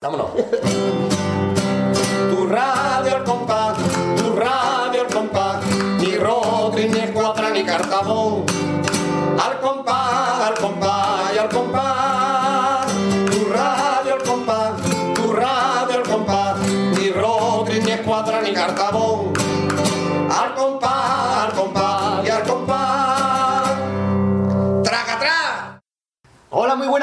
Vámonos. Tu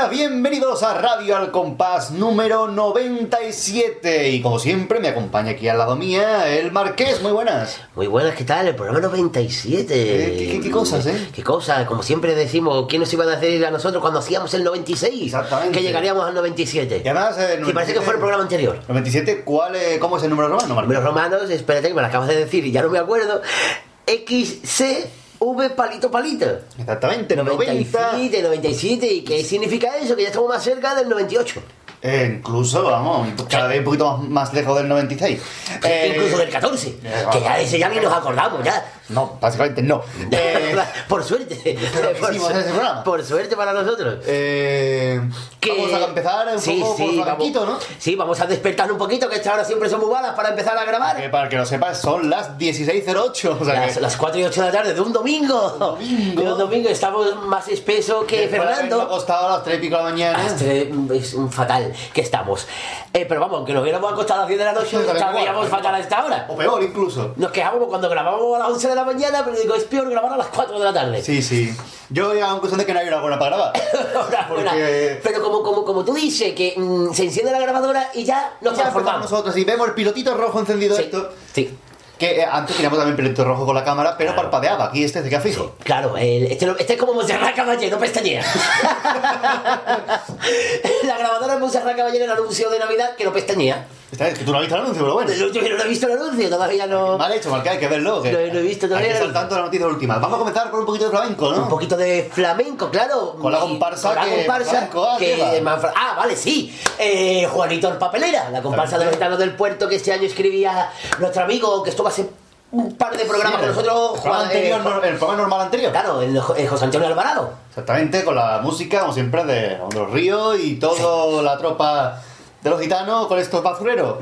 Hola, bienvenidos a Radio Al Compás número 97. Y como siempre, me acompaña aquí al lado mía el Marqués, muy buenas. Muy buenas, ¿qué tal? El programa 97. Eh, ¿qué- qué- qué cosas, eh? ¿Qué cosas? Como siempre decimos, ¿quién nos iba a decir a nosotros cuando hacíamos el 96? Exactamente. Que llegaríamos al 97. Y además, eh, Sí, parece que fue el programa anterior. 97, ¿cuál, eh, ¿cómo es el número romano, Marqués? Números romanos, espérate que me lo acabas de decir y ya no me acuerdo. XCV palito palito. Exactamente, 90. 97, 97. ¿Y qué significa eso? Que ya estamos más cerca del 98. Eh, incluso, vamos, cada vez un poquito más, más lejos del 96. Eh, Incluso del 14. eh, que ya de ese ya ni nos acordamos, ya. No, básicamente no. Eh, por suerte. por, ese programa. por suerte para nosotros. eh, Que- Vamos a empezar un Sí, poco sí, por vamos- ¿no? Sí, vamos a despertar un poquito, que estas horas siempre son muy malas para empezar a grabar. Eh, para que lo sepas, son las 16.08. O sea las, que- las 4 y 8 de la tarde de un domingo. domingo. De un domingo estamos más espeso que Después Fernando. acostado a las 3 y pico de la mañana. Este es un fatal que estamos. Eh, pero vamos, aunque nos hubiéramos acostado a las 10 de la noche, estaríamos fatal a esta hora. O peor, incluso. Nos quejábamos cuando grabábamos a las 11 de la mañana, pero digo, es peor grabar a las 4 de la tarde. Sí, sí. Yo he llegado a la conclusión de que no hay una buena para grabar. Enhorabuena. Porque- Pero como, como, como tú dices, que mm, se enciende la grabadora y ya nos Ya transformamos. nosotros y vemos el pilotito rojo encendido Sí, esto. sí. Que eh, antes teníamos también pilotito rojo con la cámara, pero Claro. parpadeaba. Aquí este se queda fijo. Claro, el- este, este es como Monserrat Caballé, no pestañea. la grabadora de Monserrat Caballé en el anuncio de Navidad que no pestañea. Esta vez que tú no has visto el anuncio, pero bueno. Yo, yo no he visto el anuncio, todavía no. Mal hecho, Marca, hay que verlo. Que No, no he visto todavía Hay que tanto las noticias últimas. Vamos a comenzar con un poquito de flamenco, ¿no? Un poquito de flamenco, claro. Con la comparsa con la que- comparsa ah, que Ah, vale, sí. Eh, Juanito el Papelera, la comparsa de los gitanos del puerto que este año escribía nuestro amigo, que estuvo hace un par de programas con nosotros. El programa, Juan- eh, anterior, no- el programa normal anterior. Claro, el, el José Antonio Alvarado. Exactamente, con la música, como siempre, de los Ríos y toda la tropa de los gitanos con estos basureros.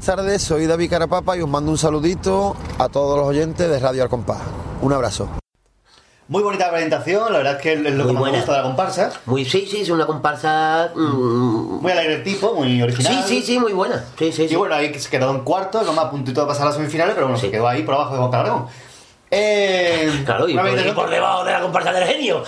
Buenas tardes, soy David Carapapa y os mando un saludito a todos los oyentes de Radio Al Compás. Un abrazo. Muy bonita presentación, la verdad es que es lo Muy que más me gusta de la comparsa. Muy, sí, sí, es una comparsa. mm, Muy alegre el tipo, muy original. sí, sí, sí, muy buena. Sí, sí, sí. Y bueno, ahí se quedó en cuarto, como a puntito de pasar a las semifinales, pero bueno, Sí. se quedó ahí por abajo de Aragón. Eh, Claro, y por, y por debajo de la comparsa del genio.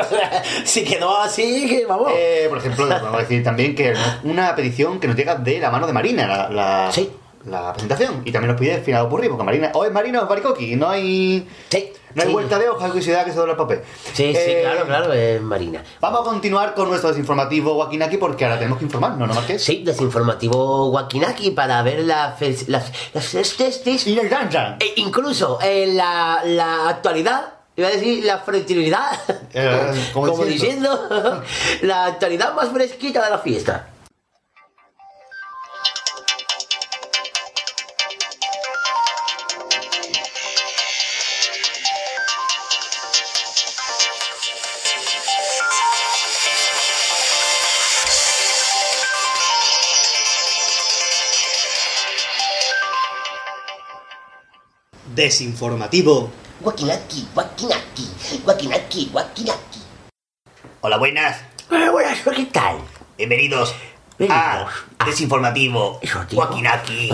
si quedó así, que vamos. Eh, por ejemplo, vamos a decir también que una petición que nos llega de la mano de Marina, la, la, Sí. la presentación. Y también nos pide el final ocurrir, porque Marina, o es Marina o es Baricoqui, no hay, sí. No hay sí. vuelta de hoja, curiosidad que se dobla el papel. Sí, sí, Eh, claro, claro, es Marina. Vamos a continuar con nuestro desinformativo Wakinaki porque ahora tenemos que informarnos, ¿no, Marqués? Sí, desinformativo Wakinaki para ver la fel- las, las, testes. Y el Janjan. E incluso en la, la actualidad, iba a decir la fertilidad, Eh, como diciendo, la actualidad más fresquita de la fiesta. Desinformativo. Wakinaki. Hola, buenas. Hola, buenas, ¿qué tal? Bienvenidos Bienvenidos a Desinformativo Wakinaki.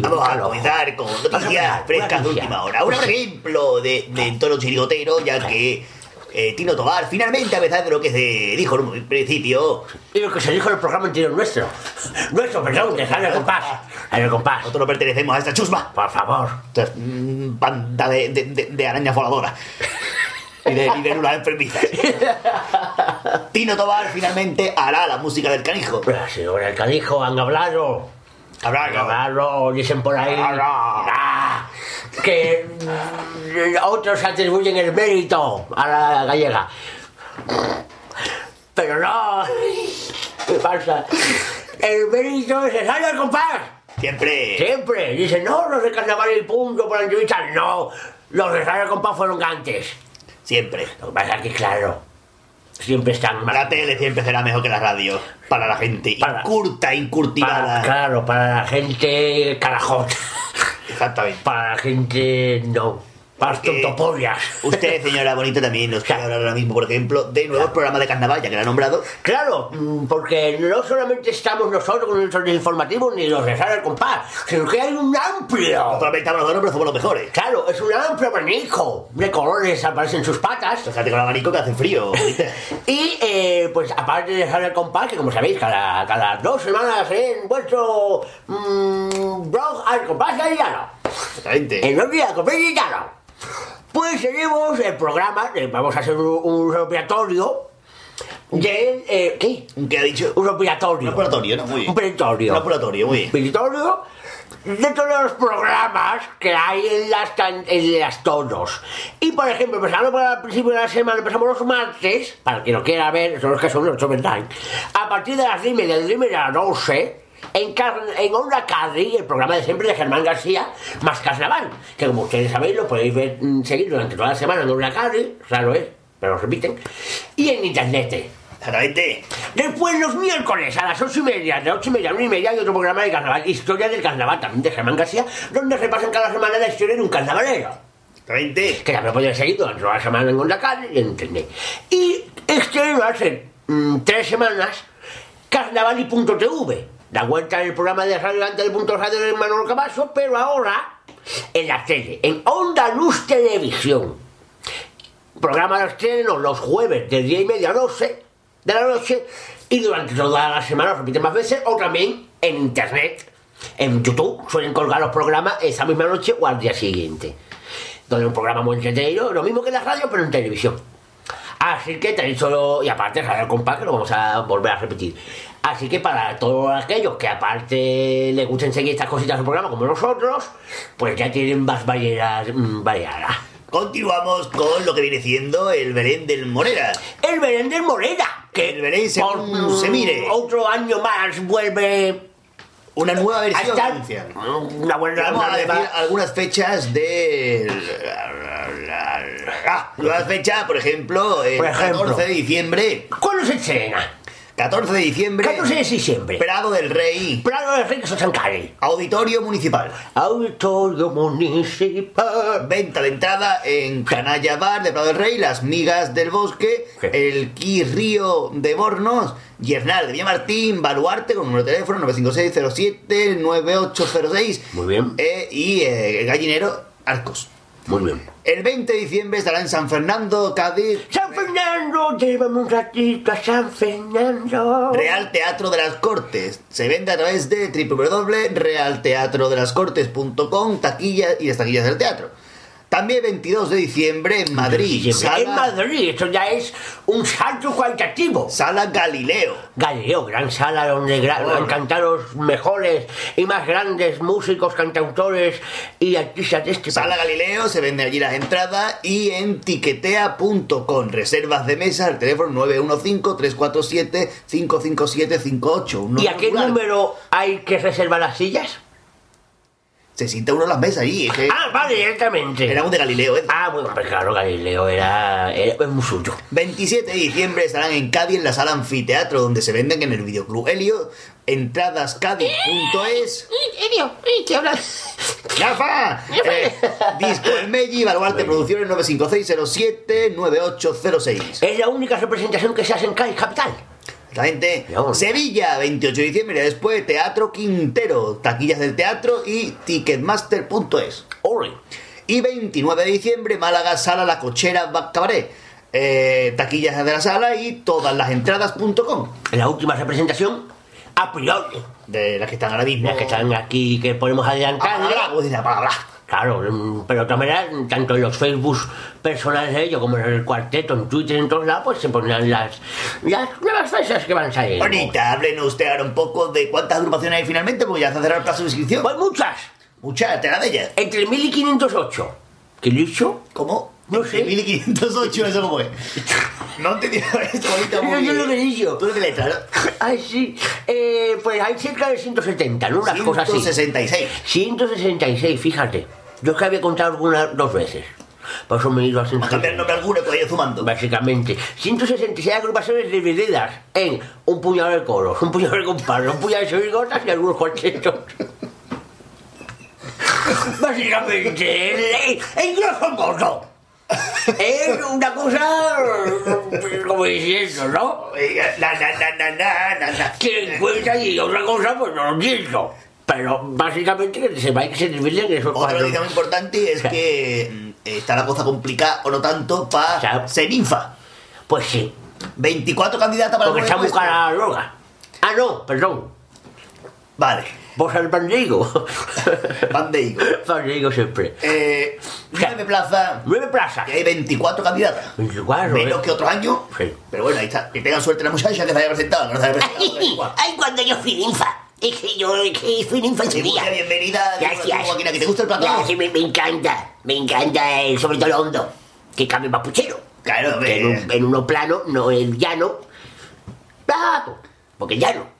Vamos a comenzar con noticias frescas de última hora. Un Pues ejemplo de, de tono chirigotero, ya que eh, Tino Tobar finalmente, a pesar de lo que se dijo en un principio, Y lo que se dijo en el programa anterior nuestro. Nuestro, perdón, de Radio Compás. Radio Compás. nosotros no pertenecemos a esta chusma. Por favor. Esta es, mm, banda de, de, de, de arañas voladoras. Y de, y de lunas enfermizas. Tino Tobar finalmente hará la música del canijo. Si con el canijo han hablado. Han hablado, dicen por ahí. Hablado. ah, que mm, otros atribuyen el mérito a la gallega. Pero no. ¿Qué pasa? El mérito es el al compás. Siempre. Siempre. Dicen, no, los de carnaval y punto por la entrevista. No. Los de Radio Compás fueron antes. Siempre. Lo que pasa es que, claro, siempre están mal. La tele siempre será mejor que la radio. Para la gente Para- incurta, Para, incurtivada. claro, para la gente carajota. Exactamente. Para la gente no. Porque tontopollas. Usted, señora Bonita, también nos quiere hablar ahora mismo, por ejemplo, de nuevos programas de carnaval, ya que la ha nombrado. Claro, mm, porque no solamente estamos nosotros con nuestros informativos ni los de Sara al compás, sino que hay un No amplio. solamente estamos nosotros, pero somos los mejores. Claro, es un amplio abanico de colores aparecen sus patas. Fíjate con el abanico que hace frío. Y eh, pues aparte de dejar el compás, que como sabéis, cada, cada dos semanas en vuestro mm, blog al compás Llano. Exactamente. Días compás de Llano. Pues tenemos el programa, eh, vamos a hacer un, un repertorio de... eh, ¿Qué? ¿Qué ha dicho? Un repertorio. Un repertorio, ¿no? Muy bien. Un peritorio. Un repertorio, muy bien. Peritorio de todos los programas que hay en las, en las tonos. Y por ejemplo, empezando por el principio de la semana, empezamos los martes, para el que lo quiera ver, son los que son los overtime, a partir de las 10 y media, de las 10 y media a las 12, en, en Onda Carri, el programa de siempre de Germán García, más Carnaval, que como ustedes sabéis, lo podéis ver, mm, seguir durante toda la semana en Onda Carri, raro es, pero lo repiten, y en internet. Exactamente. Después los miércoles a las ocho y media, de ocho y media a una y media hay otro programa de carnaval, Historia del Carnaval, también de Germán García, donde repasan cada semana la historia de un carnavalero. Exactamente. Que también podéis seguir durante toda la semana en Onda Carne y en Internet. Y este va a ser mm, tres semanas Carnaval y punto TV. Da vuelta en el programa de radio antes del punto radio de Manolo Camacho, pero ahora en la tele, en Onda Luz Televisión programa de estreno los jueves de 10 y media a 12 de la noche y durante toda la semana lo repiten más veces o también en internet, en YouTube, suelen colgar los programas esa misma noche o al día siguiente. Donde un programa muy entretenido, lo mismo que en la radio, pero en televisión. Así que tenéis solo, y aparte Radio Compás, que lo vamos a volver a repetir. Así que para todos aquellos que aparte les gusten seguir estas cositas del programa como nosotros, pues ya tienen más variedad mm, variada. Continuamos con lo que viene siendo el Belén del Morera. El Belén del Morera, que El Belén según por, se mire. Otro año más vuelve Una nueva versión una buena Vamos a decir algunas fechas de... Ah, nuevas fechas, por ejemplo, el Por ejemplo. 14 de diciembre. ¿Cuándo se estrena? 14 de diciembre. 14 de diciembre. Prado del Rey. Prado del Rey, que son San Cari. Auditorio Municipal. Auditorio Municipal. Venta de entrada en Canalla Bar de Prado del Rey, Las Migas del Bosque, el Qui Río de Bornos, Yernal de Villamartín, Baluarte con número de teléfono 956-07-9806. Muy bien. Eh, y eh, Gallinero Arcos. Muy bien. El 20 de diciembre estará en San Fernando, Cádiz, San Fernando, llévame un ratito a San Fernando. Real Teatro de las Cortes. Se vende a través de www.realteatrodelascortes.com, taquillas y las taquillas del teatro. También 22 de diciembre en Madrid, Siempre. sala, En Madrid, esto ya es un salto cualitativo. sala Galileo. Galileo, gran sala donde gra- Oh. los mejores y más grandes músicos, cantautores y artistas de este Sala país. Galileo, se vende allí las entradas y en tiquetea.com. Reservas de mesa al teléfono 915-347-55758. Un ¿Y a qué número hay que reservar las sillas? Se sienta uno en las mesas ahí. es que Ah, vale, directamente. Éramos de Galileo, ¿eh? Ah, bueno, pues claro, Galileo era, era muy suyo. 27 de diciembre estarán en Cádiz en la sala anfiteatro donde se venden en el videoclub Helio entradascádiz.es Elio, ¿qué hablas? ¡Gafa! Eh, Disco El Melli, Baluarte Producciones 956-07-9806 Es la única representación que se hace en Cádiz Capital. Exactamente. Vamos. Sevilla, 28 de diciembre, después Teatro Quintero, taquillas del teatro y Ticketmaster.es. Y 29 de diciembre, Málaga, Sala La Cochera Cabaret. Eh, taquillas de la sala y todas las entradas.com. La última representación, a priori. De las que están ahora mismo. Las que están aquí, que podemos adelantar. Palabra, la palabra. Claro, pero de todas maneras, tanto en los Facebook personales de ellos como en el cuarteto, en Twitter, en todos lados, pues se ponen las, las nuevas fechas que van a salir. Bonita, háblenos usted ahora un poco de cuántas agrupaciones hay finalmente, porque ya se ha cerrado el plazo de inscripción. Pues muchas. Muchas, te la de ellas. Entre 1000 y 508. ¿Qué dicho? ¿Cómo? No sé. 1508, eso cómo es. No entendí esto, bonita, muy No, yo lo que he dicho. Tú de letra, ¿no? Ay, sí. Eh, pues hay cerca de 170, ¿no? Unas cosas así. 166. 166, fíjate. Yo es que había contado algunas dos veces. Por eso me he ido a Vamos a cambiar el 166. nombre alguno que vaya sumando. Básicamente, 166 agrupaciones divididas en un puñado de coros, un puñado de compadres, un puñado de chirigotas y algunos cuartetos. Básicamente, el grosso modo. Es una cosa como diciendo, ¿no? Na, na, na. Que encuentra y otra cosa, pues no lo entiendo. Pero básicamente que que se dividen en esos Otra cuatro. noticia muy importante es que mm, está la cosa complicada, o no tanto, para Ya. Seninfa. Pues sí, 24 candidatas para porque el muy cara la droga. Ah, no, perdón. Vale, Vos al pandeigo. Bandeigo. pandeigo siempre. Eh, nueve plazas Nueve plazas. y hay 24 candidatas. 24, Menos ¿eh? que otros años. Sí. Pero bueno, ahí está. Que tengan suerte la muchacha que se haya presentado. No se haya presentado. Ay, cuando yo fui ninfa. Es que yo es que fui ninfa en su día. bienvenida. Gracias. Joaquín, ¿a que te gusta el platón? sí, me, me encanta. Me encanta el, sobre todo el hondo. Que cambie papuchero. Claro, Que en, un, en uno plano, no el llano. Bajo. Porque el llano.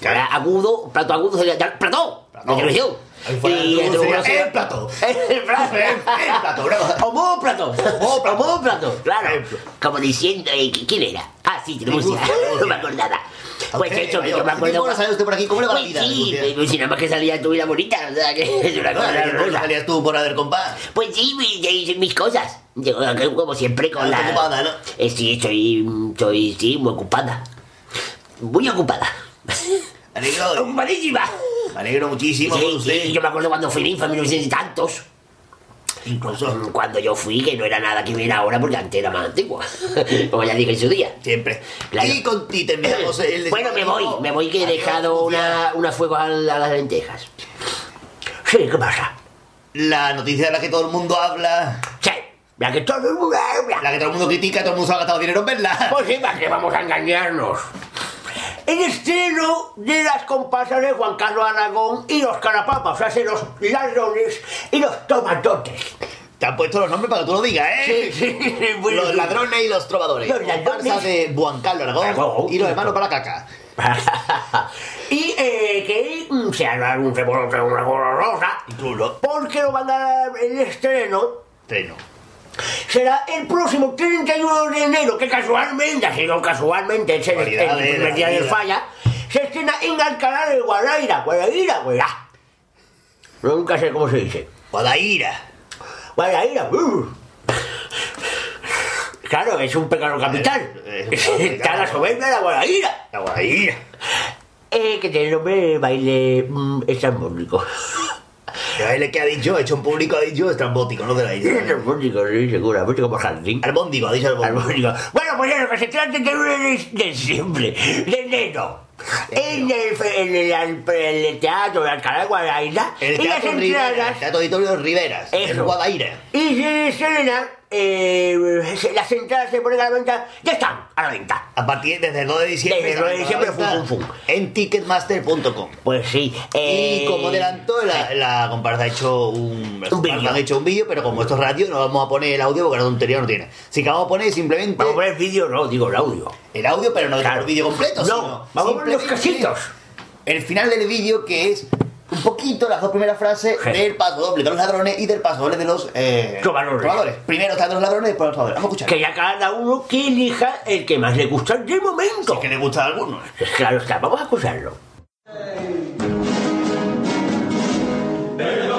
Claro. Ahora agudo, plato agudo sería ya- plató. Plató. De televisión. Y el sería el plató. El plato. El plato, cosa. Homóplato. Homóplato. Homóplato, claro. Como diciendo, eh, ¿quién era? Ah, sí, tenemos Ningún- No me acordaba. Pues Ok, eso, que vaya, yo me acuerdo. ¿cómo sabe usted por aquí? ¿Cómo le va la Pues vida? sí, pero si nada más que salía y la bonita, o sea, que es una cosa Bueno, ¿y hermosa. salías tú por haber compás? Pues sí, mis cosas. Yo, como siempre con la... ocupada, ¿no? Eh, sí, estoy, estoy, sí, muy ocupada. Muy ocupada. Me alegro, me alegro muchísimo usted. yo me acuerdo cuando fui ninfa en 1900 y tantos. Incluso, Cuando yo fui, que no era nada que viera ahora, porque antes era más antigua. Como ya dije en su día. siempre. Claro. Y con ti terminamos el... Bueno, me voy, me voy que he dejado una, una fuego a, la- a las lentejas. Sí, ¿qué pasa? La noticia de la que todo el mundo habla, Sí, la que todo el mundo habla. la que todo el mundo critica, todo el mundo se ha gastado dinero en verla. Pues sí, ¿para qué vamos a engañarnos? El estreno de las comparsas de Juan Carlos Aragón y los carapapas, o sea, los ladrones y los tomatotes. Te han puesto los nombres para que tú lo digas, ¿eh? Sí, sí, bueno, los ladrones y los trovadores. Los ladrones. De Juan Carlos Aragón Aragón. y los hermanos para la caca. y eh, que mm, se hará un revoloteo, una rosa, porque lo van a dar el estreno Treno. Será el próximo 31 de enero, que casualmente, ha sido casualmente, es el, primer día del falla, se estrena en Alcalá de Guadaira, Guadaira, Guadaira. Nunca sé cómo se dice. Guadaira. Guadaira, uh. Claro, es un pecado capital. Es un pecado Está la soberbia de la Guadaira. La Guadaira. Eh, que tiene nombre de baile mm, estrambólico. El que ha dicho, hecho en público, ha dicho estrambótico, no de la isla. Estrambólico, sí, seguramente como jardín. Albóndigo, ha dicho albóndigo. Bueno, pues eso, que se trata de de, de siempre, de enero. En el, en el, en teatro de Alcalá de Guadaira. El y las Teatro Rivera, el entradas. Teatro Auditorio Riveras, el Guadaira. Y se estrena, eh, las entradas se ponen a la venta, ya están a la venta. A partir desde el 2 de diciembre. Desde el 9 de estará a la diciembre, venta fum, fum, fum. En ticketmaster.com. Pues sí. eh, Y como adelantó, la, la comparsa ha hecho un, han hecho un vídeo, pero como esto es radio, no vamos a poner el audio porque la tontería no tiene. Así que vamos a poner simplemente Vamos a poner vídeo, no, digo el audio. el audio, pero no Claro. el vídeo completo. No, sino vamos a poner los casitos. El final del vídeo que es un poquito las dos primeras frases del paso doble de los ladrones y del paso doble de los eh, Trovadores. Primero están los ladrones y después los trovadores. Vamos a escuchar. Que ya cada uno que elija el que más le gusta de momento. Si es que le gusta a algunos. Pues claro está, vamos a escucharlo. No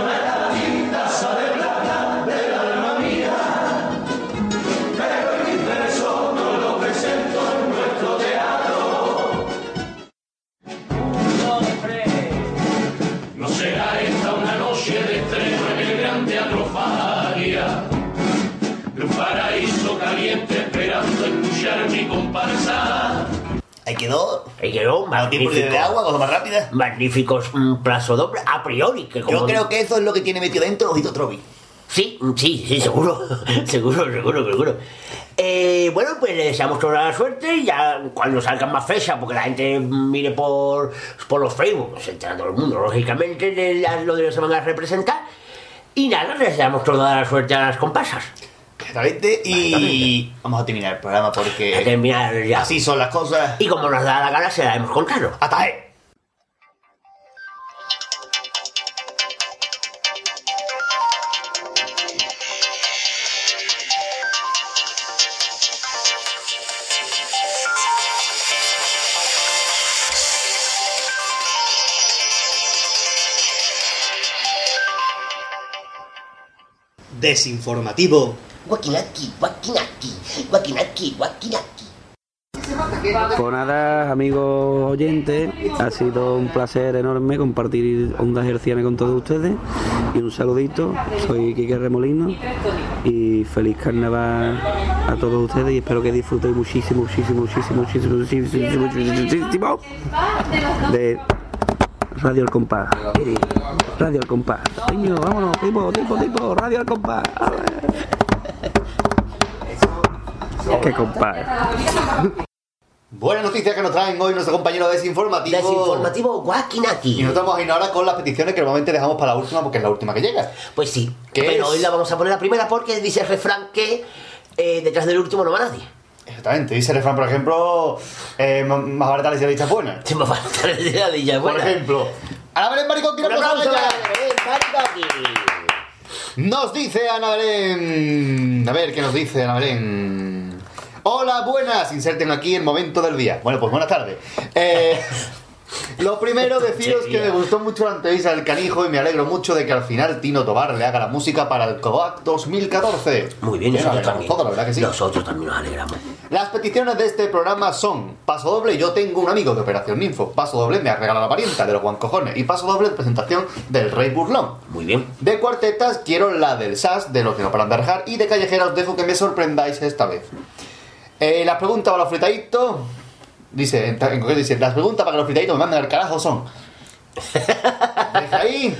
Ahí quedó. Ahí quedó Más tiempo de magnífico. agua, cosa más rápida. Magníficos mm, plazo doble, a priori. Que como Yo creo que eso es lo que tiene metido dentro Ojito Trovi. Sí, sí, sí, seguro. seguro, seguro, seguro. Eh, bueno, pues le deseamos toda la suerte y ya cuando salgan más fechas, porque la gente mire por, por los Facebook, se entera todo el mundo, lógicamente, de las- lo de lo que se van a representar. Y nada, le deseamos toda la suerte a las compasas. Exactamente. Y vamos a terminar el programa A porque terminar ya. así son las cosas. Y como nos da la gana, se la hemos contado. Hasta ahí. Desinformativo. Guaquinaki. Pues nada, amigos oyentes, ha sido un placer enorme compartir ondas hercianas con todos ustedes y un saludito, soy Quique Remolino y feliz carnaval a todos ustedes y espero que disfrutéis muchísimo, muchísimo, muchísimo, muchísimo, muchísimo, muchísimo, de Radio El Compás. Radio El Compás. Qué compás. Buenas noticias que nos traen hoy nuestro compañero desinformativo. Desinformativo Y Guaquinaki. nos estamos a ir ahora con las peticiones que normalmente dejamos para la última porque es la última que llega. Pues sí, ¿Qué pero es? hoy la vamos a poner la primera porque dice el refrán que eh, detrás del último no va nadie. Exactamente. Dice el refrán, por ejemplo, eh, más barata la dicha buena. Se me va a estar el día de ella Por buena. ejemplo, Ana Belén Maricón, Belén Maricón. Nos dice Ana Belén. A ver, ¿qué nos dice Ana Belén? Hola, buenas. Inserten aquí el momento del día. Bueno, pues buenas tardes. Eh, lo primero, deciros que me gustó mucho la entrevista del canijo y me alegro mucho de que al final Tino Tobar le haga la música para el COAC 2014. Muy bien, nos nosotros también. todos, la verdad que sí. Nosotros también nos alegramos. Las peticiones de este programa son Paso doble, yo tengo un amigo de Operación Ninfo. Paso doble, me ha regalado la parienta de los guancojones. Y paso doble, presentación del Rey Burlón. Muy bien. De cuartetas quiero la del SAS, de los que no paran de y de callejera os dejo que me sorprendáis esta vez. Eh, las preguntas para los fritaditos, dice, en, concreto dice, las preguntas para que los fritaditos me manden al carajo son... Deja ahí,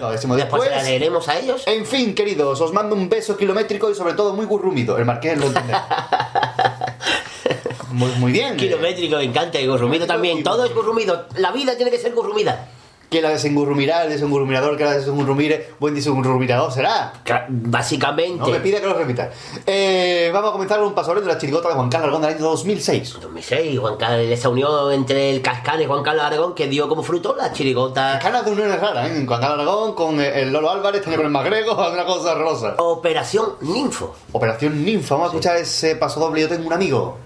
lo decimos Después después. la leeremos a ellos. En fin, queridos, os mando un beso kilométrico y sobre todo muy gurrumido. El marqués lo entenderá. Muy, muy bien. Kilométrico, me encanta. Y gurrumido también. Todo es gurrumido. La vida tiene que ser gurrumida. Que la desengurrumirá, el desengurrumirador que la desengurrumire, buen desengurrumirador será. Básicamente. No me pida que lo repita. Eh, vamos a comenzar un paso de la chirigota de Juan Carlos Aragón del año 2006. 2006, Juan Carlos, esa unión entre el Cascán y Juan Carlos Aragón que dio como fruto la chirigota Canas de uniones raras, ¿eh? Juan Carlos Aragón con el Lolo Álvarez, tenía con el Magrego, una cosa horrorosa. Operación Ninfo. Operación Ninfa, vamos a escuchar ese paso doble. Yo tengo un amigo.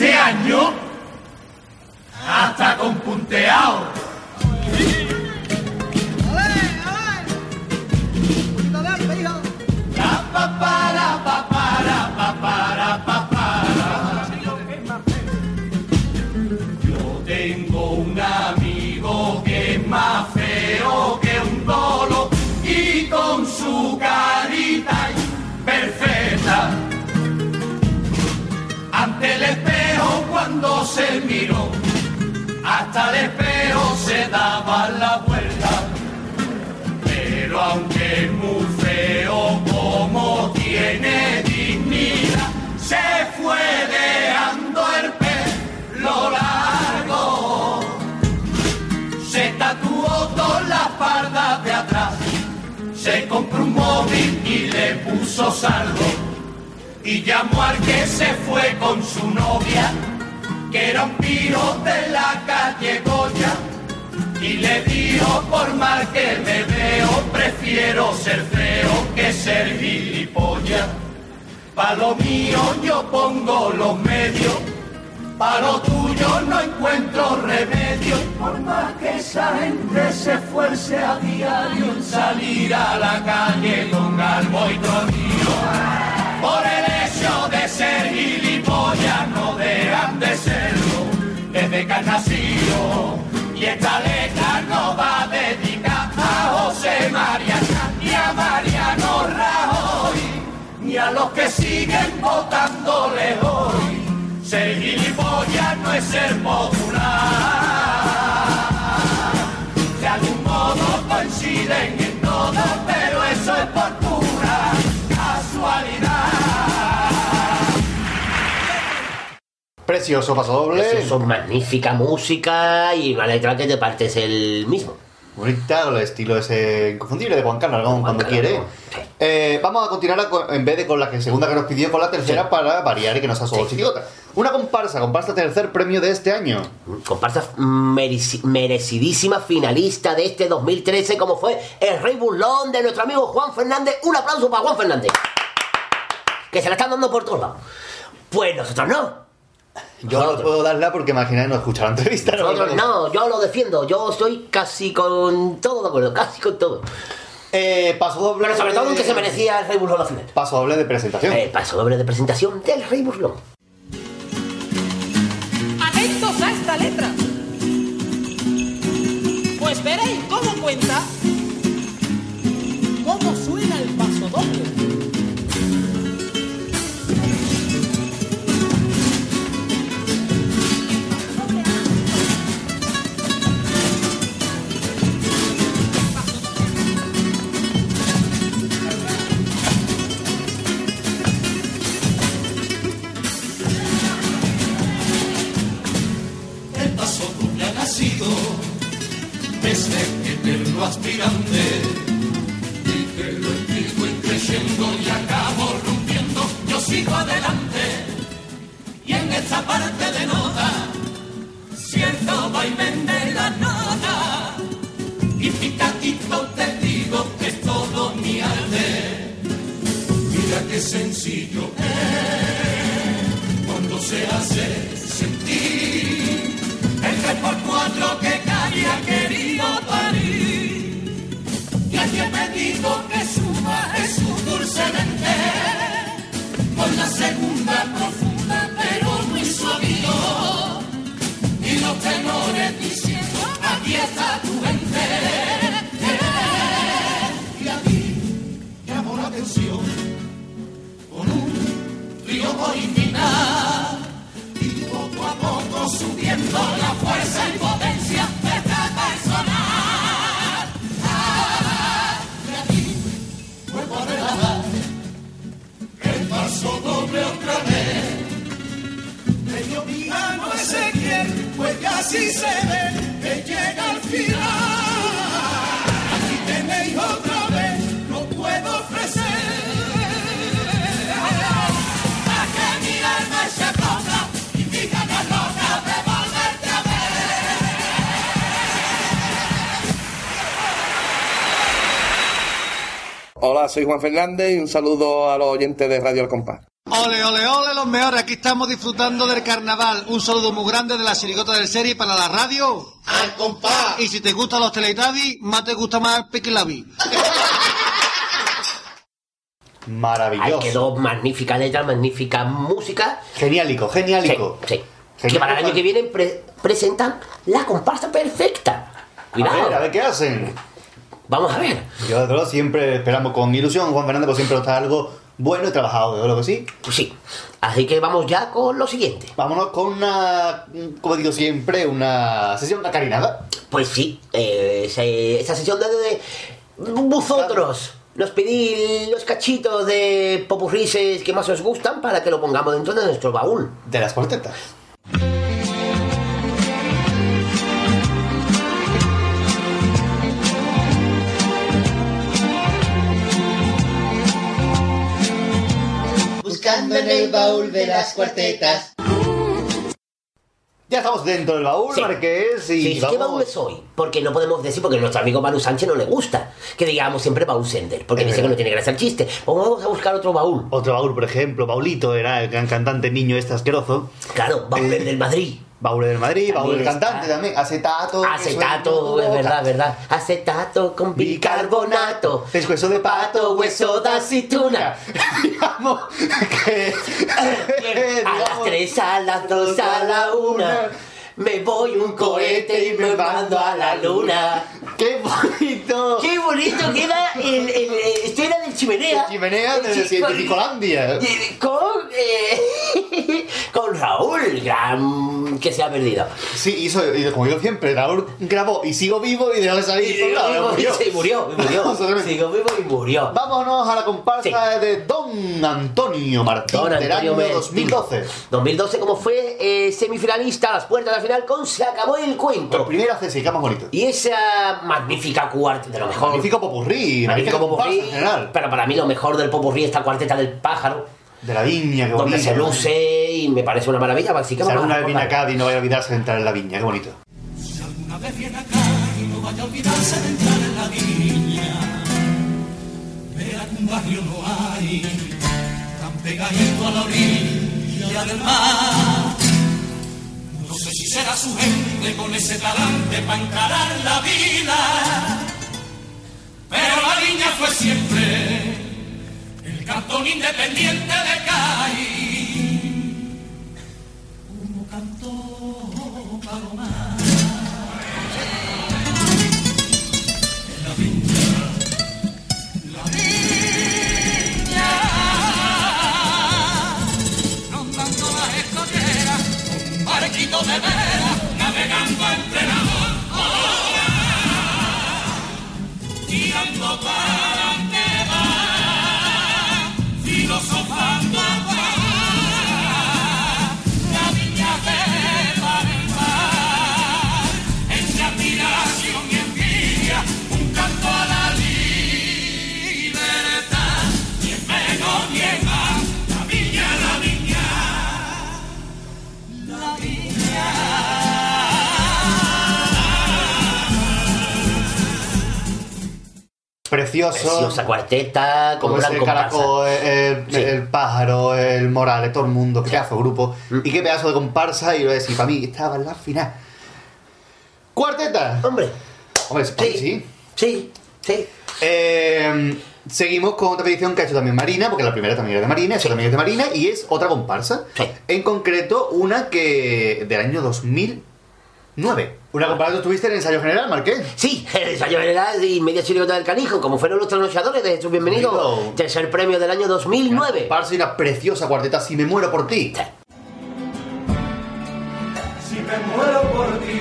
Este año, hasta con punteado. La pa se miró, hasta el espejo se daba la vuelta. Pero aunque es muy feo como tiene dignidad, se fue dejando el pelo largo. Se tatuó todas las pardas de atrás, se compró un móvil y le puso saldo y llamó al que se fue con su novia, que era un piro de la calle Goya, y le dijo, por mal que me veo, prefiero ser feo que ser gilipollas. Pa' lo mío yo pongo los medios, pa' lo tuyo no encuentro remedio. Por más que esa gente se esfuerce a diario en salir a la calle con algo y tronillo. Por el hecho de ser gilipollas no dejan han nacido. Y esta letra no va dedicada a José María ni a Mariano Rajoy, ni a los que siguen votándole hoy. Ser gilipollas no es ser popular. De algún modo coinciden en todo, pero eso es por Precioso paso doble. Eso es magnífica música y una letra que te partes el mismo. Bonita, el estilo ese inconfundible de Juan Carlos Juan cuando Carlos quiere. Sí. Eh, vamos a continuar en vez de con la que segunda que nos pidió, con la tercera para variar y que nos ha solo chirigota. Una comparsa, comparsa tercer premio de este año. Comparsa mereci- merecidísima finalista de este 2013 como fue el Rey Burlón de nuestro amigo Juan Fernández. Un aplauso para Juan Fernández. Que se la están dando por todos lados. Pues nosotros no. Yo no puedo darla porque imagina no escuchar la entrevista. Nosotros no, yo lo defiendo. Yo estoy casi con todo de acuerdo, casi con todo. Eh, paso doble. Pero sobre todo en que se merecía el Rey Burlón la final. Paso doble de presentación. El paso doble de presentación del Rey Burlón. Atentos a esta letra. Pues veréis cómo cuenta, cómo suena el paso doble. Aspirante. Y que lo empiezo y creciendo y acabo rompiendo, yo sigo adelante. Y en esta parte de nota, cierto vaivén de la nota. Y picadito te digo que todo mi arte. Mira qué sencillo es y poco a poco subiendo la fuerza y potencia de esta personal. Ah, y aquí vuelvo a el paso doble otra vez. Medio día no es pues casi se ve que llega al final. Hola, soy Juan Fernández y un saludo a los oyentes de Radio Al Compás. Ole, ole, ole, los mejores. Aquí estamos disfrutando del carnaval. Un saludo muy grande de la chirigota del serie para la radio. Al compás. Y si te gustan los Teletubbies, más te gusta más Piquilabi. Ahí Maravilloso. quedó magnífica letra, magnífica música. Geniálico, geniálico. Sí, sí. Genial. Que para el año que viene pre- presentan la comparsa perfecta. Cuidado. A ver, a ver qué hacen. Vamos a ver. Yo, luego, siempre esperamos con ilusión. Juan Fernández, pues siempre nos trae algo bueno y trabajado, de luego que sí. Pues sí. Así que vamos ya con lo siguiente. Vámonos con una, como digo siempre, una sesión acarinada. Pues sí, eh, esa sesión de, de- vosotros nos pedí los cachitos de popurrises que más os gustan para que lo pongamos dentro de nuestro baúl. De las cuartetas. Buscando en el baúl de las cuartetas. Ya estamos dentro del baúl, Sí. Marqués, y Sí, ¿Qué vamos... baúl es hoy? Porque no podemos decir, porque a nuestro amigo Manu Sánchez no le gusta que digamos siempre baúl sender, porque Es dice que no tiene gracia el chiste. Pues vamos a buscar otro baúl. Otro baúl, por ejemplo, Baulito era el gran cantante niño este asqueroso. Claro, baúl del Madrid. Baúl del Madrid, baúl del está. cantante también. Acetato. Acetato, es verdad, verdad. Acetato con bicarbonato. Pescuezo de pato, hueso de aceituna. Digamos que... A las tres, a las dos, a la una. Me voy un cohete y me mando a la luna. ¡Qué bonito! ¡Qué bonito queda el, el, el- esto era del chimenea! Chimenea de chi- Cientificolandia. y- Con, eh, con Raúl, gran que se ha perdido. Sí, hizo, y como digo siempre, Raúl grabó y sigo vivo y dejó de salir. Y nada, murió, sí, murió, y. Sigo vivo y murió. Vámonos a la comparsa Sí. de Don Antonio Martín Don del año Martín. 2012. 2012, como fue eh, semifinalista a las puertas de la final con Se acabó el Por cuento. primera vez, sí, que más bonito. Y esa magnífica cuarta, de lo mejor. Magnífico popurrí, magnífico popurrí. en general. Pero para mí lo mejor del popurrí es esta cuarteta del pájaro, De la viña, qué donde bonito. se luce y me parece una maravilla. Así que Si alguna vez viene a recordar. Cádiz, no vaya a olvidarse de entrar en la viña, qué bonito. Una vez viene acá y no vaya a olvidarse de entrar en la viña. Vea que un barrio no hay tan pegadito a la orilla del mar. No sé si será su gente con ese talante para encarar la vida. Pero la viña fue siempre el cantón independiente de Cádiz. Uno cantó Precioso. Preciosa cuarteta, con gran el caracol, el, Sí. el pájaro, el Morales, todo el mundo, qué pedazo de grupo. Y qué pedazo de comparsa, y lo decir, para mí estaba en la final. Cuarteta. Hombre, Hombre, sí, sí. sí, sí. Eh, seguimos con otra petición que ha hecho también Marina, porque la primera también era de Marina, esa también es de Marina, y es otra comparsa. Sí. En concreto, una que del año 2009. Una comparsa que tuviste en el ensayo general, Marqués. Sí, el ensayo general y media chirigota del canijo, como fueron los trasnochadores de Jesús Bienvenido, Bienvenido. tercer premio del año 2009. Comparsa y una preciosa cuarteta, Si me muero por ti. Si me muero por ti,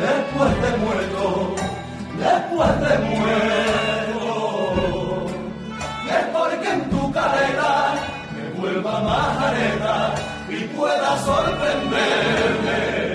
después de muerto, después de muerto, es porque en tu carrera me vuelva majareta y pueda sorprenderme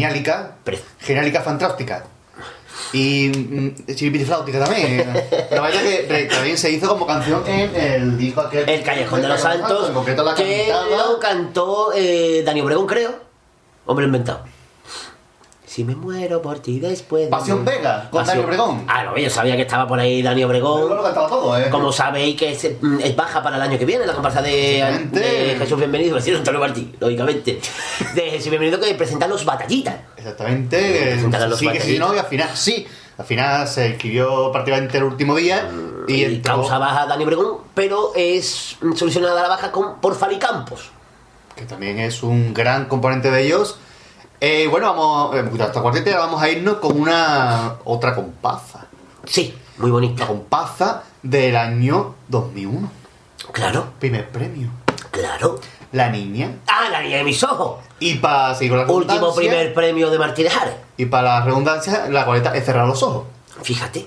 Geniálica. Geniálica fantástica. Y mm, chiripitifláutica también. La verdad que también se hizo como canción en el disco aquel. El Callejón de los Santos, En concreto la que lo cantó eh, Dani Obregón, creo. Hombre inventado. Si me muero por ti después. de Pasión. Vega, con Pasión- Dani Obregón. Ah, no, yo sabía que estaba por ahí Dani Obregón. Luego lo cantaba todo, ¿eh? Como sabéis que es, mm, es baja para el año que viene, la comparsa de, Jesús Bienvenido, decir Antonio Martí, lógicamente. De Jesús Bienvenido que presentan los batallitas. Exactamente. Presentar a los sí, que sí, batallitas. no, y al final sí. Al final se escribió prácticamente el último día y, Y entró- causa baja Dani Obregón, pero es mm, solucionada la baja con, por Falicampos. que también es un gran componente de ellos. Eh, bueno, vamos, eh, esta cuarteta vamos a irnos con una otra comparsa. Sí, muy bonita. La comparsa del año 2001. Claro, Primer premio. claro. La niña. Ah, la niña de mis ojos. Y para seguir con la Último primer premio de Martínez Ares. Y para la redundancia, la cuarteta es cerrar los ojos. Fíjate.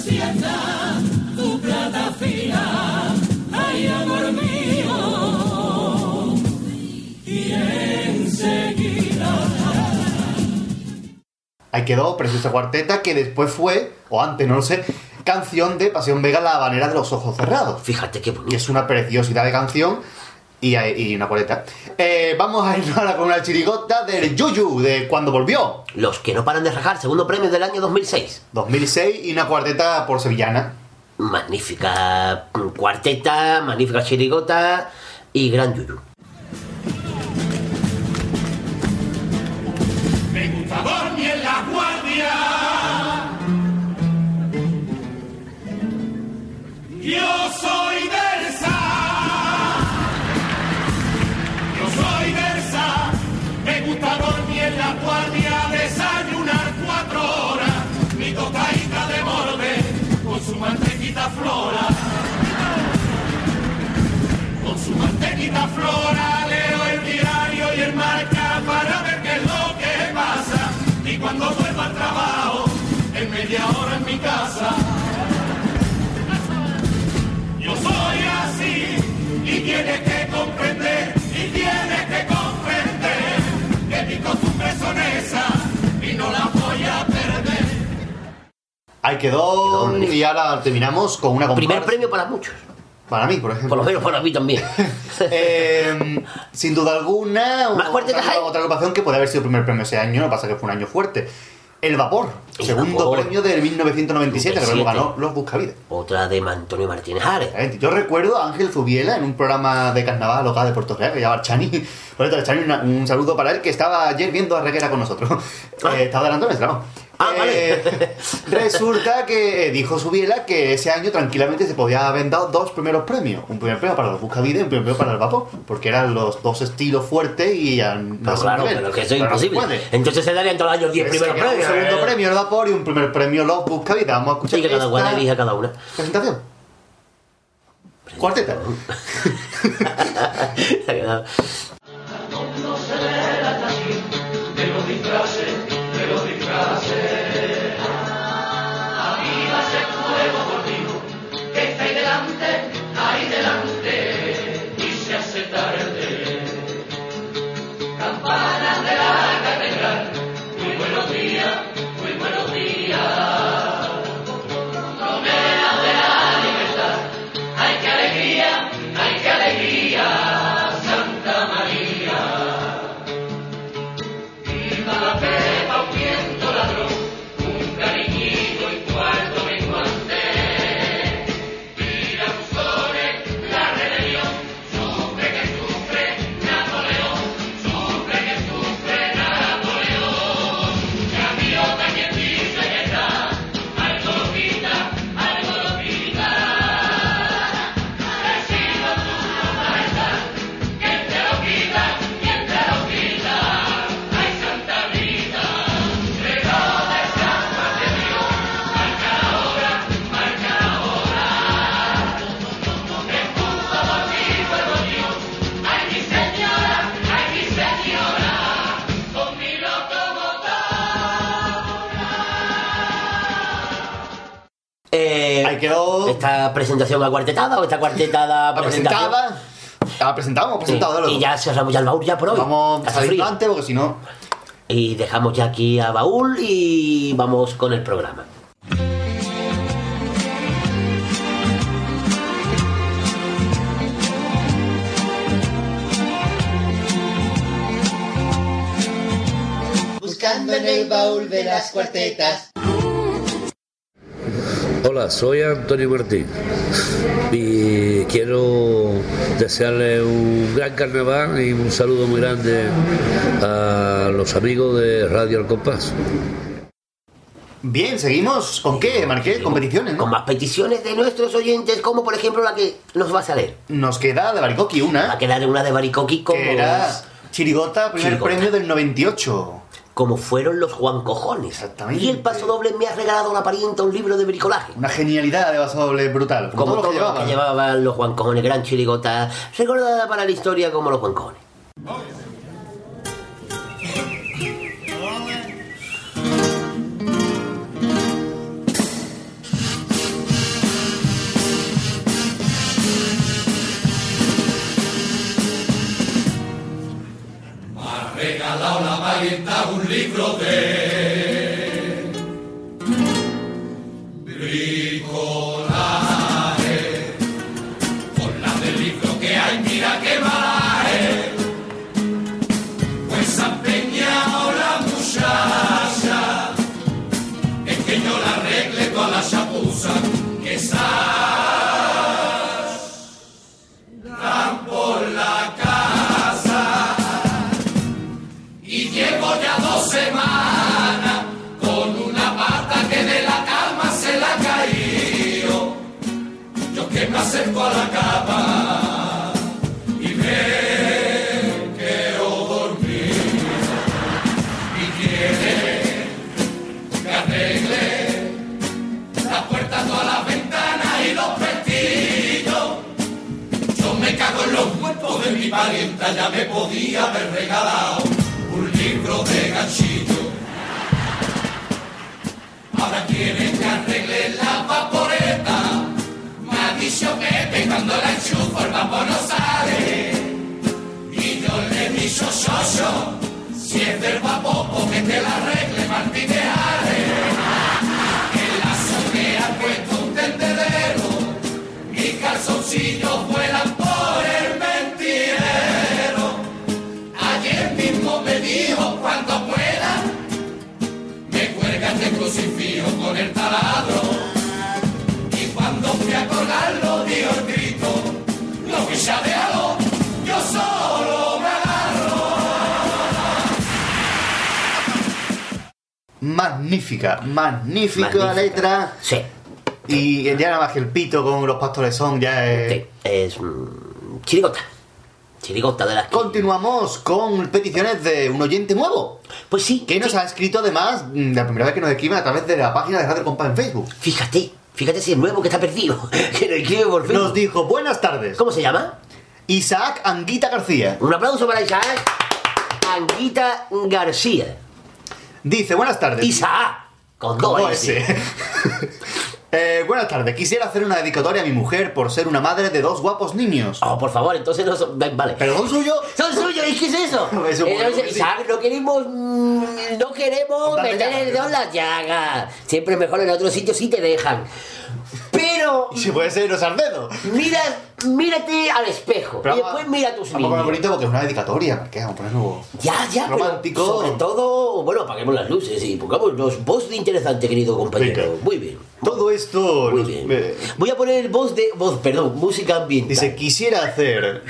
encienda tu plata fina, ay amor mío, y enseguida. Ahí quedó preciosa cuarteta que después fue, o antes, no lo sé, canción de Pasión Vega, La Habanera de los Ojos Cerrados. Fíjate qué Y bonito. es una preciosidad de canción y, y una cuarteta. Eh, vamos a irnos ahora con una chirigota del Yuyu, de cuando volvió. Los que no paran de rajar, segundo premio del año 2006. 2006 y una cuarteta por sevillana. Magnífica cuarteta, magnífica chirigota y gran yuyu. Me gusta dormir en la guardia. Yo soy guardia, desayunar cuatro horas. Mi tostadita de morde con su mantequita flora. Con su mantequita flora leo el diario y el marca para ver qué es lo que pasa. Y cuando vuelva al trabajo, en media hora en mi casa. Yo soy así y tienes que comprender, costumbres son esas y no las voy a perder. Ahí quedó y ahora terminamos con una comparsa. Primer premio para muchos. Para mí, por ejemplo. Por lo menos para mí también. Eh, sin duda alguna, ¿Más cuartetas otra, hay? otra agrupación que puede haber sido el primer premio ese año, no pasa que fue un año fuerte. El Vapor, El segundo Vapor. premio del 1997, que luego 97. ganó los Buscavidas. Otra de Antonio Martínez Ares. Yo recuerdo a Ángel Zubiela en un programa de carnaval local de Puerto Real que llamaba Chani. Por cierto, Chani, un saludo para él que estaba ayer viendo a Reguera con nosotros. Ah. Eh, estaba delante nuestra, ¿no? Ah, vale. Eh, resulta que eh, dijo Subiela que ese año tranquilamente se podía haber dado dos primeros premios. Un primer premio para los Buscavidas y un primer premio para el Vapor. Porque eran los dos estilos fuertes y No, se claro, pero que eso es Pero no se imposible. Entonces se darían todos los años 10 Pues primeros se premios. Un segundo eh. premio el Vapor y un primer premio los Buscavidas. Vamos a escuchar Sí, que cada cual elija cada una. presentación. Cuarteta. Ahí quedó ¿Esta presentación acuartetada o esta cuartetada presentada. Presentado, hemos presentado. Sí, y ya cerramos ya el baúl ya por hoy. Vamos a salir antes porque si no. Y dejamos ya aquí a baúl y vamos con el programa. Buscando en el baúl de las cuartetas. Hola, soy Antonio Martín y quiero desearle un gran carnaval y un saludo muy grande a los amigos de Radio Al Compás. Bien, seguimos. ¿Con qué, Marqués? Competiciones, ¿no? Con más peticiones de nuestros oyentes, como por ejemplo la que nos va a salir. Nos queda de Baricoqui Va a una. quedar una de Baricoqui como, era Chirigota, primer Chirigota. premio del 98. Como fueron los Juan Cojones. Exactamente. Y el paso doble me ha regalado la parienta un libro de bricolaje. Una genialidad de vaso doble brutal. Como todo, todo lo que lo llevaba. que llevaban los Juan Cojones, gran chirigota, recordada para la historia como los Juan Cojones. Valienta un libro de de mi parienta, ya me podía haber regalado un libro de ganchillo. Ahora quieren que arregle la vaporeta. Me ha dicho Pepe cuando la enchufo el vapor no sale. Y yo le he dicho, Xoxo, si es del vapor, que te la arregle Martínez En la azotea ha puesto un tendedero. Mis calzoncillos vuelan el taladro. Y cuando fui a colgarlo, dio el grito, lo déjalo, yo solo me agarro. magnífica, magnífica Magnífica. letra. Sí. Y ya nada más que el pito con los pastores son, ya es... Sí, es mm, chirigota. Chirigota de las que- Continuamos con peticiones de un oyente nuevo. Pues sí. Que nos ha escrito además mm, la primera vez que nos escribe a través de la página de Radio Compa en Facebook. Fíjate, fíjate si es nuevo que está perdido. que lo escribe por Facebook. Nos dijo, buenas tardes. ¿Cómo se llama? Isaac Anguita García. Un aplauso para Isaac Anguita García. Dice, buenas tardes. Isaac, con dos S. Eh, buenas tardes. Quisiera hacer una dedicatoria a mi mujer por ser una madre de dos guapos niños. Oh, por favor, entonces no son... Vale. ¿Pero son suyos? Son suyos, ¿y qué es eso? Eso, Eh, bueno, no sí. Queremos, mm, no queremos Date meter llaga. el dedo en la llaga. Siempre mejor en otros sitios si te dejan. Pero Y se puede ser los dedos. mira, mírate al espejo Pero y después mira a tus Tampoco es niños. bonito porque es una dedicatoria. Vamos a ponerlo... Ya, ya, pero Romántico. sobre todo, bueno, apaguemos las luces y pongamos los voz de interesante, querido compañero. Venga. Muy bien. Todo esto... Muy bien. eh, Voy a poner voz de. voz, perdón, música ambiental. Dice, quisiera hacer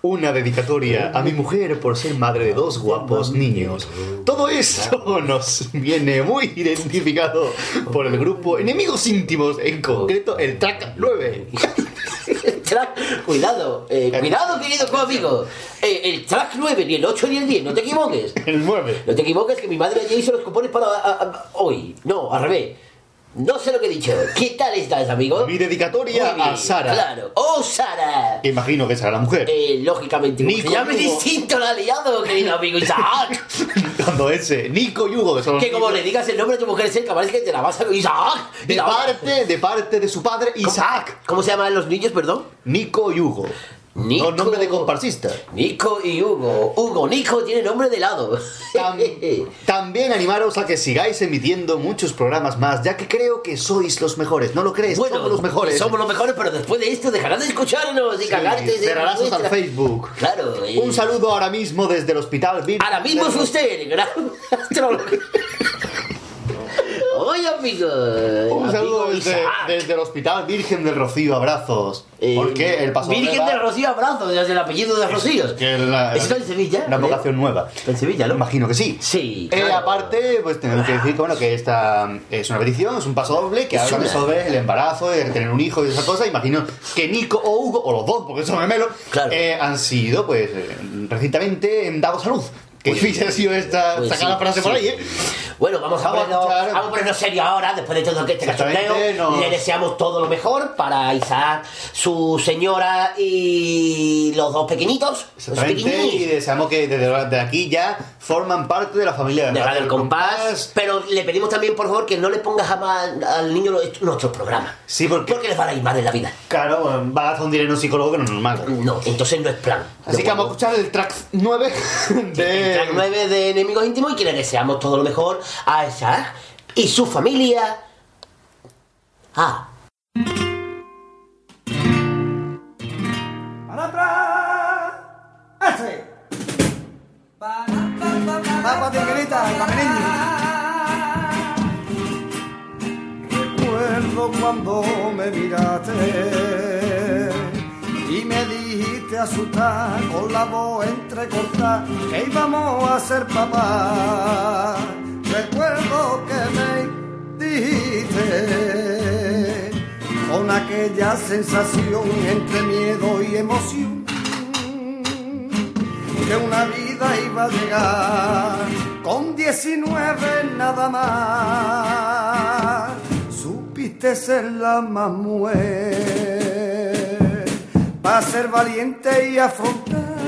una dedicatoria a mi mujer por ser madre de dos guapos niños. Todo esto nos viene muy identificado por el grupo Enemigos Íntimos, en concreto el track 9. Track- cuidado, eh, cuidado, querido amigo. Eh, el track 9, ni el 8 ni el 10, no te equivoques. El 9. No te equivoques que mi madre ya hizo los cupones para a- a- hoy. No, al revés. No sé lo que he dicho. ¿Qué tal estás, amigo? Mi dedicatoria a Sara. Claro. ¡Oh, Sara! Imagino que será la mujer. Eh, lógicamente, Nico llame distinto la ha liado, querido amigo Isaac. Cuando ese, Nico y Hugo, que son los que como le digas el nombre de tu mujer cerca, parece que te la vas a... Isaac. de parte, de parte de su padre, Isaac. ¿Cómo se llaman los niños, perdón? Nico y Hugo. Nico. No, nombre de comparsista. Nico y Hugo. Hugo, Nico tiene nombre de helado. Tam- también animaros a que sigáis emitiendo muchos programas más, ya que creo que sois los mejores. ¿No lo crees? Bueno, Somos los mejores. Somos los mejores, pero después de esto dejarás de escucharnos y Sí, cagarte cerrarás al nuestra- Facebook. Claro. eh, Un saludo ahora mismo desde el hospital Ahora mismo es usted, el gran astrólogo. Oye, amigo. Un saludo amigo desde, desde el hospital Virgen del Rocío. Abrazos. Eh, Porque el paso Virgen de Rocío Abrazo, desde el apellido de Rocío. Que la, ¿Eso está en Sevilla? Una ¿Eh? vocación nueva. Está en Sevilla, ¿no? Imagino que sí. Sí. Eh, claro. aparte, pues tenemos que decir que, bueno, que esta es una petición, es un paso doble que Es habla una. sobre el embarazo, de tener un hijo y esa cosa. Imagino que Nico o Hugo, o los dos, porque son gemelos, Claro. eh, han sido, pues, eh, recientemente dados a luz. Que hubiese sido esta Pues sacada sí, frase por ahí, ¿eh? Bueno, vamos a Vamos a ponernos, escuchar- vamos a ponernos ahora, después de todo este cachondeo. nos- Le deseamos todo lo mejor para Isaac, su señora y los dos pequeñitos. Los Exactamente, y pequeñines. deseamos que desde de aquí ya forman parte de la familia de, De Radio Radio El Compás. Pero le pedimos también, por favor, que no le pongas jamás al niño los- nuestros programas. Sí, porque, Porque les van a ir mal en la vida. claro, va a hacer un dinero psicólogo que no es normal. No, entonces no es plan. Así ¿De que vamos a escuchar el track 9 de... Track 9 de Enemigos Íntimos y que le deseamos todo lo mejor a Isaac y su familia. Ah, Para atrás. Ese. Papa tigrita, Recuerdo cuando me miraste con la voz entrecortada que íbamos a ser papá. Recuerdo que me dijiste con aquella sensación entre miedo y emoción que una vida iba a llegar con 19 nada más. Supiste ser la más para ser valiente y afrontar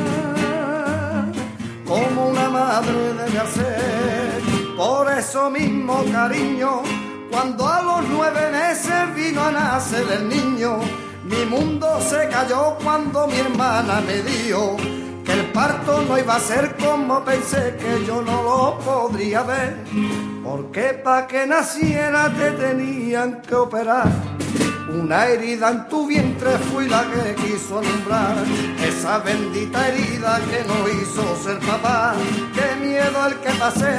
como una madre debe hacer. Por eso mismo, cariño, cuando a los nueve meses vino a nacer el niño, mi mundo se cayó cuando mi hermana me dijo que el parto no iba a ser como pensé que yo no lo podría ver, porque para que naciera te tenían que operar. Una herida en tu vientre fui la que quiso alumbrar esa bendita herida que no hizo ser papá. Qué miedo el que pasé,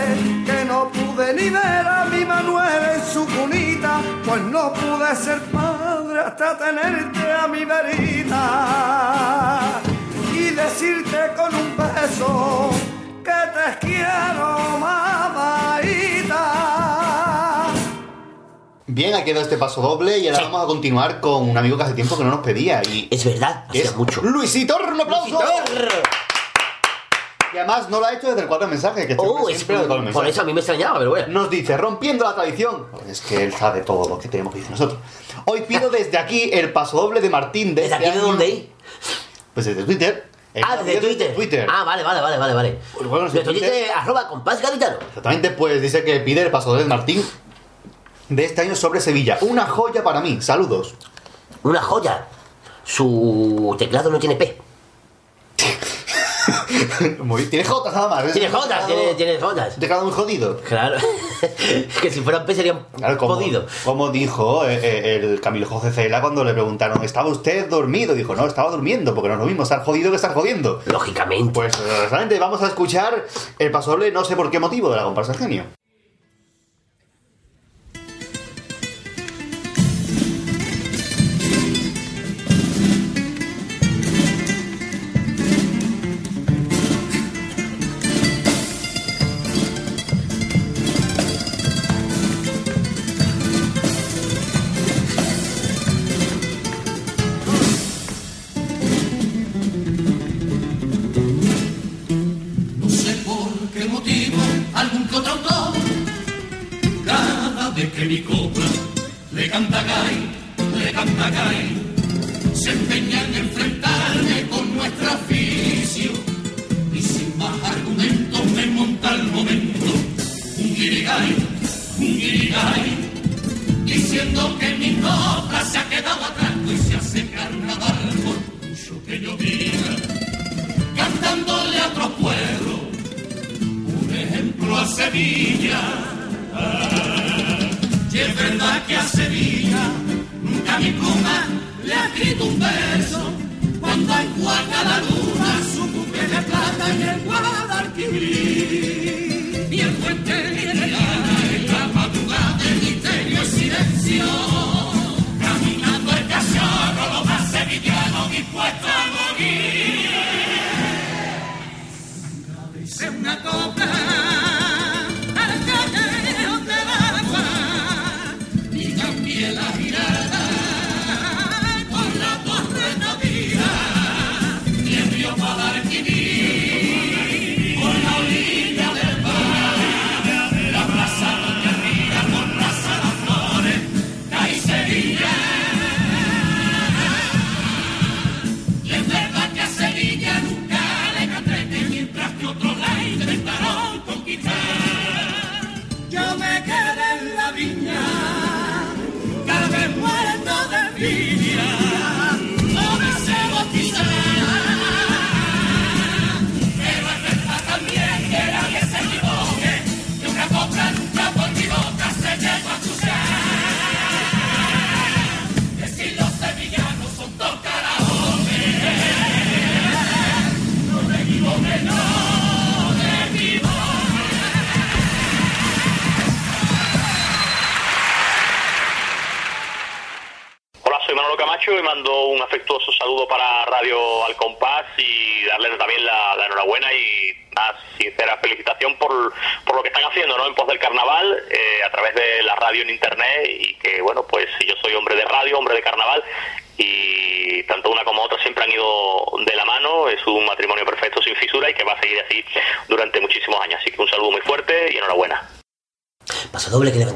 que no pude ni ver a mi Manuel en su cunita, pues no pude ser padre hasta tenerte a mi verita y decirte con un beso que te quiero, mamaita. Bien, ha quedado este paso doble y ahora vamos a continuar con un amigo que hace tiempo que no nos pedía. Y es verdad, hacía mucho. Luisito, un aplauso. Y además no lo ha hecho desde el cuatro mensajes, que este Oh, es por, cuatro por eso a mí me extrañaba, pero bueno. Nos dice, rompiendo la tradición. Es que él sabe todo lo que tenemos que decir nosotros. Hoy pido desde aquí el paso doble de Martín de ¿Desde este aquí de dónde? Pues desde Twitter. Ah, desde Twitter. Twitter. Ah, vale, vale, vale, vale, vale. Pues bueno, desde Desde Twitter, arroba compás gaditano. Exactamente, pues dice que pide el paso doble de Martín de este año sobre Sevilla. Una joya para mí. Saludos. Una joya. Su teclado no tiene P. Muy. Tiene jotas nada más. Tiene Es un jotas, tiene, tiene jotas. teclado muy jodido. Claro. que si fueran P serían Claro, como, jodido. como dijo eh, eh, el Camilo José Cela cuando le preguntaron, ¿estaba usted dormido? Dijo, no, estaba durmiendo, porque no es lo mismo estar jodido que estar jodiendo. Lógicamente. Pues eh, realmente vamos a escuchar el paso doble, no sé por qué motivo, de la comparsa genio. Cada vez que mi copla le canta gay, le canta gay se empeña en enfrentarme con nuestra afición y sin más argumentos me monta el momento un guirigay, un guirigay diciendo que mi copla se ha quedado atrás y se hace carnaval por mucho que yo diga cantándole a otro pueblo, ejemplo a Sevilla. Y es verdad que a Sevilla nunca mi pluma le ha escrito un verso, cuando enjuaga la luna su buque de plata en el Guadalquivir. Y el puente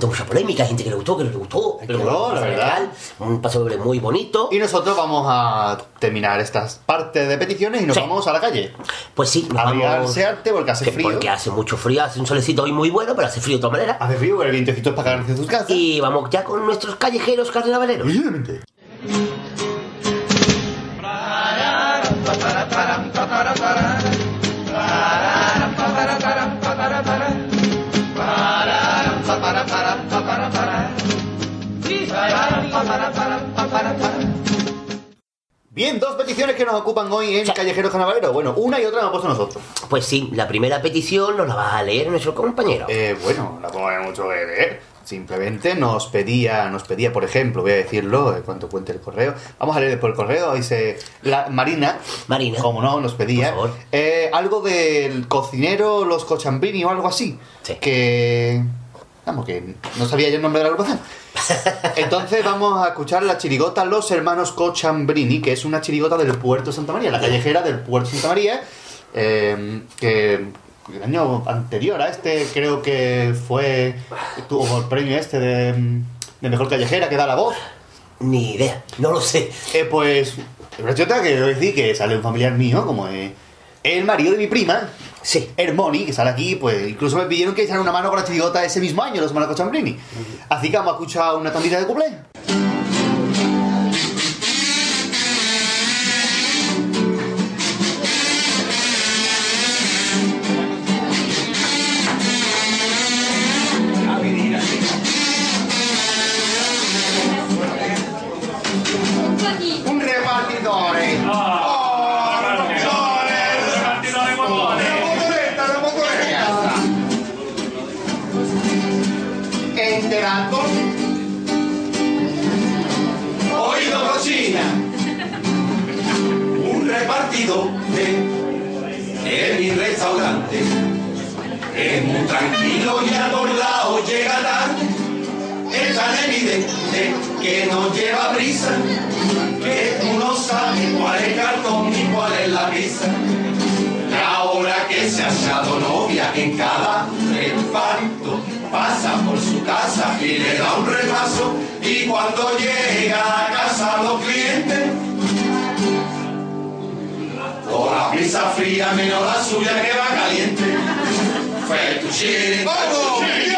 levantó mucha polémica, gente que le gustó, que no le gustó. quedó, gustó, la verdad. Un paso doble muy bonito. Y nosotros vamos a terminar estas partes de peticiones y nos vamos a la calle. Pues sí, nos a vamos... abrigarse porque hace frío. Porque hace mucho frío, hace un solecito hoy muy bueno, pero hace frío de todas maneras. Hace frío, pero el vientecito es para en sus casas. Y vamos ya con nuestros callejeros carnavaleros. Bien, dos peticiones que nos ocupan hoy en Callejeros Carnavaleros. Bueno, una y otra la hemos puesto nosotros. Pues sí, la primera petición nos la va a leer nuestro compañero. Eh, bueno, la pongo mucho que leer. Simplemente nos pedía, nos pedía, por ejemplo, voy a decirlo, eh, cuando cuente el correo. Vamos a leer después el correo. Dice la Marina. Marina. Como no, nos pedía. eh, algo del cocinero, los cochambrini o algo así. Que. Vamos, que no sabía yo el nombre de la agrupación. Entonces vamos a escuchar la chirigota Los Hermanos Cochambrini, que es una chirigota del Puerto Santa María, la callejera del Puerto Santa María, eh, que el año anterior a este creo que fue, tuvo el premio este de, de Mejor Callejera, que da la voz. Ni idea, no lo sé. Eh, pues, resulta que decir que sale un familiar mío, como es el marido de mi prima, Sí. Hermoni, que sale aquí, pues incluso me pidieron que echara una mano con la chirigota ese mismo año, los hermanos Cochambrini. Así que vamos a escuchar una tandita de cuplé. Es muy tranquilo y adorado, llega tarde. Es tan evidente que no lleva prisa. Que tú no sabes cuál es el cartón ni cuál es la pizza. Ahora que se ha hallado novia en cada reparto, pasa por su casa y le da un repaso. Y cuando llega a casa los clientes, toda la pizza fría menos la suya que va caliente. Feito xiringo.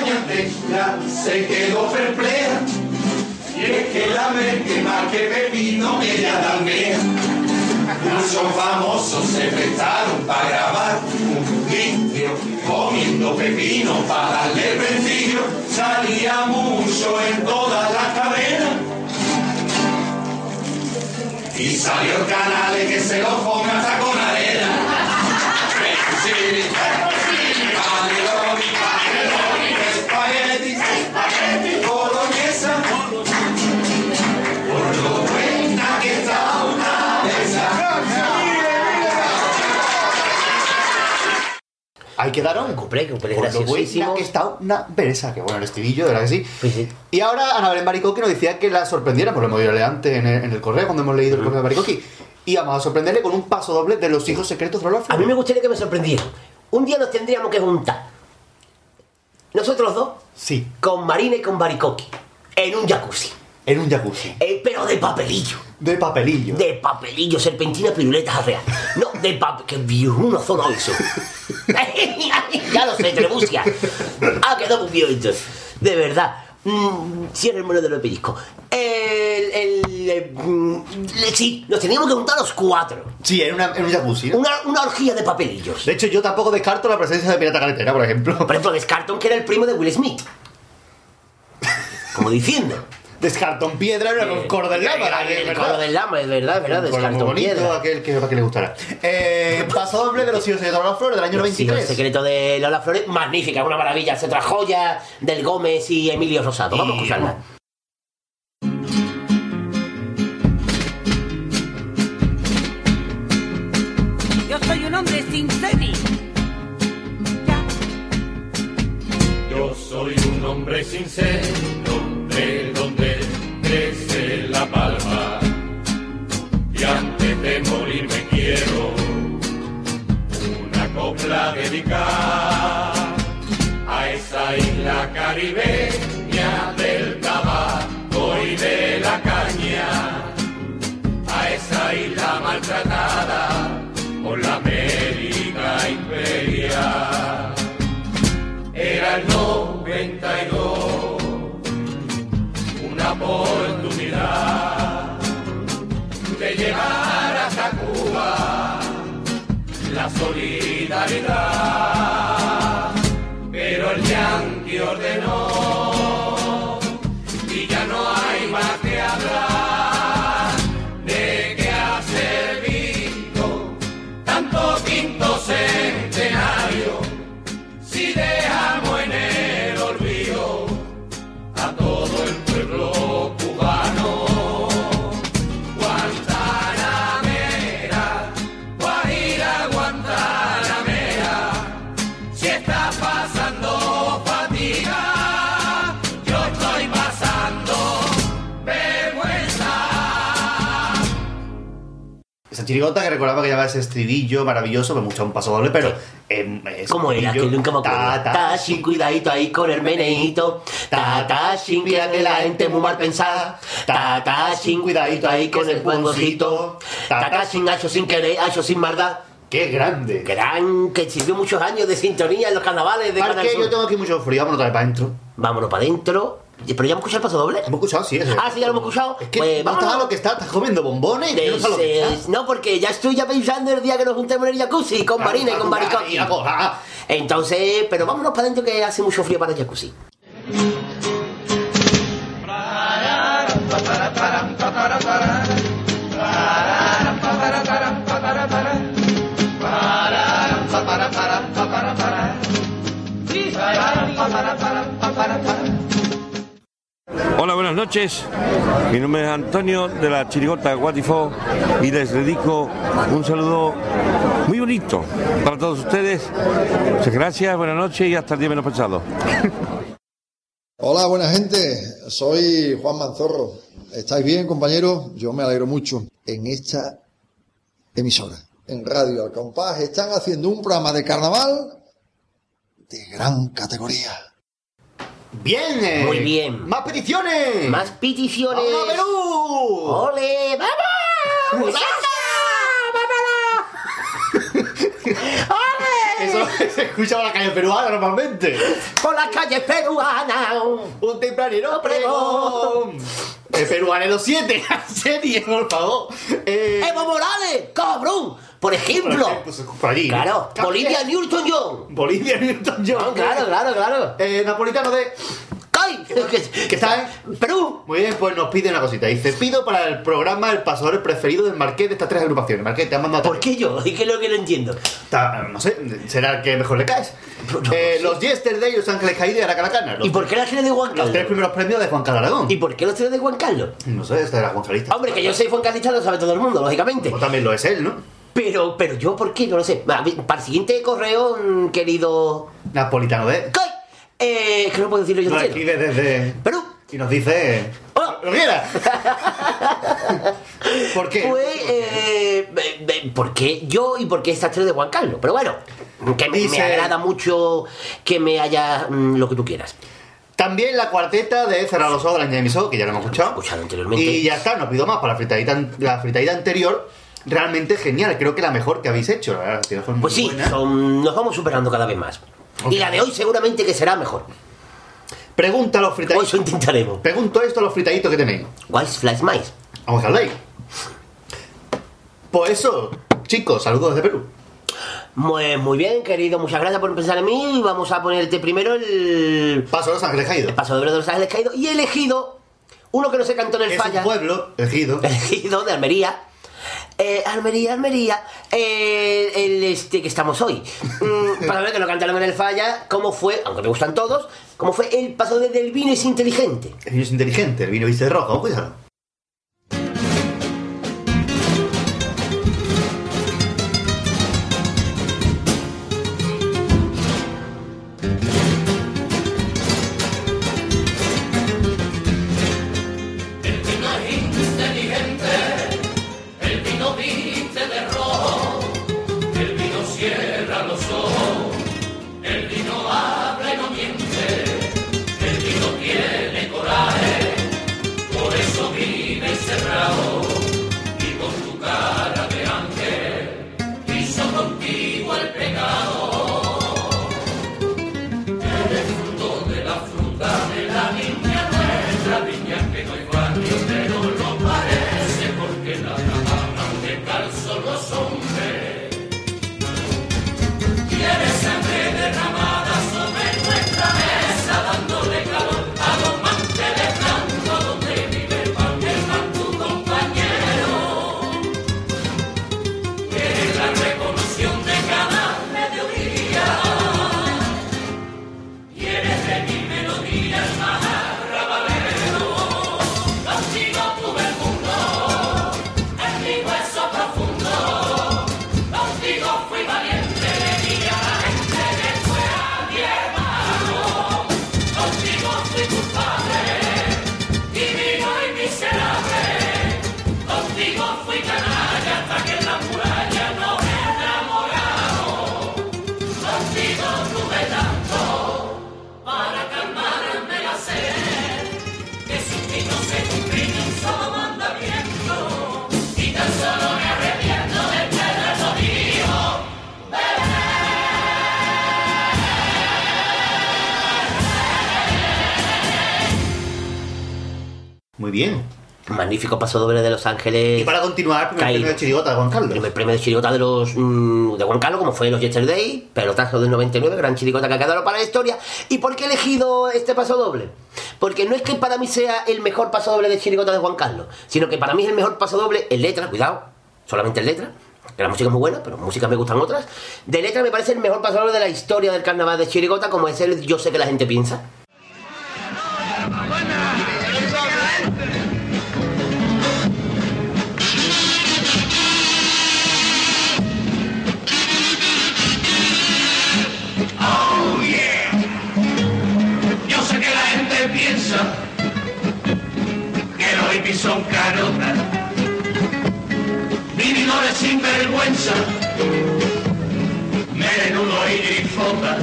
Toda España entera se quedó perpleja. Y es que la más que pepino ella dalmea. Muchos famosos se prestaron para grabar un vídeo comiendo pepino para darle prestigio. Salía mucho en todas las cadenas. Y salió el canal que se lo come hasta con arena. Ahí quedaron. Cumple, cumple, Por lo buena graciosísimo. que está una pereza, que bueno, el estribillo, de verdad que sí. Y ahora Ana Belén Baricoqui nos decía que la sorprendiera, pues lo hemos leído antes en el, en el correo, cuando hemos leído el correo de Baricoqui. Y vamos a sorprenderle con un paso doble de los hijos secretos de Lola A mí me gustaría que me sorprendieran. Un día nos tendríamos que juntar. Nosotros dos. Sí. Con Marina y con Baricoqui. En un jacuzzi. En un jacuzzi. Eh, pero de papelillo. De papelillo. De papelillo, serpentina, piruletas real. No, de papel. Que viejuno zona eso. ya lo sé, Trebucia. Ha quedado muy bien esto. De verdad. Mm, Cierra el mono de los pellizcos. El, el, el, mm, sí, nos teníamos que juntar los cuatro. Sí, en, una, en un jacuzzi. ¿no? Una, una orgía de papelillos. De hecho, yo tampoco descarto la presencia de Pirata Carretera, por ejemplo. Por ejemplo, Descarton, que era el primo de Will Smith. Como diciendo. Descartón Piedra era con coro del lama, la que- El ¿verdad? coro del lama, es verdad, es verdad. Bonito, Piedra. aquel que, para que le gustara. Eh, paso doble de los hijos de Lola Flores del año Sí, el 93. secreto de Lola Flores, magnífica, una maravilla. Es otra joya del Gómez y Emilio Rosado. Vamos a escucharla. Yo soy un hombre sincero. Yo soy un hombre sincero, de donde crece la palma. Y antes de morir me quiero una copla dedicar a esa isla caribeña del tabaco y de la caña. A esa isla maltratada por la América imperial era el oportunidad de llevar hasta Cuba la solidaridad. Pero el yanqui ordenó y ya no hay más que hablar de que ha servido tanto quinto centenario chirigota que recordaba que llevaba ese estribillo maravilloso, me mucha un paso doble, pero. em, es ¿Cómo era? Que nunca me acuerdo. ta, ta, cuidadito ahí con el meneíto. Ta, ta, sin cuidado que la gente muy mal pensada. Ta, ta, sin cuidadito ahí con el puendocito. Ta, ta, sin hacho sin querer, hacho sin maldad. ¡Qué grande! Gran, que sirvió muchos años de sintonía en los carnavales de ¿Para Canal? Sur. Yo tengo aquí mucho frío, vámonos otra vez para adentro. Vámonos para adentro. Pero ya hemos escuchado el paso doble. Hemos escuchado, sí. Ah, sí, ya lo hemos escuchado. Es que Pues no estás a lo que estás, estás comiendo bombones y no lo que estás. no, porque ya estoy ya pensando el día que nos juntemos en el jacuzzi con Claro, Marina y con claro. Entonces, pero vámonos para adentro que hace mucho frío para el jacuzzi. Hola, buenas noches. Mi nombre es Antonio de la Chirigota Guatifó y les dedico un saludo muy bonito para todos ustedes. Muchas gracias, buenas noches y hasta el día menos pensado. Hola, buena gente. Soy Juan Manzorro. ¿Estáis bien, compañeros? Yo me alegro mucho. En esta emisora, en Radio Al Compás, están haciendo un programa de carnaval de gran categoría. Bien, eh. Muy bien. ¡Más peticiones! Más peticiones. ¡Vamos a Perú! ¡Ole! ¡Vamos! Eso se escucha por la calle peruana normalmente. Por las calles peruanas. Un tempranero pregón. El peruanero 7, en serie, por favor. Eh, ¡Evo Morales! ¡Cabrón! Por ejemplo. pues, allí. Claro. Bolivia Newton John. Bolivia Newton John. Claro, claro, claro. Eh, napolitano de. ¡Ay! ¿Qué está en Perú. Muy bien, pues nos pide una cosita. Dice: Pido para el programa el pasador preferido del Marqués de estas tres agrupaciones. Marqués, te han mandado. ¿Por qué yo? Es que es lo que no entiendo. No sé, será el que mejor le caes. Eh, los Yesterday, Los Ángeles Caídos y Aracalacana. ¿Y por qué la tiene de Juan los tres Carlos? primeros premios de Juan Carlos Aragón. ¿Y por qué los tiene de Juan Carlos? No sé, este era Juan Carlista. Hombre, que yo soy Juan Carlista lo sabe todo el mundo, lógicamente. O también lo es él, ¿no? Pero, pero yo, ¿por qué? No lo sé. Para el siguiente correo, mm, querido. Napolitano de. ¡Coy! Eh, que no puedo decirlo yo Nos escribe desde. Perú. Y nos dice. ¡Lo quiera! ¿Por qué? Pues, eh, eh, eh, ¿por qué yo y por qué esta estrella de Juan Carlos? Pero bueno, que me, me Dice- agrada mucho que me haya mm, lo que tú quieras. También la cuarteta de Cerrar los ojos de la que ya lo hemos escuchado. Escuchado anteriormente. Y ya está, no pido más para la fritadita, la fritadita anterior. Realmente genial, creo que la mejor que habéis hecho. La verdad, que fue muy Pues sí, son- nos vamos superando cada vez más. Y la de hoy seguramente que será mejor. Pregunta a los fritaditos. Eso intentaremos. Pregunto esto a los fritaditos que tenéis. Wise Flash Mice. Vamos a hablar. Pues eso, chicos, saludos desde Perú. Muy, muy bien, querido, muchas gracias por pensar en mí. Y Vamos a ponerte primero el Paso de los Ángeles Caídos. el paso de los ángeles caídos. Y elegido uno que no se cantó en el Es falla. un pueblo elegido. elegido de Almería. Eh, Almería, Almería, eh, el este que estamos hoy. Mm, para ver que no cantaron en el falla, cómo fue, aunque me gustan todos, cómo fue el paso de del vino es inteligente. El vino es inteligente, el vino viste de rojo, cuidado. Muy bien. Magnífico paso doble de Los Ángeles. Y para continuar, primer premio de chirigota de Juan Carlos. Primer premio de chirigota de los mm, de Juan Carlos, como fue los Yesterday, pelotazo del 99, gran chirigota que ha quedado para la historia. ¿Y por qué he elegido este paso doble? Porque no es que para mí sea el mejor paso doble de chirigota de Juan Carlos, sino que para mí es el mejor paso doble en letra, cuidado, solamente en letra. Que la música es muy buena, pero música me gustan otras. De letra me parece el mejor paso doble de la historia del carnaval de Chirigota, como es el Yo sé que la gente piensa. Los hippies son carotas, vividores sin vergüenza, menudo y grifota,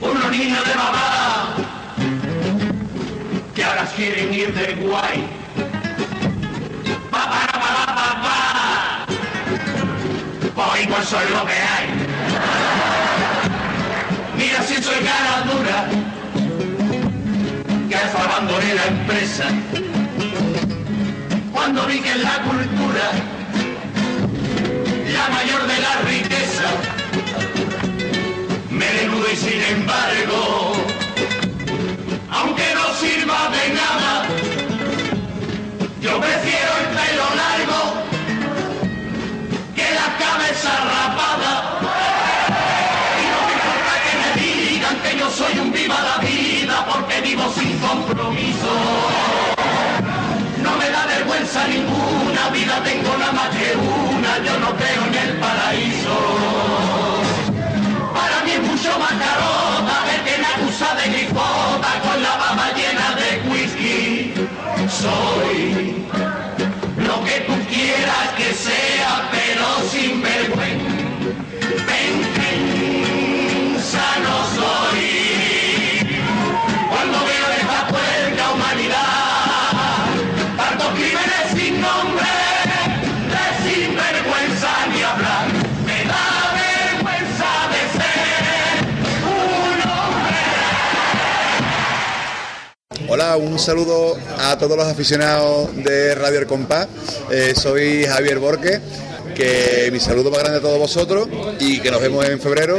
unos niños de mamá que ahora quieren ir de guay. Pa, pa, pa, pa, pa, pa. Pues igual soy lo que hay. Mira si soy cara dura, hasta abandoné la empresa. Cuando vi que en la cultura, la mayor de la riqueza, me desnudo y sin embargo, aunque no sirva de nada, yo prefiero el pelo largo que la cabeza rapada. Y no me importa que me digan que yo soy un viva la vida No me da vergüenza ninguna, vida tengo nada más que una. yo no creo en el paraíso. Para mí es mucho más carota Hola, un saludo a todos los aficionados de Radio El Compás. Eh, soy Javier Borque, que mi saludo más grande a todos vosotros y que nos vemos en febrero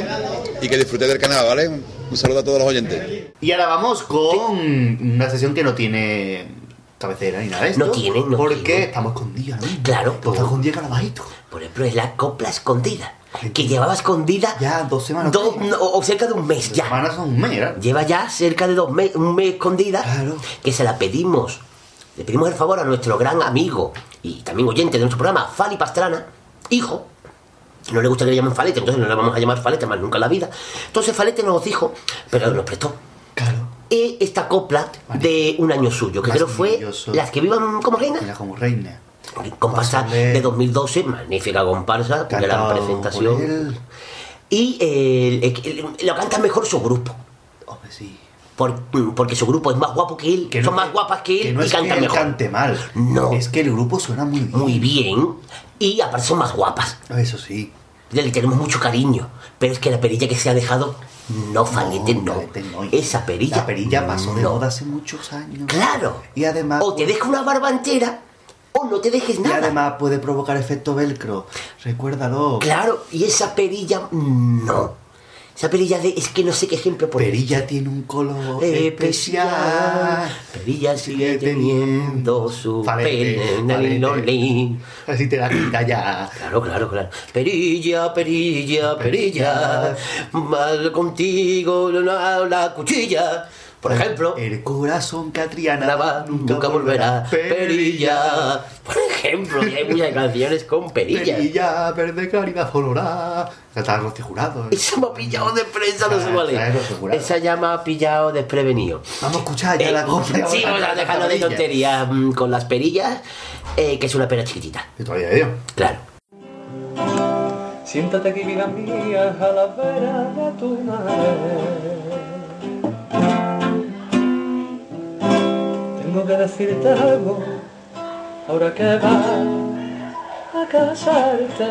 y que disfrutéis del canal, ¿vale? Un saludo a todos los oyentes. Y ahora vamos con una sesión que no tiene cabecera ni nada de esto. No tiene, no Porque tiene. estamos escondidas, ¿no? Claro. Está escondida Carabajito. Por ejemplo, es la copla escondida. Que llevaba escondida. Ya dos semanas. do- no, o cerca de un mes ya. semanas son un mes. Lleva ya cerca de dos meses, un mes escondida. Que se la pedimos. Le pedimos el favor a nuestro gran amigo y también oyente de nuestro programa, Fali Pastrana, hijo. No le gusta que le llamen Falete, entonces no le vamos a llamar Falete más nunca en la vida. Entonces Falete nos dijo, pero nos prestó. E esta copla de un año suyo, que creo fue. Las que vivan como reina. Como reina. Comparsa Pásale. de 2012, magnífica comparsa, gran presentación. Y eh, el- el- lo canta mejor su grupo. Hombre, sí. Por- porque su grupo es más guapo que él, son más guapas que él Que no y es que él mejor. cante mal. No. Es que el grupo suena muy bien. Muy bien. Y aparte son más guapas. Eso sí. Le tenemos mucho cariño. Pero es que la perilla que se ha dejado, no falete, no. Esa perilla. La perilla pasó de no. moda hace muchos años. Claro. Y además. O te deja una barba entera, o no te dejes Y nada. además puede provocar efecto velcro. Recuérdalo. Claro, y esa perilla, no. Esa perilla de, es que no sé qué ejemplo poner. Perilla tiene un color especial. especial. Perilla sigue teniendo su pene. Así te la quita ya. Claro, claro, claro. Perilla, perilla, perilla, mal contigo la, la cuchilla. Por ejemplo, El corazón Catriana nada nunca, volverá. Perilla. Por ejemplo, y hay muchas canciones con perilla. Perilla, verde claridad sonora. Está Jurado. ¿eh? Esa me ha pillado de prensa, no se vale. Claro. Esa ya me ha pillado desprevenido. Vamos a escuchar ya Eh, la copla. Sí, vamos a dejarlo de tonterías mm, con las perillas, eh, que es una pera chiquitita. Que todavía dio. Claro. Siéntate aquí, vida mía, a la vera de tu madre. Tengo que decirte algo, ahora que vas a casarte,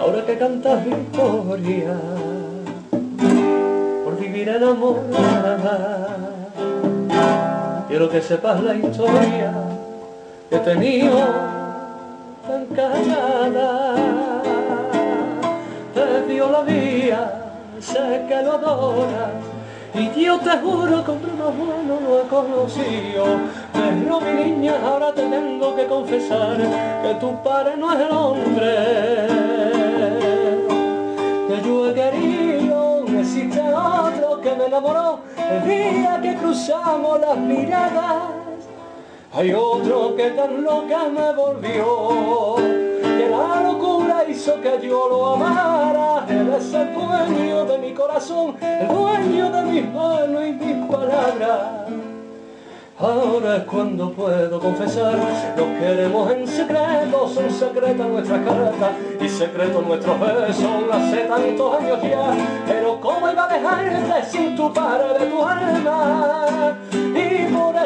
ahora que cantas victoria, por vivir enamorada. Quiero que sepas la historia que he tenido tan callada. Te dio la vía, sé que lo adoras. Y yo te juro que hombre más bueno no he conocido. Pero mi niña, ahora te tengo que confesar que tu padre no es el hombre que yo he querido. Existe otro que me enamoró el día que cruzamos las miradas. Hay otro que tan loca me volvió, la locura hizo que yo lo amara. Él es el dueño de mi corazón, el dueño de mis manos y mis palabras. Ahora es cuando puedo confesar, nos queremos en secreto, son secretas nuestras cartas y secretos nuestros besos hace tantos años ya. Pero cómo iba a dejarte sin tu padre de tu alma.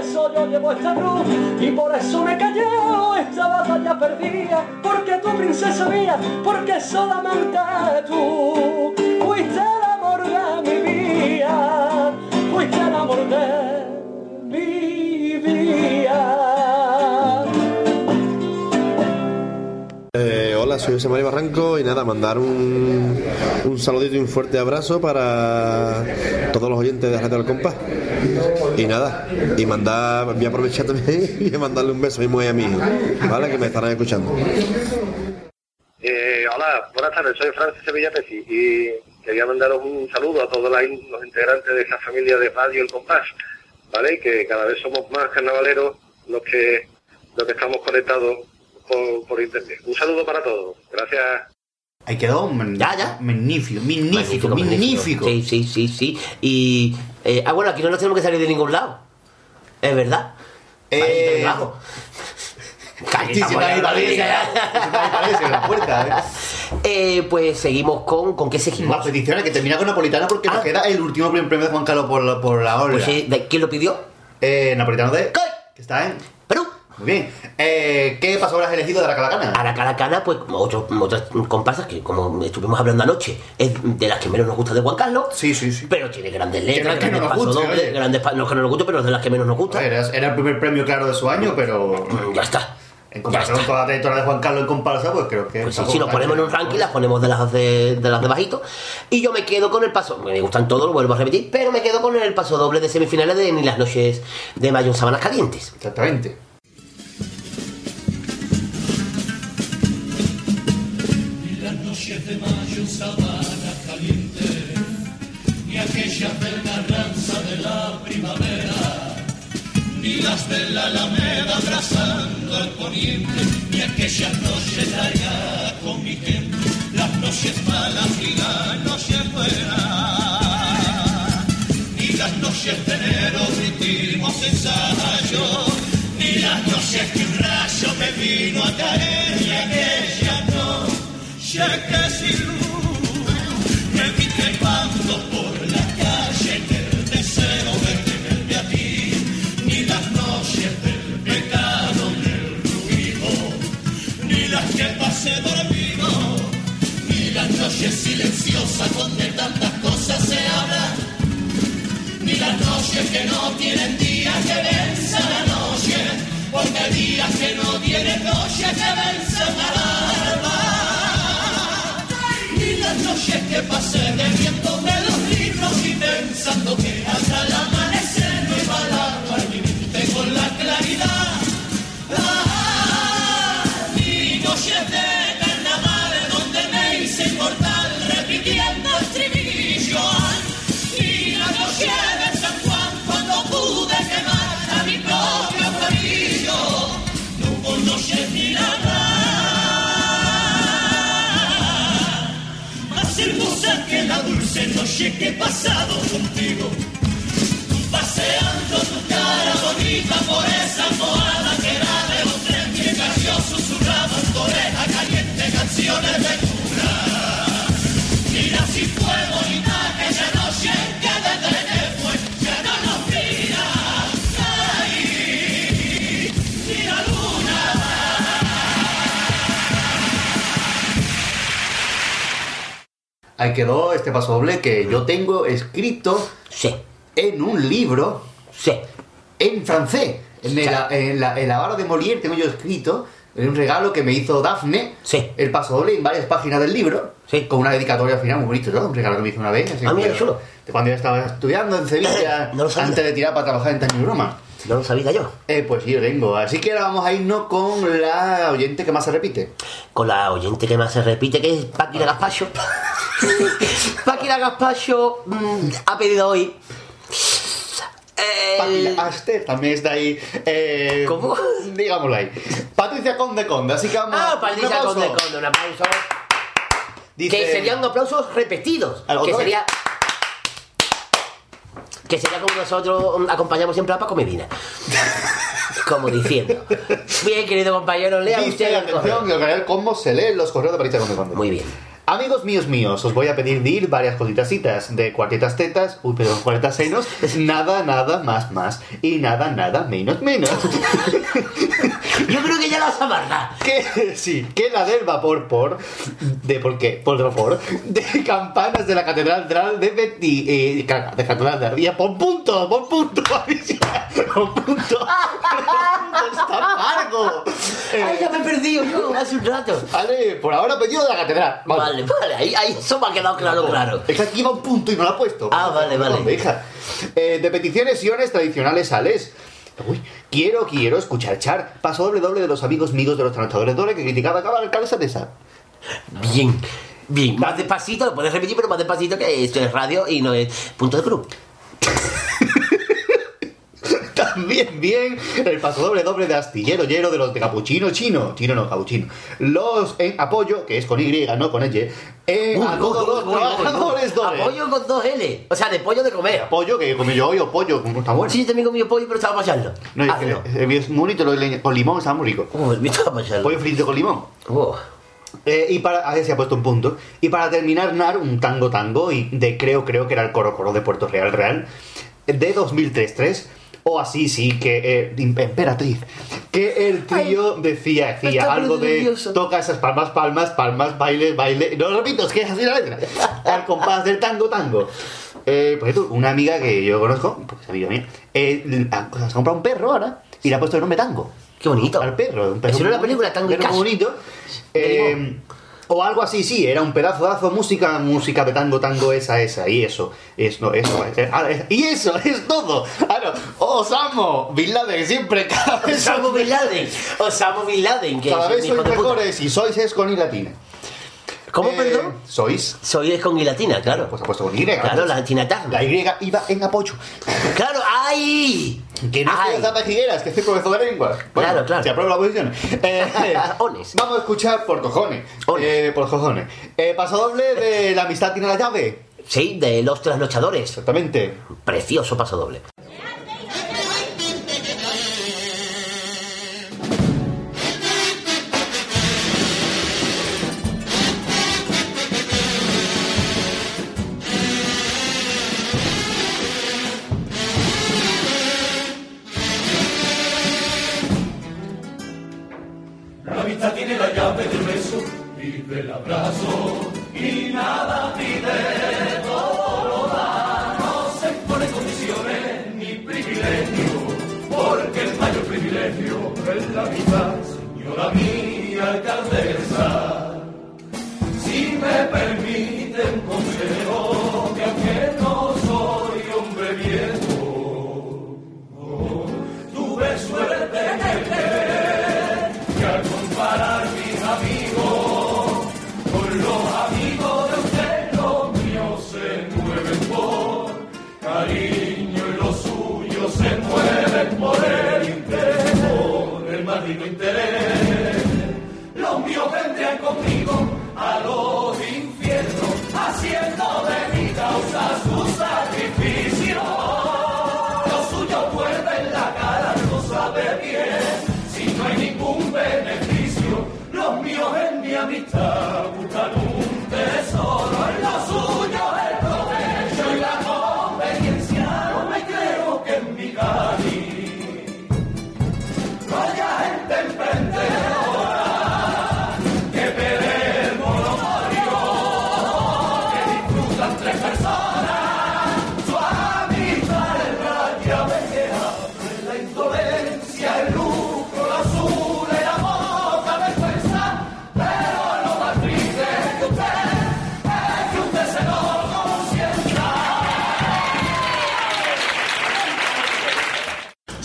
Eso yo llevo esta cruz y por eso me callé esta batalla perdida. Porque tu princesa mía, porque solamente tú fuiste el amor de mi vida, fuiste el amor de mi soy José María Barranco y nada, mandar un, un saludito y un fuerte abrazo para todos los oyentes de Radio del Compás. Y nada, y mandar, voy a aprovechar también y mandarle un beso a mi mujer y a mi hijo, ¿vale? Que me estarán escuchando. Eh, hola, buenas tardes, soy Francis Sevilla Peci y quería mandaros un saludo a todos los integrantes de esta familia de Radio El Compás, ¿vale? Que cada vez somos más carnavaleros los que, los que estamos conectados por, por internet. Un saludo para todos. Gracias. Ahí quedó man- magnífico, magnífico, magnífico. Sí, sí, sí, sí. Y. eh, ah, bueno, aquí no nos tenemos que salir de ningún lado. Es verdad. Eh, Sí, ya, parece, ya. parece, la puerta, Eh, pues seguimos con. ¿Con qué seguimos? Las peticiones que termina con Napolitano porque nos queda el último premio de Juan Carlos por la, por la hora. Pues sí, ¿de- ¿quién lo pidió? Eh, Napolitano de. Que está en. Muy bien. Eh, ¿Qué paso habrás elegido de la Calacana? A la Calacana, pues como otros, otras comparsas que, como estuvimos hablando anoche, es de las que menos nos gusta de Juan Carlos. Sí, sí, sí. Pero tiene grandes letras, que no grandes pasodobles, oye. grandes pa- no que no nos guste, pero es de las que menos nos gusta. Era, era el primer premio claro de su año, pero. Ya está. En comparación con toda la trayectoria de Juan Carlos en comparsa, pues creo que. Pues sí, si nos ponemos en un ranking, las ponemos de las de, de las de bajito. Y yo me quedo con el paso. Me gustan todos, lo vuelvo a repetir, pero me quedo con el paso doble de semifinales de Ni las noches de mayo en Sabanas Calientes. Exactamente. Sabana caliente, ni aquellas de la ranza de la primavera, ni las de la alameda abrazando al poniente, ni aquellas noches largas con mi gente, las noches malas y las noches buenas, ni las noches de enero hicimos ensayo, ni las noches que un rayo me vino a caer, y aquella noche que sin luz silenciosas donde tantas cosas se hablan, ni las noches que no tienen día que venza la noche, porque días que no tienen noche que venzan al alma. Ni las noches que pasé bebiéndome los libros y pensando que hasta el amanecer noche que he pasado contigo. Paseando tu cara bonita por esa almohada que era de los tres mientras yo susurraba en tu oreja caliente canciones de cura. Mira si fue Ahí quedó este paso doble que yo tengo escrito en un libro en francés. En, el, en la, en la vara de Molière tengo yo escrito en un regalo que me hizo Dafne el paso doble en varias páginas del libro con una dedicatoria al final muy bonito ¿no? un regalo que me hizo una vez así Ah, mira, que- chulo. de cuando yo estaba estudiando en Sevilla No antes de tirar para trabajar en Time Roma. No lo sabía yo. Eh, pues sí lo tengo. Así que ahora vamos a irnos con la oyente que más se repite. Con la oyente que más se repite, que es Paquira Gaspacho. Paquira Gaspacho mm, ha pedido hoy. Patricia Aster también está ahí. Eh, ¿Cómo? Digámoslo ahí. Patricia Conde Conde, así que vamos Ah, Patricia. Conde Conde, un aplauso. Dice- Que serían aplausos repetidos. ¿Al Que sería. Que sería como nosotros mm, acompañamos siempre a Paco Medina. Como diciendo. Bien, querido compañero, lea Dice, usted el correo. atención, quiero ver cómo se leen los correos de Patricia Conde Conde. Muy bien. Amigos míos míos, os voy a pedir de ir varias cositasitas de cuartetas tetas, uy, perdón, cuartetas senos, nada, nada, más, más, y nada, nada, menos, menos. Yo creo que ya las amarra. Que, sí, que la del vapor por, de por qué, por vapor, de campanas de la catedral de Betty, eh, de catedral de Ardía, por punto, por punto, por punto, está largo. Ay, ya me he perdido yo hace un rato. Vale, por ahora pedido de la catedral. Vale, vale, ahí, ahí eso me ha quedado claro, claro. Es que aquí va un punto y no lo ha puesto. Ah, vale, vale. Hija. Eh, de peticiones iones tradicionales sales. Uy, quiero, quiero escuchar char. Paso doble doble de los amigos míos de los trabajadores doble que criticaba acaba el alcalde Satesa. Bien, bien. Más despacito, lo puedes repetir, pero más despacito que esto es radio y no es punto de cruz. Bien, bien. El paso doble doble de astillero lleno de los de capuchino chino. Chino no, capuchino. Los en apoyo, que es con Y, no con Y. En Uy, a uy, todos uy, los uy, uy. trabajadores doble. Apoyo con dos L. O sea, de pollo de comer. Pollo, que comí yo hoy, o pollo, como está bueno. Sí, también comí pollo, pero estaba pasando. No, es, Ah, que- no. es muy bonito, con limón está muy rico. Oh, el mío estaba pasando. Pollo frito con limón. Oh. Eh, y para, a ver si ha puesto un punto. Y para terminar, Nar, un tango tango, y de creo, creo que era el coro coro de Puerto Real Real, de 2003-3, o así, sí, que eh, emperatriz, que el trío decía, decía está algo de nervioso. toca esas palmas, palmas, palmas, baile, baile. No lo repito, es que es así la letra. Al compás del tango tango. Eh, por ejemplo, una amiga que yo conozco, porque es amiga mía, eh, ha- se ha comprado un perro ahora y le ha puesto el nombre tango. Qué bonito. Al perro. Un perro Eso era una película, Tango y Cash. bonito. Eh, o algo así, sí, era un pedazo de música, música de tango, tango, esa, esa, y eso, es, no, eso, eh, ah, y eso, es todo. Ah, no, Osamo, Bin Laden, siempre cada vez Osama Bin Laden. Osama Bin Laden, que cada vez sois mejores y sois es con y latina. ¿Cómo, Eh, perdón? Sois. Soy es con guilatina, claro. Pues ha puesto con Y. Claro, la antinatarra. La Y iba en apoyo. Claro, ¡ay! Que no Ay. estoy pejigueras, que estoy profesor de lengua. Bueno, Claro, claro. Se aprueba la posición. Eh, Ones. vamos a escuchar por cojones. Eh, por cojones. Eh, paso doble de La amistad tiene la llave. Sí, de los trasnochadores. Exactamente. Precioso paso doble. Y del abrazo y nada pide, todo lo da. No se pone condiciones ni privilegio, porque el mayor privilegio es la amistad, señora mía alcaldesa. Si me permite un consejo,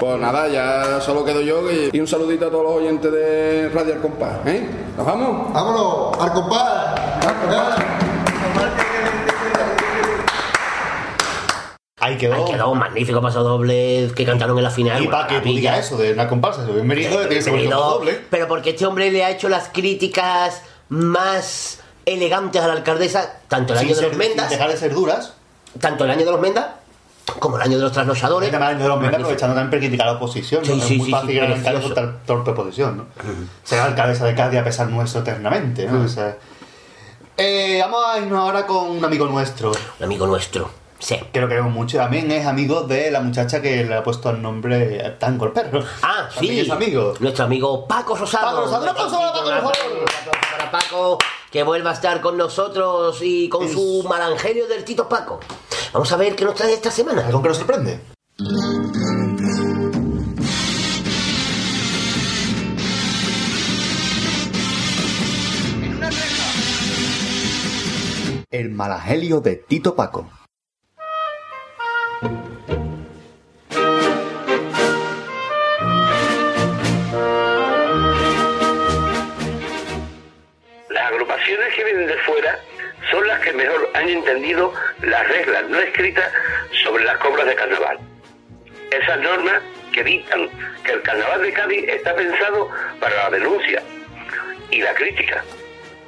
Pues nada, ya solo quedo yo y, y un saludito a todos los oyentes de Radio El Compás. ¿eh? ¿Nos vamos? ¡Vámonos! ¡Al compás! Ahí quedó. Ahí quedó un magnífico paso doble que cantaron en la final. Y para que tú digas eso de una comparsa, de bienvenido, tiene que paso doble. Pero porque este hombre le ha hecho las críticas más elegantes a la alcaldesa, tanto el Sin año de ser- los Mendas, sin dejar de ser duras. tanto el año de los Mendas, como el año de los trasnochadores. El año de los Magnífico. aprovechando también para criticar a la oposición. Sí, ¿no? sí, es muy sí, fácil al alcalde torpe oposición. ¿no? Será alcaldesa de Cádiz a pesar nuestro eternamente. ¿no? O sea, eh, vamos a irnos ahora con un amigo nuestro. Un amigo nuestro, sí. Que lo queremos mucho. También es amigo de la muchacha que le ha puesto el nombre Tango el perro. Ah, También sí. es amigo. Nuestro amigo Paco Rosado. Paco Rosado, un aplauso para Paco, por favor. para Paco, que vuelva a estar con nosotros y con su marangelio del Tito Paco. Vamos a ver qué nos trae esta semana. ¿Algo que nos sorprende? El malagelio de Tito Paco. Las agrupaciones que vienen de fuera son las que mejor han entendido las reglas no escritas sobre las cobras de carnaval. Esas normas que dictan que el carnaval de Cádiz está pensado para la denuncia y la crítica.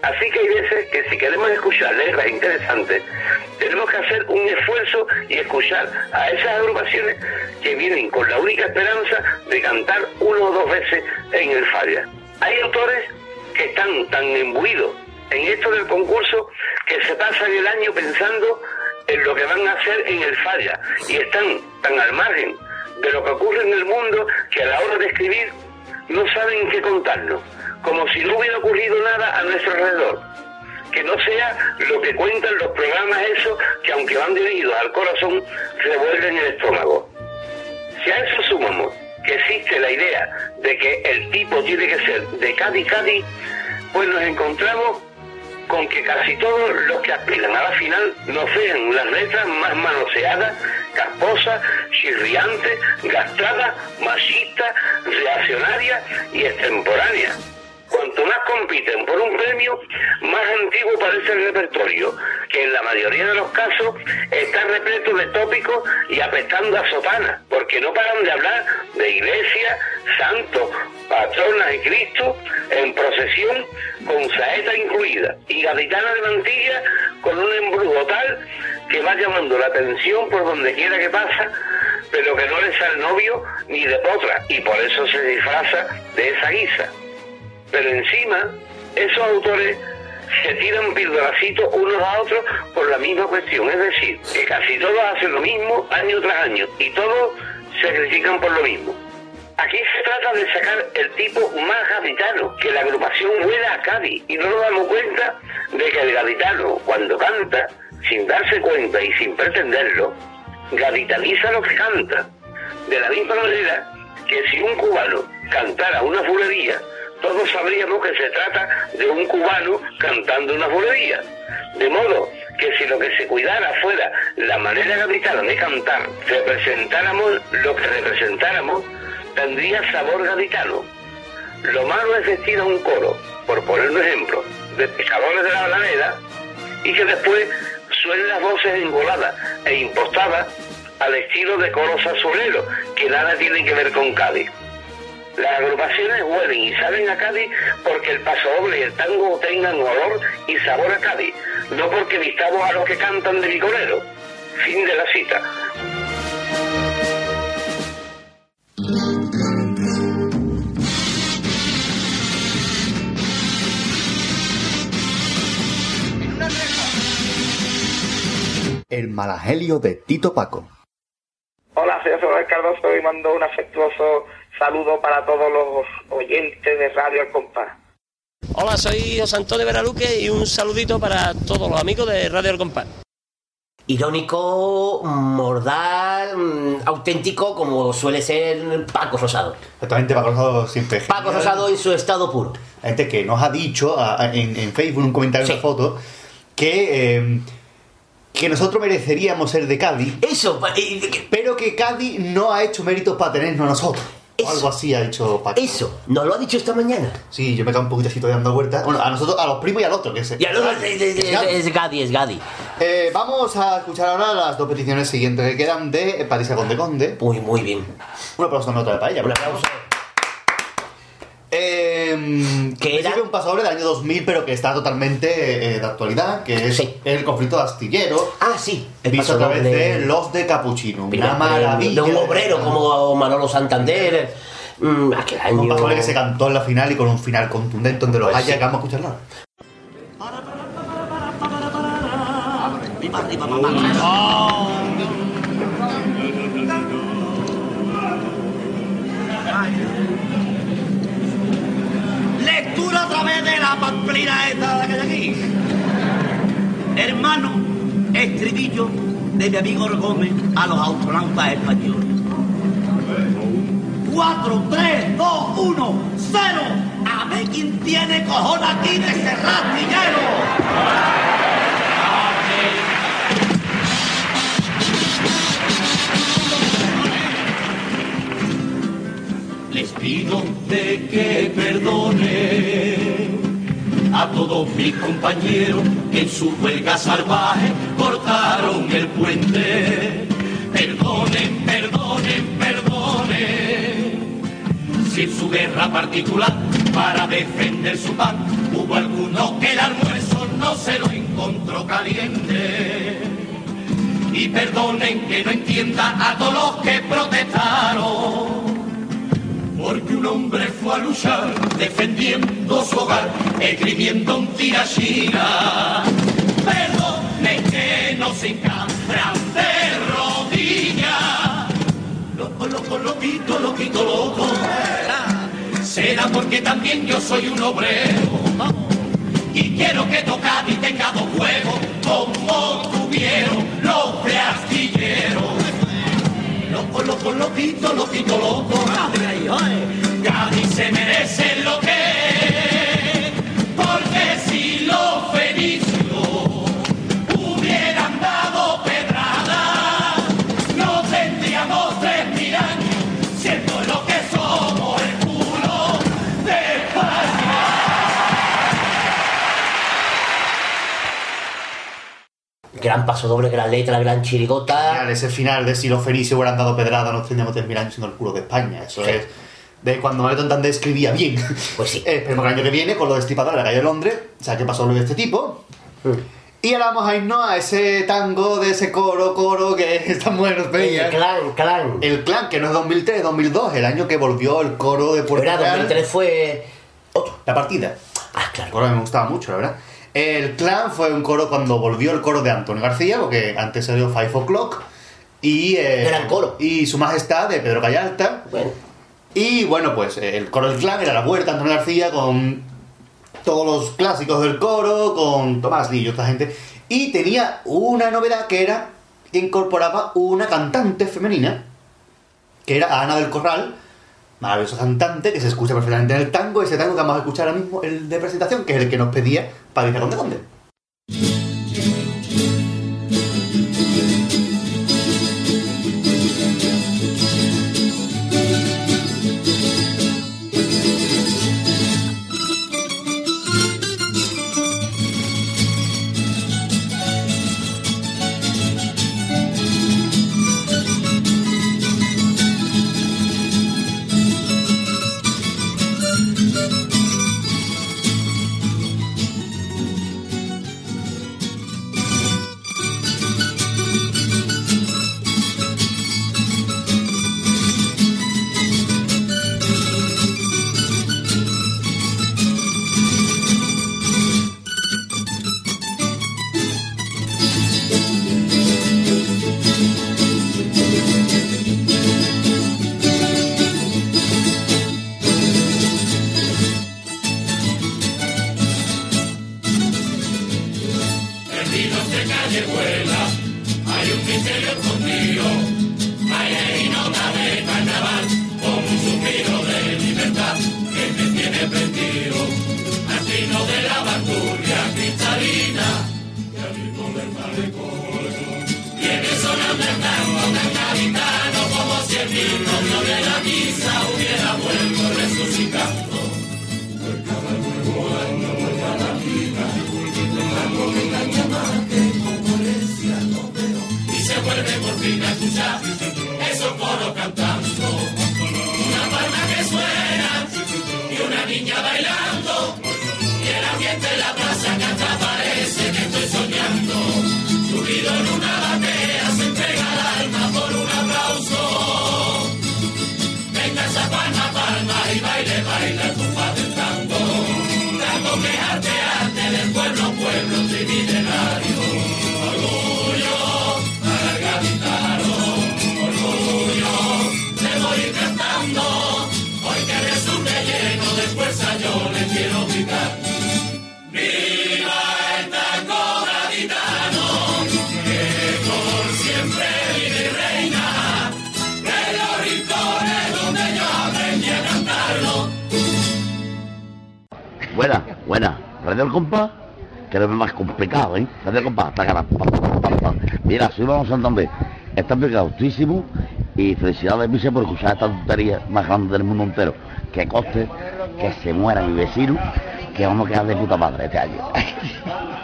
Así que hay veces que si queremos escuchar letras interesantes, tenemos que hacer un esfuerzo y escuchar a esas agrupaciones que vienen con la única esperanza de cantar uno o dos veces en el falla. Hay autores que están tan imbuidos en esto del concurso que se pasan el año pensando en lo que van a hacer en el falla y están tan al margen de lo que ocurre en el mundo que a la hora de escribir no saben qué contarnos, como si no hubiera ocurrido nada a nuestro alrededor. Que no sea lo que cuentan los programas esos que aunque van dirigidos al corazón, revuelven el estómago. Si a eso sumamos que existe la idea de que el tipo tiene que ser de Cádiz Cádiz, pues nos encontramos con que casi todos los que aspiran a la final no sean las letras más manoseadas, casposas, chirriantes, gastadas, machistas, reaccionarias y extemporáneas. Cuanto más compiten por un premio, más antiguo parece el repertorio, que en la mayoría de los casos está repleto de tópicos y apestando a sotana, porque no paran de hablar de iglesia, santos, patronas de Cristo, en procesión, con saeta incluida, y gaditana de mantilla con un embrujo tal que va llamando la atención por donde quiera que pasa, pero que no le sale novio ni de potra, y por eso se disfraza de esa guisa. Pero encima, esos autores se tiran pildolacitos unos a otros por la misma cuestión. Es decir, que casi todos hacen lo mismo año tras año y todos se critican por lo mismo. Aquí se trata de sacar el tipo más gaditano, que la agrupación huela a Cádiz y no nos damos cuenta de que el gaditano, cuando canta, sin darse cuenta y sin pretenderlo, gaditaniza lo que canta. De la misma manera que si un cubano cantara una fulería, todos sabríamos que se trata de un cubano cantando una bulería. De modo que si lo que se cuidara fuera la manera gaditana de cantar, representáramos lo que representáramos, tendría sabor gaditano. Lo malo es vestir a un coro, por poner un ejemplo, de pescadores de la Alameda, y que después suenen las voces engoladas e impostadas al estilo de coros azuleros, que nada tienen que ver con Cádiz. Las agrupaciones huelen y saben a Cádiz porque el pasodoble y el tango tengan olor y sabor a Cádiz, no porque vistamos a los que cantan de bicolero. Fin de la cita. El malagelio de Tito Paco. Hola, soy José Cardoso y mando un afectuoso saludo para todos los oyentes de Radio El Compás. Hola, soy José Antonio Veraluque y un saludito para todos los amigos de Radio El Compás. Irónico, mordaz, mm, auténtico, como suele ser Paco Rosado. Exactamente, Paco Rosado siempre. Paco genial. Rosado en su estado puro. La gente que nos ha dicho a- a- en, en Facebook, en un comentario, en una foto, que, eh, que nosotros mereceríamos ser de Cádiz. Eso, pero que Cádiz no ha hecho méritos para tenernos a nosotros. O algo así ha dicho Paco. Eso, nos lo ha dicho esta mañana. Sí, yo me quedo un poquito así todavía dando vueltas. Bueno, a nosotros, a los primos y al otro, que es. Y al otro es, Gadi, es Gadi. Eh, vamos a escuchar ahora las dos peticiones siguientes que quedan de Parisa Conde Conde. Muy, muy bien. Un aplauso nota para ella. Un aplauso. Eh, que era un paso doble del año 2000, pero que está totalmente eh, de actualidad, que es el conflicto de astillero. Ah, sí. visto a paso través de los de Capuchino. Una maravilla. De un obrero como Manolo Santander. Mm, aquel año. Un paso doble que se cantó en la final y con un final contundente donde los Pues haya sí. que vamos a escucharlo. Lectura a través de la pamplina esta que hay aquí. Hermano, estribillo de mi amigo Gómez a los astronautas españoles. 4, 3, 2, 1, 0. A ver quién tiene cojón aquí de cerrar les pido de que perdone a todos mis compañeros que en su huelga salvaje cortaron el puente. Perdonen, perdonen, perdonen. Si en su guerra particular para defender su pan hubo alguno que el almuerzo no se lo encontró caliente. Y perdonen que no entienda a todos los que protestaron. Porque un hombre fue a luchar defendiendo su hogar, escribiendo un tirachina. Perdonen que no se encambran de rodillas. Loco, loco, loquito, loquito, loco. Será porque también yo soy un obrero. Y quiero que Tocadi tenga dos juegos como tuvieron los de astilleros. Loco, loquito, loquito, loco. Cádiz se merece lo que es, Gran paso doble, gran letra, gran chirigota. Genial, ese final de si los fenicios hubieran dado pedrada, nos tendríamos 3.000 años siendo el culo de España. Eso Sí. es de cuando Manuel Tontande escribía bien. Pues sí. Eh, esperemos que el año que viene, con lo destripador de la calle de Londres, o sea, ¿qué pasó lo de este tipo? Y ahora vamos a irnos a ese tango de ese coro, coro que está bueno, El clan, clan. El clan, que no es 2003, 2002, el año que volvió el coro de Puerto Real. 2003 fue La partida. Ah, claro. El coro me gustaba mucho, la verdad. El clan fue un coro cuando volvió el coro de Antonio García, porque antes salió Five O'Clock. Y, eh, Gran coro. Y su majestad de Pedro Callalta. Y bueno, pues eh, el coro del clan era la vuelta Antonio García con todos los clásicos del coro, con Tomás Lillo, esta gente. Y tenía una novedad que era que incorporaba una cantante femenina, que era Ana del Corral, maravillosa cantante que se escucha perfectamente en el tango, ese tango que vamos a escuchar ahora mismo, el de presentación, que es el que nos pedía Patricia Conde Conde. Altísimo Y felicidades, Pise, por escuchar esta tontería más grande del mundo entero. Que coste que se muera mi vecino, que vamos a quedar de puta madre este año.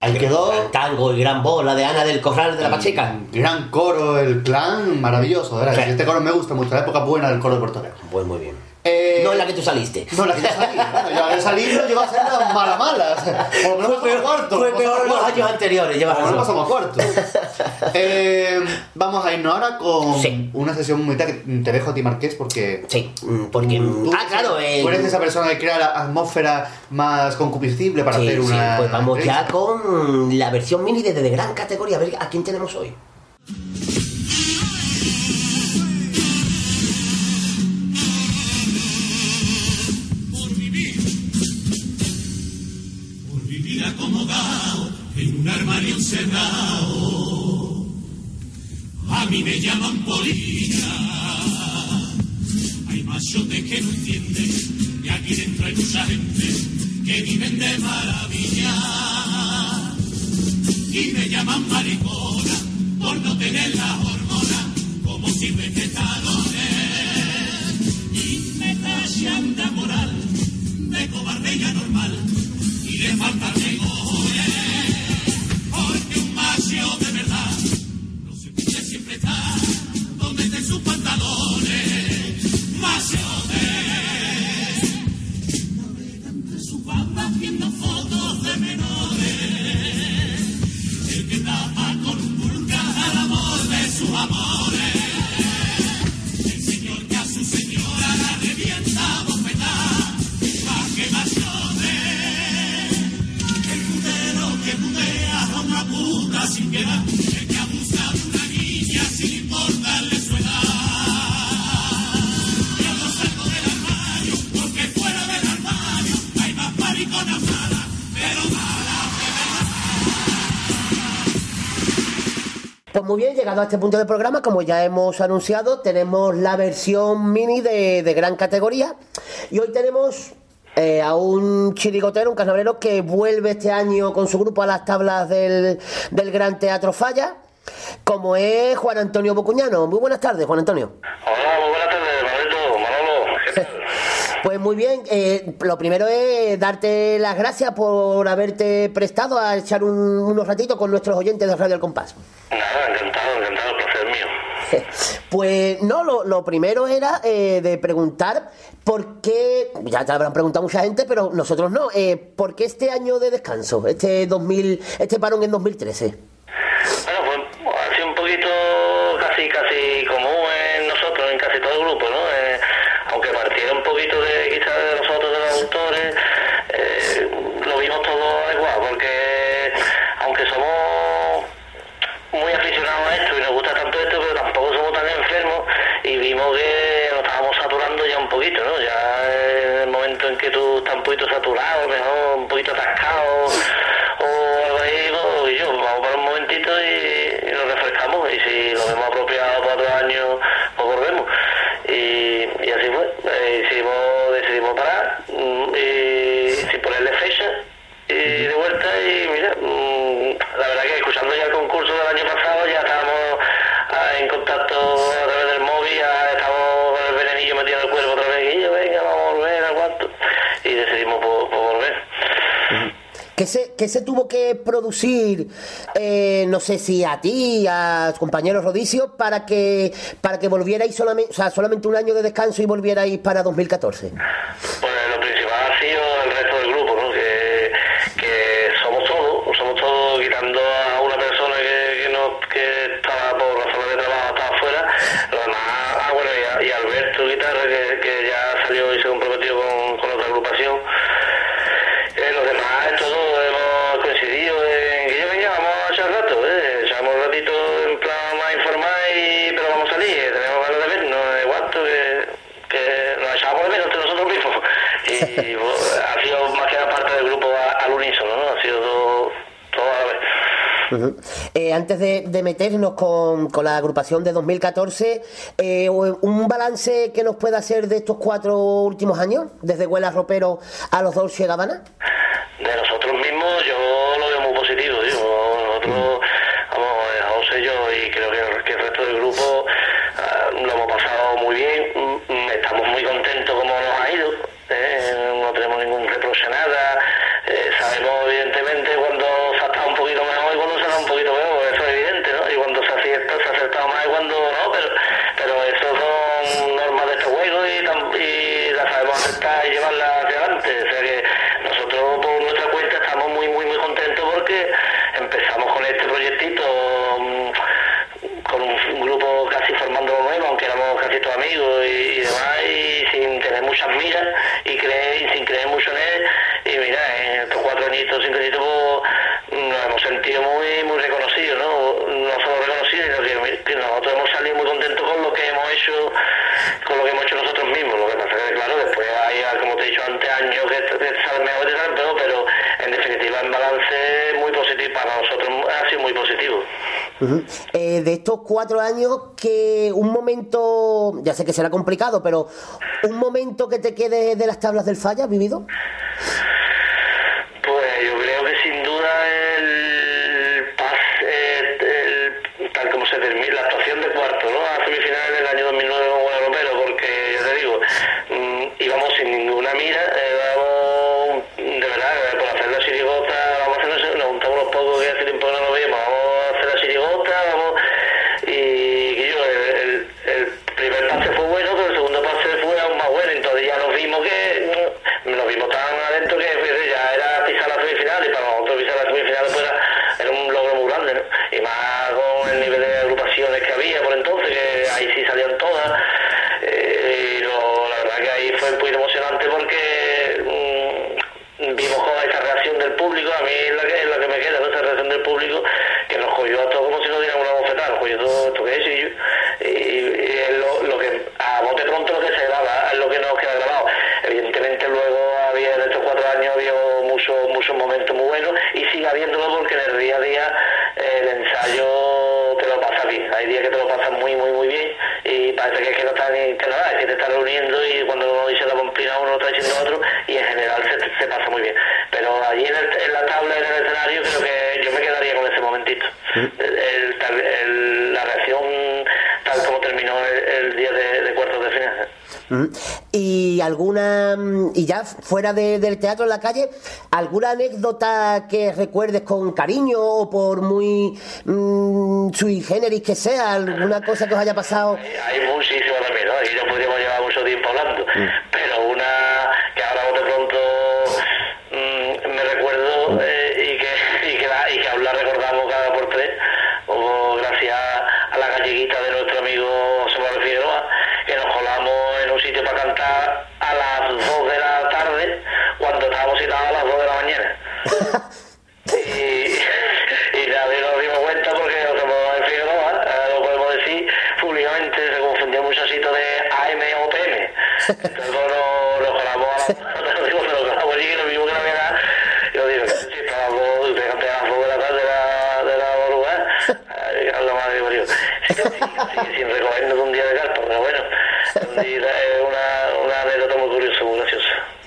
Ahí quedó. Tango y gran voz, la de Ana del Corral de la Pacheca. Gran coro, el clan, maravilloso, de verdad. Sí. Este coro me gusta mucho, la época buena del coro de Puerto Rico. Pues muy bien. Eh, No es la que tú saliste. No, la que yo salí. Bueno, yo al salir no llegó a ser la mala mala. Por lo menos pasamos a cuarto. Fue peor en los años anteriores, llevas Por lo menos pasamos a cuarto. Eh, vamos a irnos ahora con una sesión muy que te dejo a ti, Marqués, porque. Sí, porque. Tú, ah, claro, eh, Tú eres esa persona que crea la atmósfera más concupiscible para Sí, hacer sí, una. pues vamos ya con la versión mini de, de gran categoría. A ver a quién tenemos hoy. En un armario encerrado. A mí me llaman polilla. Hay machotes que no entienden y aquí dentro hay mucha gente que viven de maravilla. Y me llaman maricona por no tener la hormona como si me talones y me tachan de moral, de cobardía normal y de falta de puta sin piedad, el que abusa de una niña sin importarle su edad. Yo no salgo del armario, porque fuera del armario hay más mariconas malas, pero malas que Pues muy bien, llegado a este punto del programa, como ya hemos anunciado, tenemos la versión mini de, de gran categoría. Y hoy tenemos eh, a un chirigotero, un carnavalero que vuelve este año con su grupo a las tablas del, del Gran Teatro Falla, como es Juan Antonio Bocuñano. Muy buenas tardes, Juan Antonio. Hola, muy buenas tardes, Manolito, Manolo. ¿Qué tal? Pues muy bien, eh, lo primero es darte las gracias por haberte prestado a echar un- unos ratitos con nuestros oyentes de Radio El Compás. Nada, encantado, encantado, placer mío. Pues no, lo, primero era eh, de preguntar por qué, ya te habrán preguntado mucha gente, pero nosotros no, eh, ¿por qué este año de descanso, este 2000, este parón en 2013? Bueno, pues ha sido un poquito casi, casi común poquito saturado, mejor un poquito atascado ¿Qué se, se tuvo que producir, eh, no sé si a ti, a compañeros Rodicio, para que para que volvierais solamente, o sea, solamente un año de descanso y volvierais para 2014? Pues lo Eh, antes de, de meternos con, con la agrupación de 2014, eh, un balance que nos pueda hacer de estos cuatro últimos años, desde Huela Ropero a los Dolce Gabbana. De nosotros mismos yo estos cuatro años que un momento, ya sé que será complicado, pero un momento que te quede de las tablas del falla, ¿has vivido? fuera de, del teatro en la calle, ¿alguna anécdota que recuerdes con cariño o por muy mmm, sui generis que sea? ¿Alguna cosa que os haya pasado?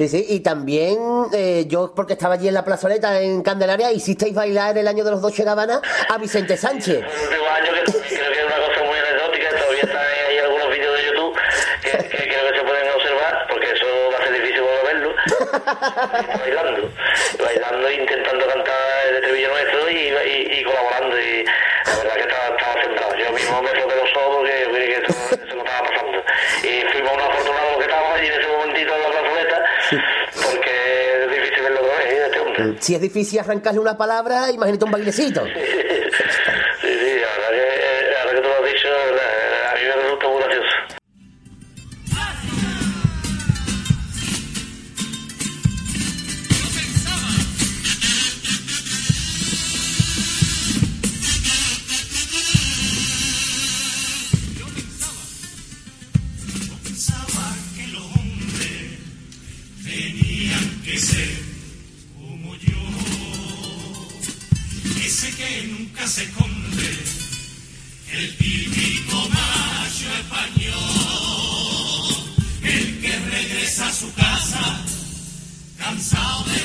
Sí, sí, y también eh, yo, porque estaba allí en la plazoleta en Candelaria, hicisteis bailar en el año de los dos Gabanas a Vicente Sánchez. Un año que creo que es una cosa muy anecdótica, todavía están ahí algunos vídeos de YouTube que, que, creo que se pueden observar, porque eso va a ser difícil verlo. bailando, bailando, e intentando cantar el estribillo nuestro y, y, y colaborando. si es difícil arrancarle una palabra, imagínate un bailecito. nunca se esconde, el típico macho español, el que regresa a su casa cansado de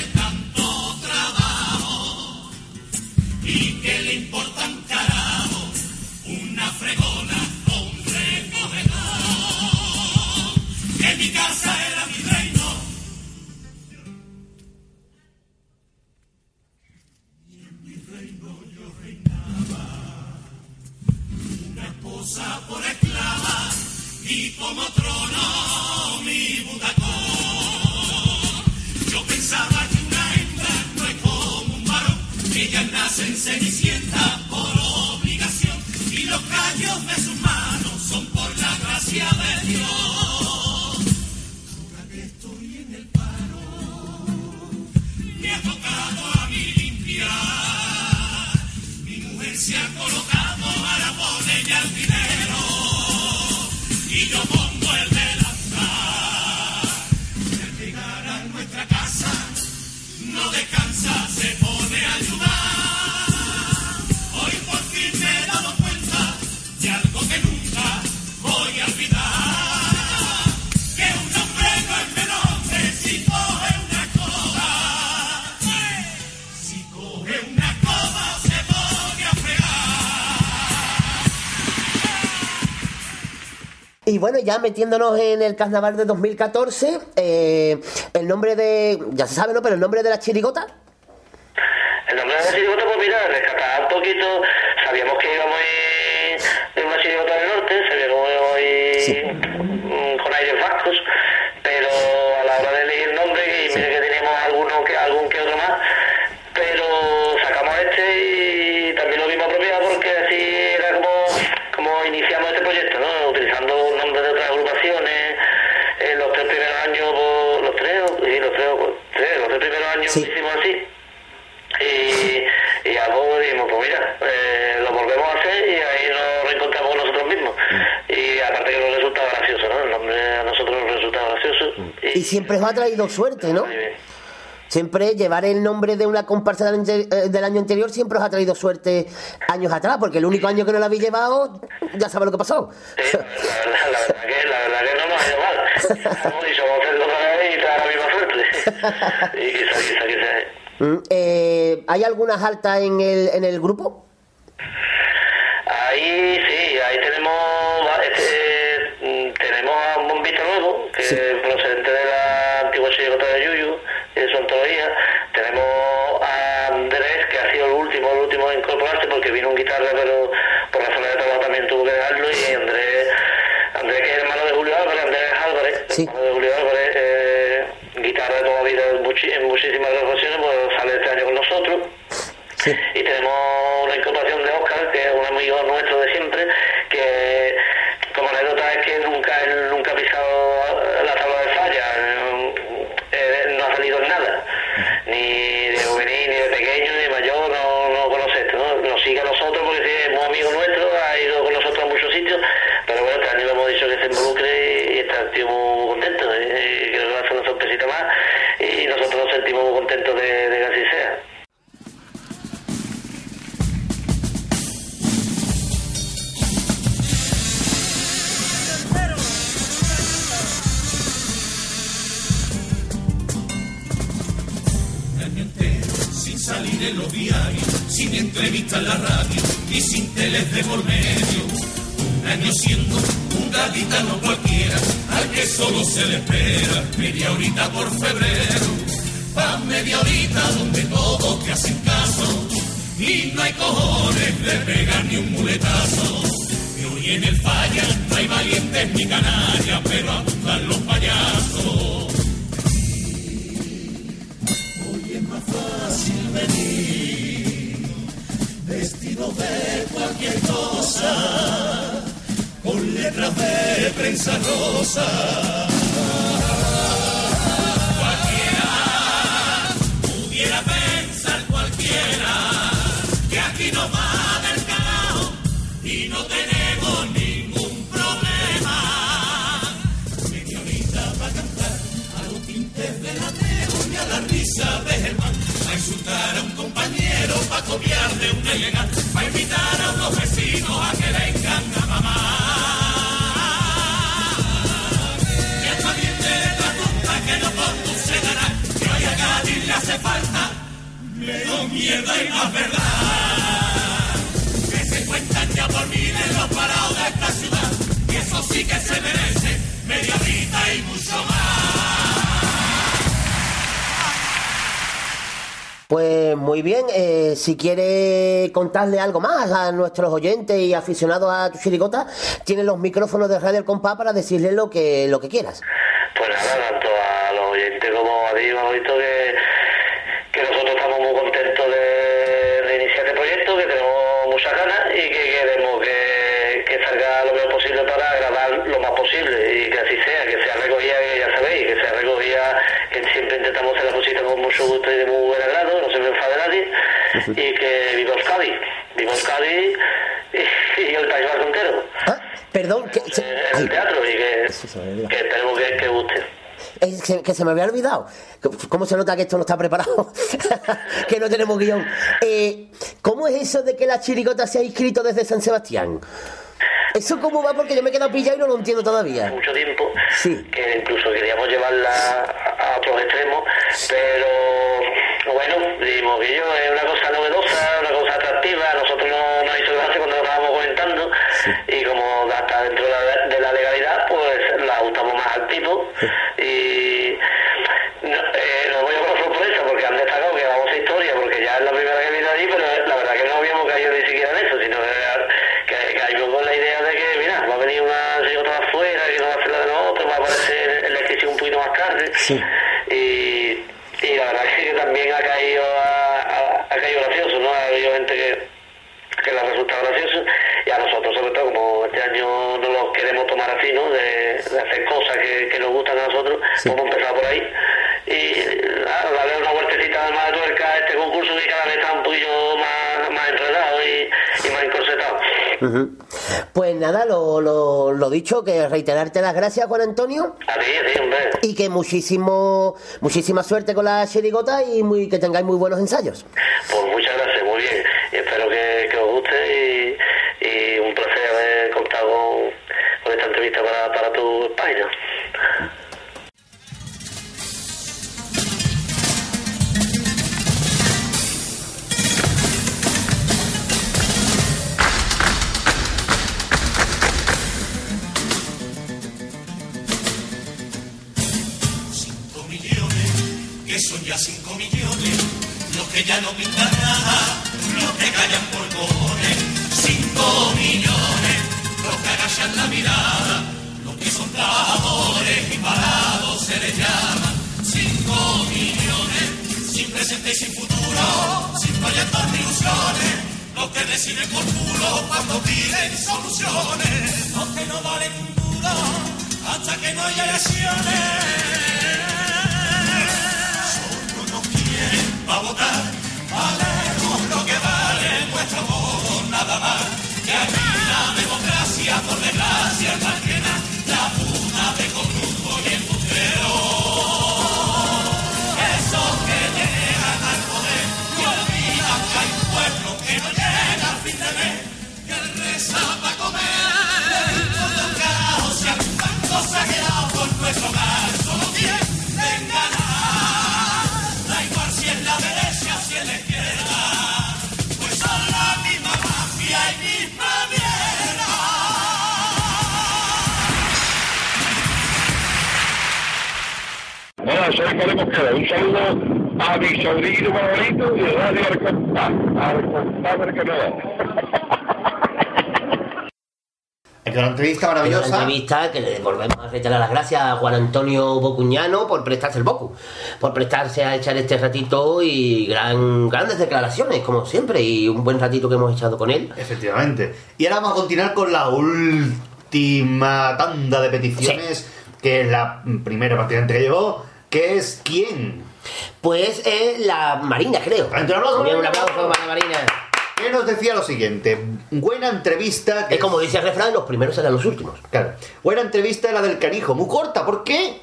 Ya metiéndonos en el carnaval de 2014, eh, el nombre de. Ya se sabe, ¿no? Pero el nombre de la chirigota. El nombre de la chirigota, pues mira, rescatar un poquito, sabíamos que Y siempre os ha traído suerte, ¿no? Siempre llevar el nombre de una comparsa del, eh, del año anterior siempre os ha traído suerte años atrás, porque el único año que no lo habéis llevado, ya sabes lo que pasó. La verdad, la verdad que, la verdad que no nos ha y la misma suerte. y quizá. Mm, eh, ¿Hay algunas altas en el, en el grupo? Ahí sí, ahí tenemos este, mm, tenemos a un bombito nuevo, que la en, muchísimas grabaciones, pues sale este año con nosotros. Y tenemos una incorporación de Oscar, que es un amigo nuestro sin entrevistas en la radio y sin teles de por medio. Un año siendo un gaditano cualquiera, al que solo se le espera media horita por febrero. Pa' media horita donde todos te hacen caso y no hay cojones de pegar ni un muletazo. Y hoy en el falla no hay valientes ni canallas, pero abundan los payasos. Cualquier cosa, con letras de prensa rosa. Cualquiera pudiera pensar cualquiera que aquí no va del carajo y no tenemos ningún problema. Media horita para cantar a los tintes de la y a la risa de a insultar a un compañero, para copiarle una ilegal, para invitar a unos vecinos a que vengan a mamá. Que está bien de la que no conduce que hoy a Cádiz le hace falta menos mierda y más verdad. Que se cuentan ya por miles los parados de esta ciudad, y eso sí que se merece media horita y mucho más. Pues muy bien, eh, si quiere contarle algo más a nuestros oyentes y aficionados a tu chirigota, tiene los micrófonos de Radio El para decirle lo que, lo que quieras. Pues nada, tanto a los oyentes como a ti, Manolito, que, y que viva Euskadi, viva Euskadi y, y el País Vasco entero, Perdón, que, se- eh, el teatro y que, que esperemos que, que guste. es que, que se me había olvidado. ¿Cómo se nota que esto no está preparado? que no tenemos guion. Eh, ¿Cómo es eso de que la chirigota se ha inscrito desde San Sebastián? ¿Eso cómo va? Porque yo me he quedado pillado y no lo entiendo todavía. mucho tiempo Sí. que incluso queríamos llevarla a, a otros extremos, pero bueno, dijimos que yo es una cosa novedosa, una cosa atractiva, nosotros no nos hizo gracia cuando lo estábamos comentando y como está dentro de la, de la legalidad, pues la ajustamos más al tipo nosotros, vamos a empezar por ahí y nada, darle una vueltecita más de tuerca a este concurso que cada vez está un poquillo más, más enredado y, y más encorsetado. Pues nada, lo, lo, lo dicho, que reiterarte las gracias, Juan Antonio. A ti, a ti, hombre. Y que muchísimo, muchísima suerte con la chirigota y muy, que tengáis muy buenos ensayos. Pues muchas gracias, muy bien. Y espero que, que os guste y, y un placer haber contado con, con esta entrevista para, para tu página. Son ya cinco millones, los que ya no pintan nada, los que callan por cojones. Cinco millones, los que agachan la mirada, los que son trabajadores y parados se les llama. Cinco millones, sin presente y sin futuro, sin proyectos ni ilusiones, los que deciden por culo cuando piden soluciones, los que no valen un duro hasta que no haya elecciones. Pa' votar, valemos lo que vale nuestro voto, nada más. Que aquí la democracia, por desgracia, Hola, soy Pablo Mosquera. Un saludo a mi sobrino favorito y Radio al compás. Al compadre que no. Es que una entrevista Una maravillosa. entrevista que le volvemos a reiterar las gracias a Juan Antonio Bocuñano por prestarse el Bocu, por prestarse a echar este ratito y gran, grandes declaraciones, como siempre, y un buen ratito que hemos echado con él. Efectivamente. Y ahora vamos a continuar con la última tanda de peticiones, que es la primera prácticamente que llegó, que es ¿quién? Pues eh, la Marina, creo. Un aplauso. Bien, un aplauso para la Marina. Que nos decía lo siguiente, buena entrevista... Que Es como dice el refrán, los primeros serán los últimos. Claro. Buena entrevista la del canijo, muy corta, ¿por qué?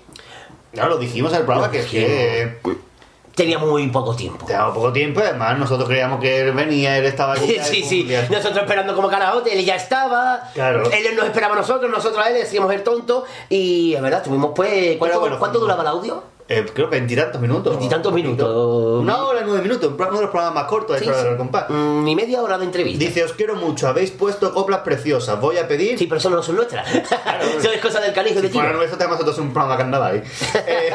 Claro, lo dijimos en el programa que, que Tenía muy poco tiempo. Tenía poco tiempo, además nosotros creíamos que él venía, él estaba aquí. Sí, sí, nosotros esperando como carajote, él ya estaba, Claro. él nos esperaba a nosotros, nosotros a él decíamos el tonto, y es verdad, estuvimos pues... ¿Cuánto, bueno, cuánto duraba el audio? Eh, creo que veintitantos minutos. Veintitantos minutos. Una hora nueve minutos, uno de los programas más cortos de Sí, sí. Compás. Mm, Ni media hora de entrevista. Dice, os quiero mucho, habéis puesto coplas preciosas, voy a pedir... Sí, pero eso no son nuestras. Eso es cosa del canijo de Si fuera nuestro, tenemos nosotros un programa carnaval ahí. Eh,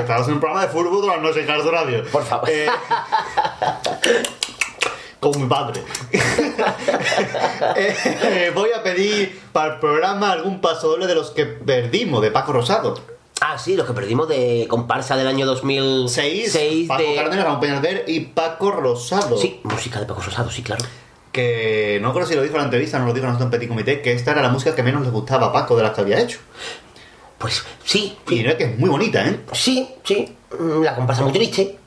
estamos en un programa de fútbol las noches en Radio. Por favor. Eh, como mi padre. Eh, voy a pedir para el programa algún paso doble de los que perdimos, de Paco Rosado. Ah, sí, los que perdimos de comparsa del año 2006 Seis, Paco de... Cárdenas, Ramón Peñalver y Paco Rosado. Sí, música de Paco Rosado, sí, claro. Que no creo si lo dijo en la entrevista, no lo dijo en Petit Comité, que esta era la música que menos le gustaba a Paco de las que había hecho. Pues sí. Y no es que es muy bonita, ¿eh? Sí, sí. Mm, La comparsa muy triste.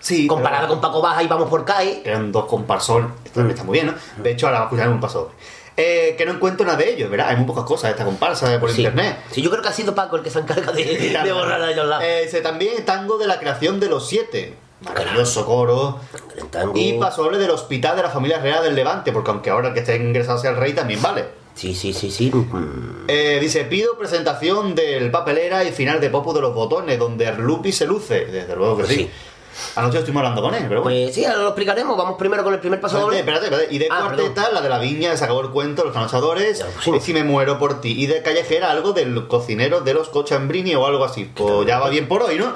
Sí. Comparada con Paco Baja y Vamos por CAE. Eran dos comparsol. Esto también está muy bien, ¿no? De hecho, ahora vamos a escuchar un paso. Eh, que no encuentro nada de ellos, ¿verdad? Hay muy pocas cosas de esta comparsa por Sí. internet. Sí, yo creo que ha sido Paco el que se encarga de, de borrar a ellos lados. Eh, también tango de la creación de los siete. Maravilloso coro. Y pasoble del hospital de la familia real del Levante, porque aunque ahora el que esté ingresado sea el rey también vale. Sí, sí, sí, sí. Eh, dice, pido presentación del papelera y final de Popo de los botones, donde Arlupi se luce. Desde luego que sí. Anoche estuvimos hablando con él, pero bueno. Pues sí, ahora lo explicaremos. Vamos primero con el primer paso doble. espérate, espérate. Y de Ah, cuarteta, la de la viña, se acabó el cuento, los trasnochadores, y si me muero por ti. Y de callejera, algo del cocinero de los Cochambrini o algo así. Pues ya va bien por hoy, ¿no?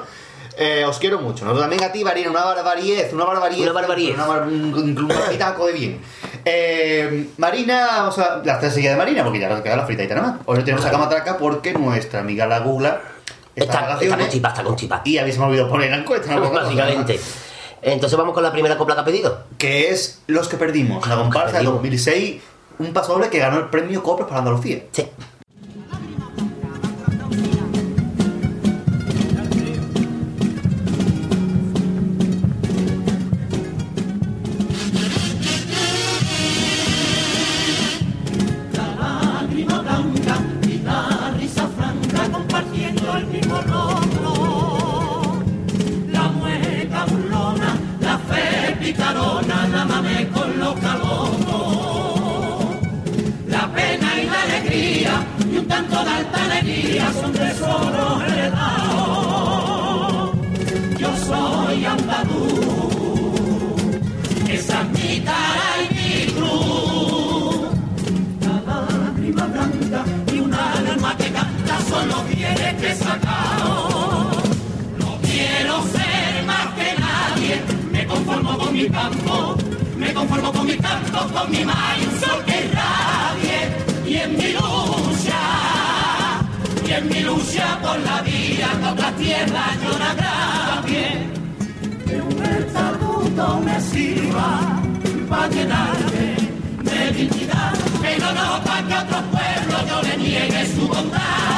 Eh, os quiero mucho. Nosotros también a ti, Marina, una barbaridad, una barbaridad. Una barbaridad. Una bar- un, pitaco de bien. Eh, Marina, vamos a la estrategia de Marina, porque ya nos queda la fritadita nada más. Hoy no tenemos a Camatraca porque nuestra amiga la Gula está, Está, está vacaciones. con chipa, está con chipa. Y habéis me olvidado poner la encuesta, no Básicamente. Entonces vamos con la primera copla que ha pedido. que es Los que perdimos, la comparsa de 2006, un pasoble que ganó el premio Copras para Andalucía. Sí. Tanto de altanería son tesoros heredados. Yo soy andaluz, esa es mi cara y mi cruz lágrima blanca y una alma que canta solo tiene que sacar. No quiero ser más que nadie, me conformo con mi campo, me conformo con mi campo, con mi mar y un sol que irradie. Y en mi y en mi lucha por la vida, con la tierra yo no agravie. Que un estatuto me sirva para llenarme de dignidad, pero no para que a otro pueblo yo le niegue su bondad.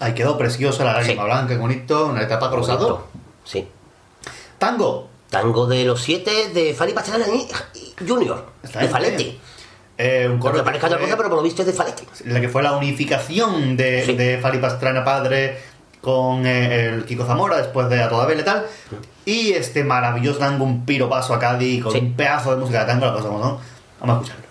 Ahí quedó preciosa la lágrima blanca, qué bonito, una etapa cruzado. Sí. Tango. Tango de los siete de Fali Pacharana Junior. Está De Falete. Eh, un que parezca otra cosa, pero por lo visto es de Falete. la que fue la unificación de, de Fali Pastrana padre con eh, el Kiko Zamora después de A Toda Vela y tal. Y este maravilloso tango, un piropaso a Cádiz con un pedazo de música de tango, la cosa como son. Vamos a escucharlo.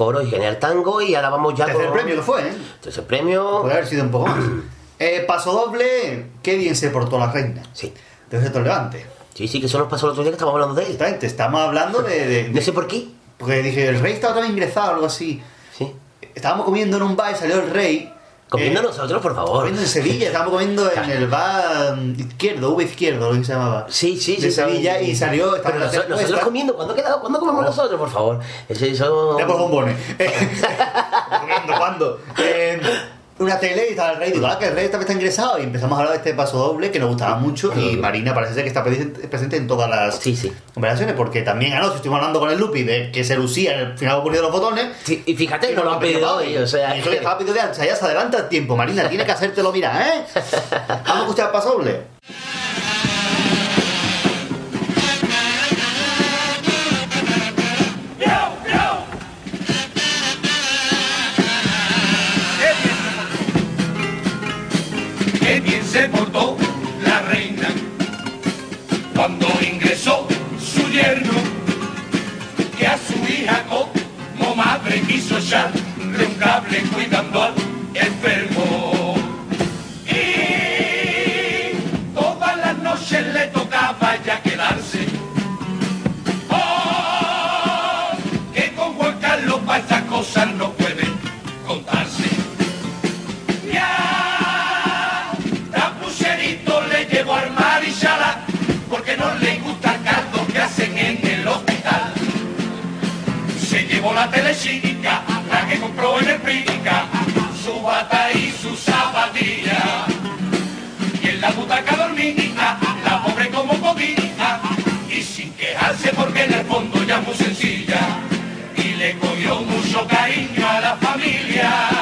Coro y genial tango. Y ahora vamos ya Tercer con... premio que fue, ¿eh? Tercer premio. Puede haber sido un poco más. Eh, paso doble, qué bien se portó la reina. Sí. De Centro Levante. Sí, sí, que eso nos pasó el otro día que estábamos hablando de él. Exactamente, estamos hablando de, de- No sé por qué. Porque dije, el rey otra vez ingresado o algo así. Sí. Estábamos comiendo en un bar y salió el rey. Comiendo eh, nosotros, por favor. Comiendo en Sevilla, estábamos comiendo en el bar izquierdo, V izquierdo, lo que se llamaba. Sí, sí, De sí. Sevilla y salió. Pero la nosotros, puesta. comiendo, ¿cuándo, queda, ¿cuándo comemos nosotros, por favor? Eso, eso... Ya por bombones. comiendo, ¿cuándo? Eh, una tele y estaba el rey. Digo, ah, que el rey vez está ingresado. Y empezamos a hablar de este paso doble que nos gustaba mucho. Y Marina parece ser que está presente, en todas las Sí, sí. conversaciones. Porque también anoche estuvimos hablando con el Lupi de que se lucía en el final poniendo los botones. Sí, y fíjate, no lo han pedido hoy, o sea... Y pedido de ancha, ya se adelanta el tiempo. Marina, tiene que hacértelo mirar, ¿eh? Vamos a escuchar el paso doble. Se portó la reina cuando ingresó su yerno, que a su hija como madre quiso echarle un cuidando al enfermo. Llevó la telecínica, la que compró en el Prínica, su bata y su zapatilla. Y en la butaca dormía, la pobre como podía, y sin quejarse porque en el fondo ya muy sencilla. Y le cogió mucho cariño a la familia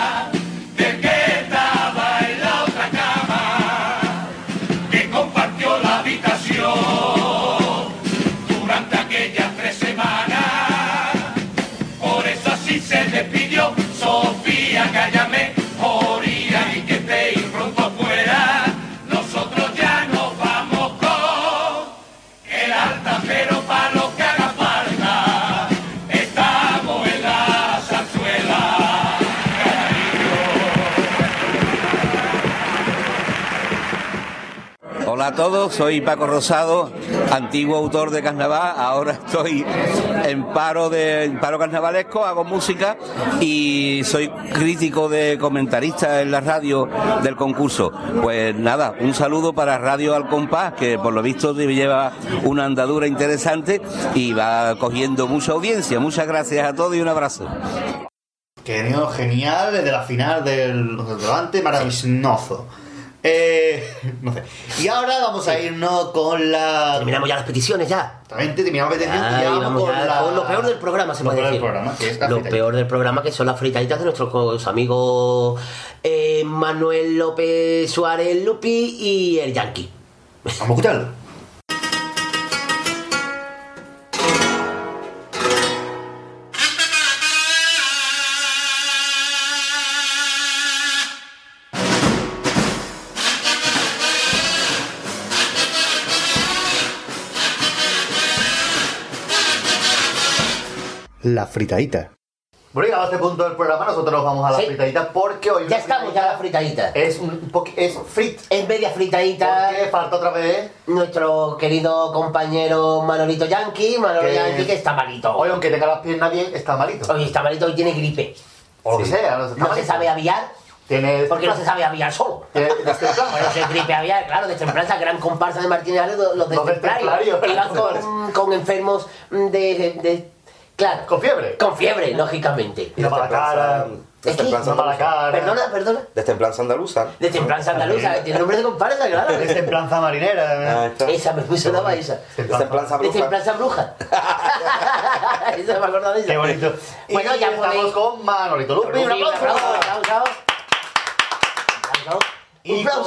a todos, soy Paco Rosado, antiguo autor de carnaval, ahora estoy en paro de en paro carnavalesco, hago música y soy crítico de comentarista en la radio del concurso. Pues nada, un saludo para Radio Al Compás, que por lo visto lleva una andadura interesante y va cogiendo mucha audiencia. Muchas gracias a todos y un abrazo. Venido genial desde la final del Levante, maravilloso. Eh, no sé. Y ahora vamos a irnos con la. Terminamos ya las peticiones ya. Exactamente, terminamos la petición y ya vamos vamos con, ya la... con lo peor del programa, se lo puede peor decir. del programa, que es la Lo fritadita. peor del programa que son las fritaditas de nuestros amigos eh, Manuel López Suárez Lupi y el Yankee. Vamos a escucharlo. La fritadita. Bueno, llegado a este punto del programa, nosotros nos vamos a la Sí. fritadita porque hoy. Ya estamos ya a la fritadita. Es un poqu- es frit. En media fritadita. Porque falta otra vez. Nuestro querido compañero Manolito Yankee, Manolo Que- Yankee que está malito. Hoy, aunque tenga las piernas bien, está malito. Hoy está malito y tiene gripe. O lo que Sí. sea, no, está No se sabe aviar. Tiene. Porque no se sabe aviar solo. Tiene destemplanza. Bueno, se gripe aviar, claro, de templanza, gran comparsa de Martínez Ares, los, los Los destemplarios. destemplarios, que iban con, con enfermos de, de- de- Claro. Con fiebre. Con fiebre, lógicamente. Una mala cara. ¿Es que? Una mala cara. Perdona, perdona. De templanza andaluza. De templanza andaluza, tiene nombre de comparsa, claro. Destemplanza marinera. Ah, está. Esa, me muy sonaba esa. De templanza De bruja. templanza bruja. Eso me acuerdo de esa. Qué bonito. Bueno, Y ya estamos podéis- con Manolito Lupi. Un aplauso. Un aplauso. Un aplauso,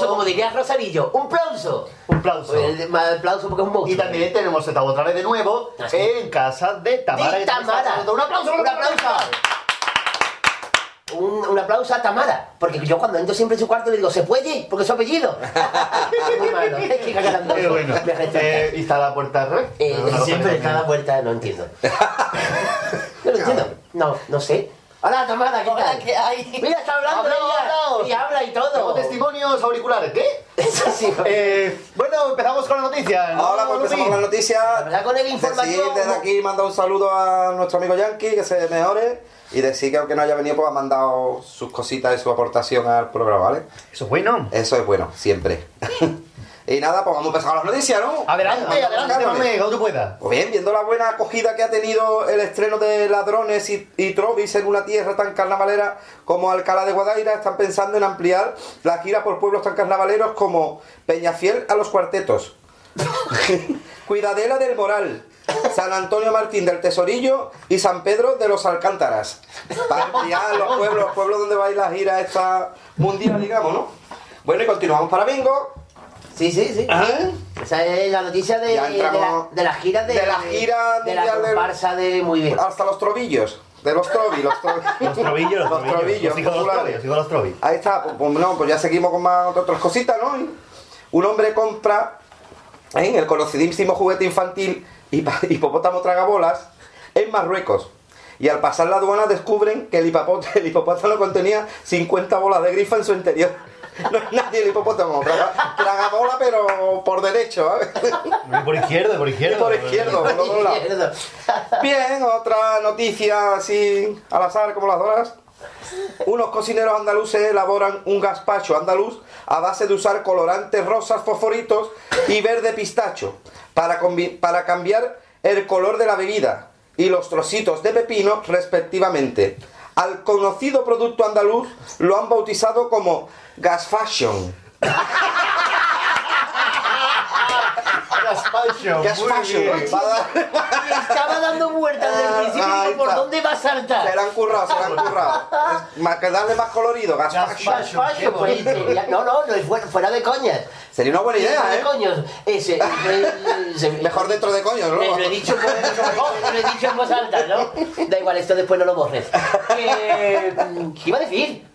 como diría Rosarillo. Un aplauso. Un aplauso. Pues, más aplauso porque es un monstruo. Y también tenemos sentado otra vez de nuevo Ah, en casa de Tamara. De Tamara. Un aplauso. Un aplauso. Un, un aplauso a Tamara, porque yo cuando entro siempre en su cuarto le digo, ¿se puede? Porque es su apellido. Muy malo, es que bueno. Eh, y está la puerta al. Eh, siempre está la puerta, no entiendo. Yo lo entiendo. No, no sé. Hola, Tomada, ¿qué tal? ¿qué hay? Mira, está hablando Hablado, ella. Y habla y todo. Tengo testimonios auriculares, ¿qué? Eso sí. Eh, bueno, empezamos con la noticia. ¿no, Ahora pues empezamos con la noticia. ¿Verdad? Con el informativo. Decir desde aquí manda un saludo a nuestro amigo Yankee, que se mejore. Y decir que aunque no haya venido, pues ha mandado sus cositas y su aportación al programa, ¿vale? Eso es bueno. Eso es bueno, siempre. Y nada, pues vamos a empezar las noticias, ¿no? Adelante, Vamos, adelante, mame, como tú puedas. Pues bien, viendo la buena acogida que ha tenido el estreno de Ladrones y, y Trovis en una tierra tan carnavalera como Alcalá de Guadaira, están pensando en ampliar la gira por pueblos tan carnavaleros como Peñafiel a los cuartetos, Cuidadela del Moral, San Antonio Martín del Tesorillo y San Pedro de los Alcántaras. Para ampliar los pueblos, los pueblos donde va a ir la gira esta mundial, digamos, ¿no? Bueno, y continuamos para Bingo. Sí, sí, sí. Esa es la noticia de, de, la, entramos- de la gira de, de la gira de la del- de muy bien. Hasta los trobillos. De los trovis, los trovillos. Los trovillos, los los trovillos. trovillos Los los los. Ahí está, pues, pues, no, pues ya seguimos con más otras cositas, ¿no? Y Un hombre compra ¿eh? el conocidísimo juguete infantil hipopótamo tragabolas en Marruecos. Y al pasar la aduana descubren que el, hipopó- el hipopótamo contenía 50 bolas de grifa en su interior. No es nadie el hipopótamo, traga, tragabola pero por derecho, ¿eh? Por izquierdo, por izquierdo. Por izquierdo, por dos lados. Bien, otra noticia así al azar como las horas. Unos cocineros andaluces elaboran un gazpacho andaluz a base de usar colorantes rosas fosforitos y verde pistacho para, combi- para cambiar el color de la bebida y los trocitos de pepino respectivamente. Al conocido producto andaluz lo han bautizado como Gas Fashion. Gas Fashion. Va a dar- Estaba dando vueltas desde el principio y ¿por está. dónde va a saltar? Se la han currado, se la han currado. Es que darle más colorido, gas Gaspacho, pues, sería- no, no, no, es fuera, fuera de coñas. Sería una buena idea, Fuera ¿eh? de coños. Ese, ese- Mejor dentro de coños, ¿no? Lo, he dicho, en voz- lo he dicho en voz alta, ¿no? Da igual, esto después no lo borres. Mm, ¿Qué iba a decir?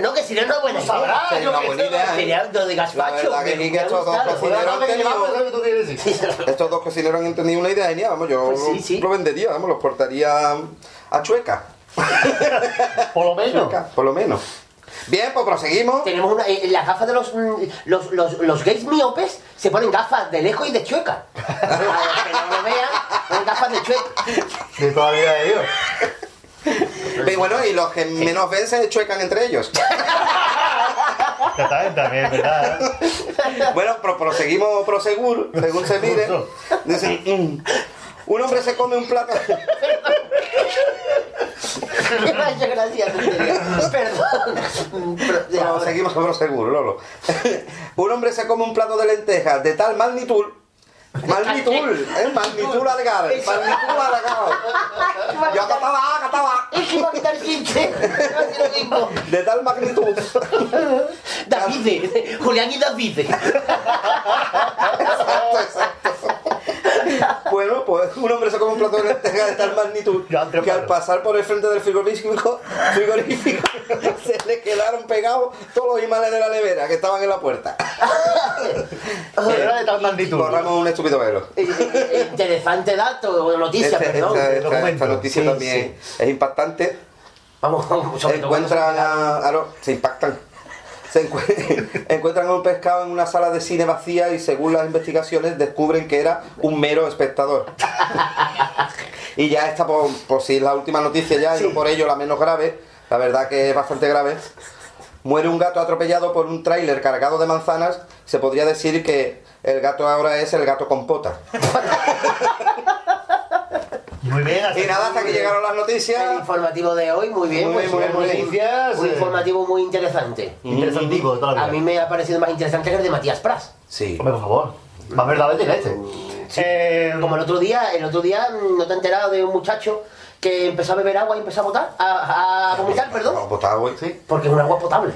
No, que sería una buena No sabrás, idea. Sería una buena idea. Sería lo de La gazpacho. verdad que estos dos cocineros han tenido... Estos dos cocineros han tenido una idea genial, vamos, yo Pues sí, sí. lo vendería, vamos, los portaría a Chueca. Por lo menos. Chueca, por lo menos. Bien, pues proseguimos. Tenemos una, eh, las gafas de los, mm, los, los, los gays miopes se ponen gafas de lejos y de chueca. Para que no lo vean, ponen gafas de chueca. De toda la vida de Dios. Y bueno, y los que menos ven se chuecan entre ellos. También, verdad. Bueno, pro- proseguimos, prosegur, según se mire. Dice, mm, un hombre se come un plato. Me ha hecho gracia, en serio. Perdón. Pero- ya, No, seguimos con prosegur, Lolo. un hombre se come un plato de lentejas de tal magnitud. Magnitud, ¿eh? Magnitud alargada. Magnitud alargada. Yo cataba, cataba. Es que iba a quitar el chiste. Iba a decir lo mismo. De tal magnitud. David, Julián y David. Bueno, pues un hombre se come un plato de lentejas de tal magnitud que al pasar por el frente del frigorífico, frigorífico se le quedaron pegados todos los imanes de la nevera que estaban en la puerta. Era de tal magnitud. Borramos un estúpido velo. Interesante dato o noticia, Este- perdón. esta, esta- esta noticia Sí, también es impactante. Vamos, vamos, cuando Encuentran se- a, a los- se impactan. Se encuent- encuentran a un pescado en una sala de cine vacía y según las investigaciones descubren que era un mero espectador. y ya está por, por si es la última noticia ya, y no por ello la menos grave, la verdad que es bastante grave. Muere un gato atropellado por un tráiler cargado de manzanas. Se podría decir que el gato ahora es el gato compota. Muy bien. Y nada, hasta que llegaron las El noticias. informativo de hoy, muy bien. Muy pues, muy muy. Noticias. Un eh, informativo muy interesante. Interesantivo de toda la A mí me ha parecido más interesante que el de Matías Pras. Sí. Hombre, por favor. Más verdad tiene este. Eh, Como el otro día, el otro día mm, no te has enterado de un muchacho que empezó a beber agua y empezó a botar, a, a vomitar, perdón, No, potado, güey. Sí. porque es un agua potable.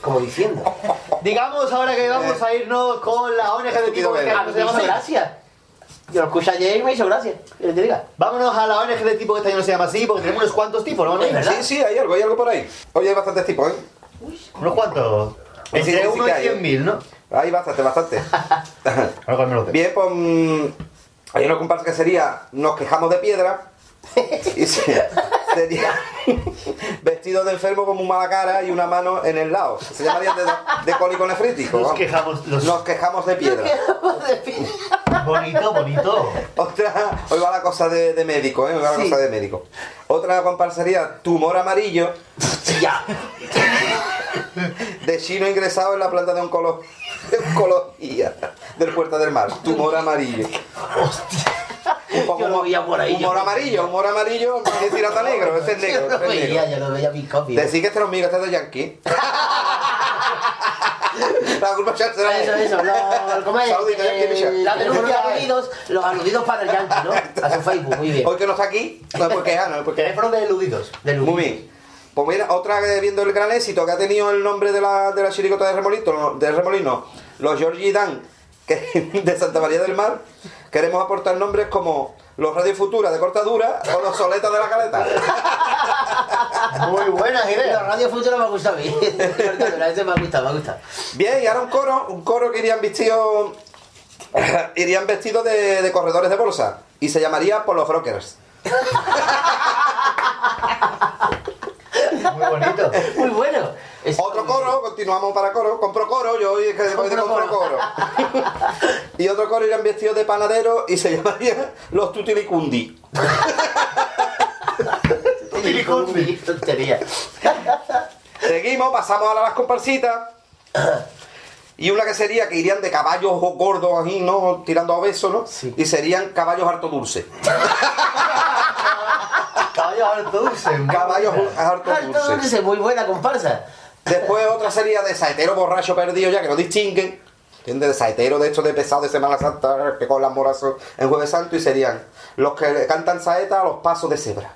Como diciendo. digamos ahora que vamos a irnos con la ONG de tipo que A mí se me llama hizo así. gracia. Yo lo escuché ayer y me hizo gracia. Que te diga. Vámonos a la ONG de tipo que este año no se llama así, porque tenemos unos cuantos tipos, ¿no? Es verdad. Sí, sí, hay algo, hay algo por ahí. Oye, hay bastantes tipos, ¿eh? Unos cuantos. Entre uno y hay, cien ¿eh? mil, ¿no? Hay bastante, bastante. Bien, pues mm, hay una comparsa que sería Nos quejamos de piedra Y se- sería vestido de enfermo con un mala cara y una mano en el lado. Se llamarían de, de cólico nefrítico. Nos quejamos, los- Nos quejamos de piedra. Bonito, bonito. Otra, hoy va la cosa de, de médico, ¿eh? Hoy va la Sí. cosa de médico. Otra comparsa sería tumor amarillo. Ya. De chino ingresado en la planta de oncolo- de oncología del Puerta del Mar. Tumor amarillo. Un poco Yo lo veía por ahí. humor yo- amarillo, humor amarillo, que es tirata negro, este es negro. Yo lo es veía, negro. yo lo veía mi copia. Decir que este no es mío, este es de Yankee. La culpa ya será Eso, eso, lo, ¿cómo es? Micha. Eh, la denuncia de aludidos, los aludidos para el Yankee, ¿no? A su Facebook, muy bien. Hoy que no está aquí, no es porque es no es porque Teléfono de eludidos. De. Muy bien. Pues mira, otra viendo el gran éxito que ha tenido el nombre de la, de la chiricota de Remolino, de Remolino los Georgie Dan, que de Santa María del Mar, queremos aportar nombres como los Radio Futura de Cortadura o los Soletas de la Caleta. Muy buenas ideas. radio futuro me ha gustado a mí. Ese me ha gustado, me ha gustado. Bien, y ahora un coro, un coro que irían vestidos irían vestidos de, de corredores de bolsa y se llamaría por los brokers. Muy bonito. Muy bueno. Es- Otro coro, continuamos para coro, compro coro, yo hoy es que voy de compro coro. y otro coro irían vestidos de panadero y se llamaría los tutilicundi. Qué tontería. Seguimos, pasamos ahora a las comparsitas. Y una que sería que irían de caballos gordos así, ¿no? Tirando a obesos, ¿no? Y serían caballos harto dulce. Caballo harto dulce. Caballos harto dulce. Entonces, muy buena comparsa. Después otra sería de saetero borracho perdido ya, que no distinguen. ¿Entiendes? De saetero de estos de pesado de Semana Santa, que con las morazos en Jueves Santo, y serían los que le cantan saeta a los pasos de cebra.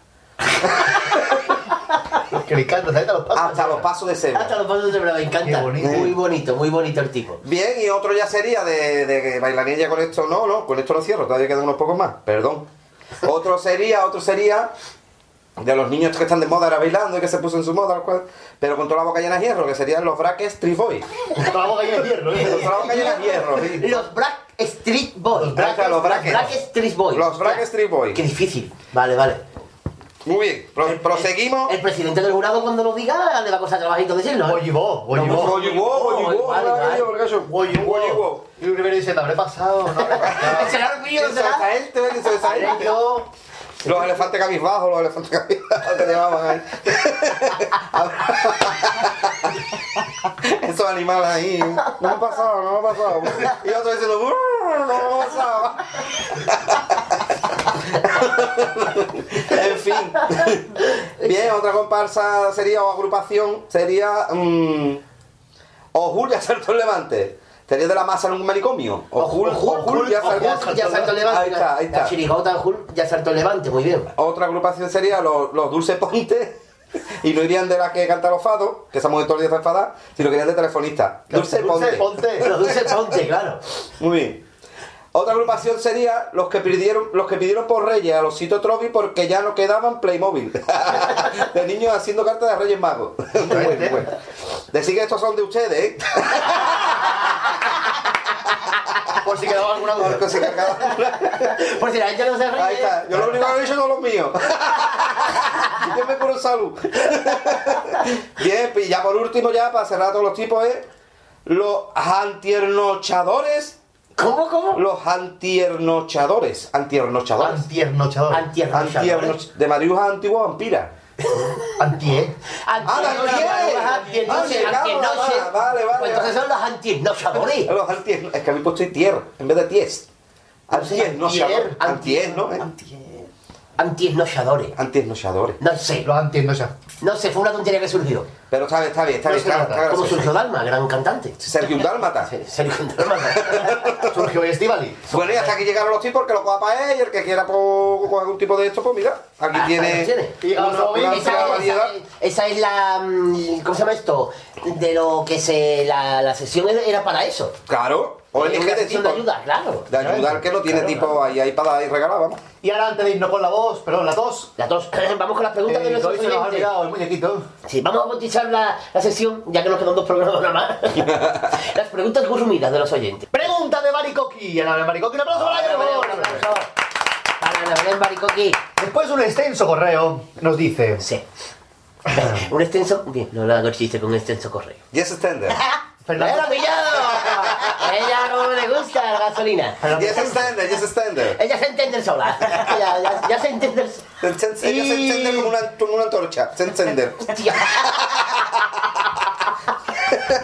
Que le encanta, ¿sabes? Los pasos. Hasta los pasos de cebra. Hasta los pasos de me encanta. Qué bonito. Muy bonito, muy bonito el tipo. Bien, y otro ya sería de, de bailarilla con esto, no, no, con esto lo cierro, todavía quedan unos pocos más, perdón. Otro sería, otro sería de los niños que están de moda ahora bailando y que se puso en su moda, cual- pero con toda la boca llena de hierro, que serían los braques Street Boys. Con la boca llena de hierro, Con ¿eh? toda la boca llena de hierro, sí. Los Black Street Boys. Los brackets, los Street Boys. Los braques Street Boys. Qué difícil. Vale, vale. Muy bien, pro- proseguimos. El presidente del jurado cuando lo diga le va a costar trabajito decirlo. ¿eh? Voyibó, voyibó, Vale, vale. Voyibó. Y revés diciendo, ¿habré pasado? No habré pasado. ¿Será el mío? ¿Será? te Los elefantes cabizbajos, los elefantes cabizbajos que llamaban ahí. Esos animales ahí. No me ha pasado, no me ha pasado. Y otro diciendo, "Brr, no me ha pasado. en fin. Bien, otra comparsa sería, o agrupación, sería. mm, o Julia Salto el Levante. Sería de la masa en un manicomio. O Jul, o ya saltó- Ya saltó el levante. Ahí está, ahí La está. chirigota Jul ya saltó el levante, muy bien. Otra agrupación sería los, los Dulce Ponte. Y no irían de las que cantan los fados, que estamos de todo el día enfadadas, sino que irían de telefonistas. Dulce, Ponte. ponte. Los dulces ponte, claro. Muy bien. Otra agrupación sería los que pidieron, los que pidieron por Reyes a los Cito Trovi porque ya no quedaban Playmobil. de niños haciendo cartas de Reyes Magos. bueno, bueno. Decir que estos son de ustedes, ¿eh? Por si quedaba alguna duda. Por si la gente no se ríe. Ahí está. Yo lo único que he dicho son los míos. Yo me por salud. Bien, y ya por último, ya para cerrar todos los tipos, es los antiernochadores. ¿Cómo, cómo? Los antiernochadores. Antiernochadores. Antiernochador. Antiernochadores. Antiernoch- de Mariuja antigua vampira. ¡Ah, Antier- Antier! Antier- Antier-noche. Ah, vale, vale. Pues entonces son los antiernochadores. Los antier, es que habéis puesto tier en vez de ties. Antier, no antier, Antier, ¿no? Eh, Antiernochadores. Antiernochadores. No sé. Los antiennochadores. No sé, fue una tontería que surgió. Pero está bien, está bien, está bien. está- nota. está Como surgió Dalma, gran cantante. Sergio Dálmata. Sergio Dalma. Surgió Estivali. Bueno, y hasta aquí llegaron los tipos, que lo coja para él, y el que quiera pues, coger algún tipo de esto, pues mira, aquí Ah, tiene, tiene. Y una, ahora una amplia Esa, variedad. esa- esa es la. mm, ¿Cómo se llama esto? De lo que se. La, la sesión era para eso. Claro, ONG de tipo. de ayuda, claro. De ayudar que no tiene Claro, tipo ahí, ahí para dar y regalar, vamos. Y ahora antes de irnos con la voz, perdón, la tos. La tos. Vamos con las preguntas de Eh, nuestros hoy se nos ha oyentes. olvidado el muñequito. Sí, vamos a bautizar la, la sesión, ya que nos quedan dos programas nada más. Las preguntas resumidas de los oyentes. Pregunta de Maricoqui. A la de Maricoqui, un aplauso para favor. Para Ana Belén Baricoqui. Después un extenso correo nos dice. Sí. Un extenso. Bien, no le hago chiste con un extenso correo. Yes, extender. ¡Me lo he pillado! Ella como le gusta la gasolina. Yes, extender, yes, extender. Ella se entiende sola. Ya, ya, ya se entiende. Ella se enciende como una, como una antorcha. Se enciende.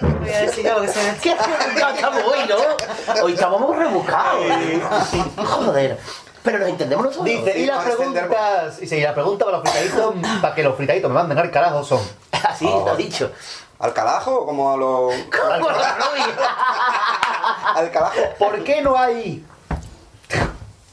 Voy a decir algo que se me ¿Qué? No, estamos hoy, ¿no? Hoy estamos muy rebuscados. Joder. Pero nos entendemos nosotros. Dice, y las preguntas. Y si la pregunta para los fritaditos, para que los fritaditos me manden al carajo son. Así lo ha dicho. ¿Al calajo o como a los.? Al calajo. ¿Por qué no hay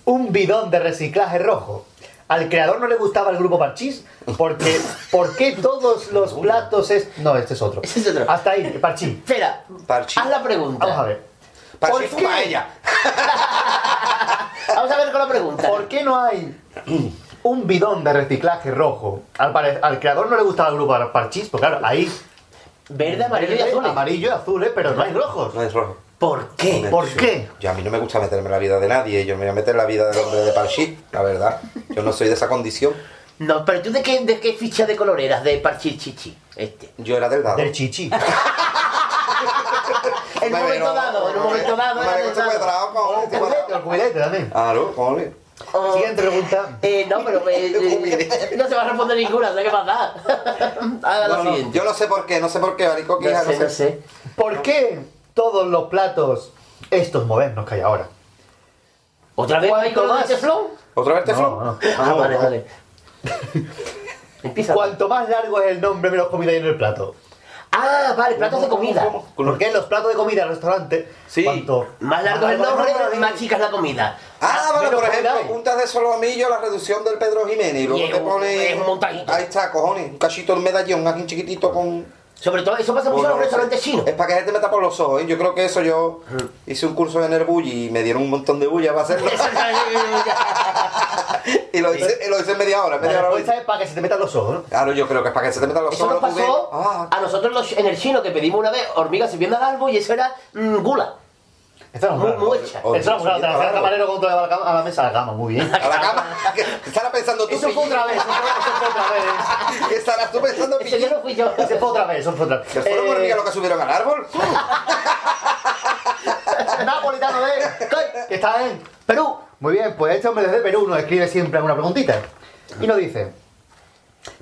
un bidón de reciclaje rojo? Al creador no le gustaba el grupo Parchís, porque ¿por qué todos los platos es. No, este es otro. Este es otro. Hasta ahí, Parchís. Espera, haz la pregunta. Vamos a ver. Parchís ¿Por fuma qué? ella. Vamos a ver con la pregunta. ¿Por qué no hay un bidón de reciclaje rojo? Al, al creador no le gustaba el grupo Parchís, porque claro, ahí. Verde, amarillo y azul. Amarillo y azul, ¿eh? pero no hay rojos. No es rojo. ¿Por qué? ¿Por qué? Yo a mí no me gusta meterme en la vida de nadie. Yo me voy a meter en la vida del hombre de Parchís, la verdad. Yo no soy de esa condición. No, pero tú de qué, de qué ficha de color eras de Parchichichi. Este. Yo era del dado. Del chichi. En un momento dado, en un momento dado. era del dado. El cubilete, el cubilete también. Claro, ¿cómo Siguiente pregunta. Eh, no, pero eh, eh, no se va a responder ninguna, ¿sabes qué pasa? Haga la No, no, siguiente. yo no sé por qué, no sé por qué, Barico, que No sé, no sé. ¿Por qué todos los platos, estos modernos que hay ahora? ¿Otra vez Cuanto lo de más- teflón? ¿Otra vez teflón? No, no. Ah, vale, vale. Empieza. Cuanto más largo es el nombre, menos comida hay en el plato. Ah, vale, platos de comida. Porque en los platos de comida del restaurante, cuanto Más largo es el nombre y más chica es la comida. Ah, vale, menos por ejemplo, puntas de solomillo, la reducción del Pedro Jiménez. Y luego Y te es un- pone. es un montadito. Ahí está, cojones. Un cachito de medallón, aquí un chiquitito con. Sobre todo, eso pasa mucho en los restaurantes chinos. Es para que la gente me tapa por los ojos, ¿eh? Yo creo que eso yo hice un curso en el bully y me dieron un montón de bulla para hacerlo. y lo hice, y lo hice en media hora, La media hora. es para que se te metan los ojos, ¿no? Claro, yo creo que es para que se te metan los Eso ojos. nos pasó Ah, a nosotros los- en el chino que pedimos una vez hormigas sirviendo al árbol y eso era mm, gula. Esto es Muy, muy hecha. Eso no es raro, te hacía el camarero cuando te llevaba a la cama- a la mesa a la cama, muy bien. a la cama. ¿Qué estarás pensando tú? Eso fue otra vez, eso fue, eso fue otra vez. ¿Qué estarás tú pensando? Ese día no fui yo. Ese fue otra vez, eso fue otra vez. ¿Que fueron Eh, hormigas los que subieron al árbol? Napolitano de que está en Perú. Muy bien, pues este hombre desde Perú nos escribe siempre alguna preguntita. Y nos dice,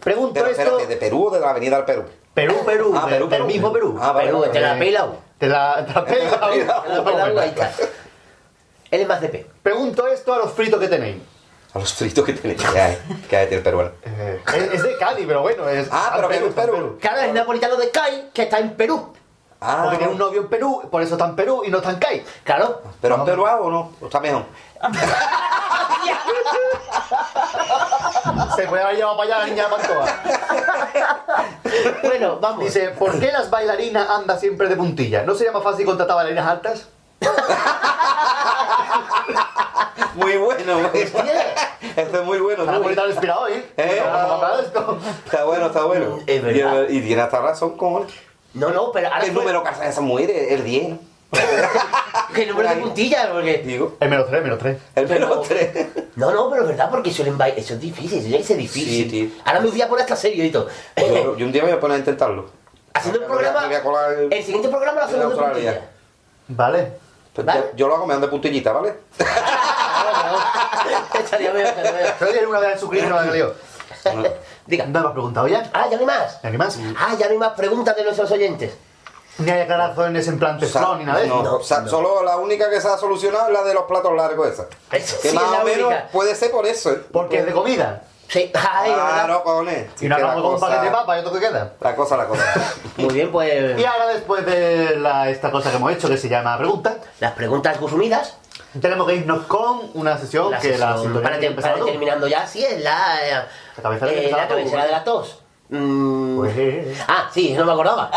pregunto Pero esto... ¿de Perú o de la avenida al Perú? Perú, Perú, Ah, de- Perú, del Perú. mismo Perú. Ah, vale, Perú, vale. te la pela. Te la, te la pega. Te la pela, ahí está. Él es más de P. Pregunto esto a los fritos que tenéis. A los fritos que tenéis. ¿Qué hay? ¿Qué hay del peruano? Eh, es, es de Cali, pero bueno, es... Ah, pero Perú, Perú, está en Perú. Claro, es napolitano de Kai, que está en Perú. Ah, Porque tiene un novio en Perú, por eso está en Perú y no está en Cali. Claro. ¿Pero en Perú o no? ¿O está mejor? Se puede haber llevado para allá la niña Pantoa. Bueno, vamos. Dice, ¿por qué las bailarinas andan siempre de puntilla? ¿No sería más fácil contratar bailarinas altas? Muy bueno, muy bueno. Esto es muy bueno. Está muy bonito inspirado hoy. ¿Eh? Vamos a hablar de esto. Está bueno, está bueno. Es verdad. Y, y tiene hasta razón, ¿cómo? No, no, pero ahora ¿Qué fue- número casa esa mujer? El 10. ¿No? que número de puntilla, porque. Digo, El menos 3, menos 3. el menos 3. No, no, pero es verdad, porque suelen bailar. Eso es difícil, eso tiene que ser difícil. Sí, tío. Ahora me voy a poner hasta serio y todo. Yo, yo un día me voy a poner a intentarlo. Haciendo el Me voy a- programa. me voy a colar en- El siguiente programa lo hacemos de Australia. puntilla. Vale. Pues ¿Vale? yo, yo lo hago, me dan de puntillita, ¿vale? Estaría bien, estaría bien. Pero tiene una vez no la. Diga. ¿No me has preguntado ya? Ah, ya no hay más. ¿Ni más? Ah, ya no hay más preguntas de nuestros oyentes. Ni hay aclaraciones en plan teflón ni nada de eso. No, o sea, solo la única que se ha solucionado es la de los platos largos esa. Eso Que sí más es la o menos única. puede ser por eso. ¿eh? Porque es de comida. Sí, ay, de. Claro, cojones. Y acabamos con un paquete de papa y otro que queda. La cosa, la cosa. Muy bien, pues. Y ahora después de la- esta cosa que hemos hecho que se llama pregunta, Las preguntas consumidas. tenemos que irnos con una sesión La que la sesión- para, te- para terminando ya, sí, es la. eh, La cabecera que eh, empezaba la cabecera de la tos. Mm, Pues, eh, Ah, sí, no me acordaba.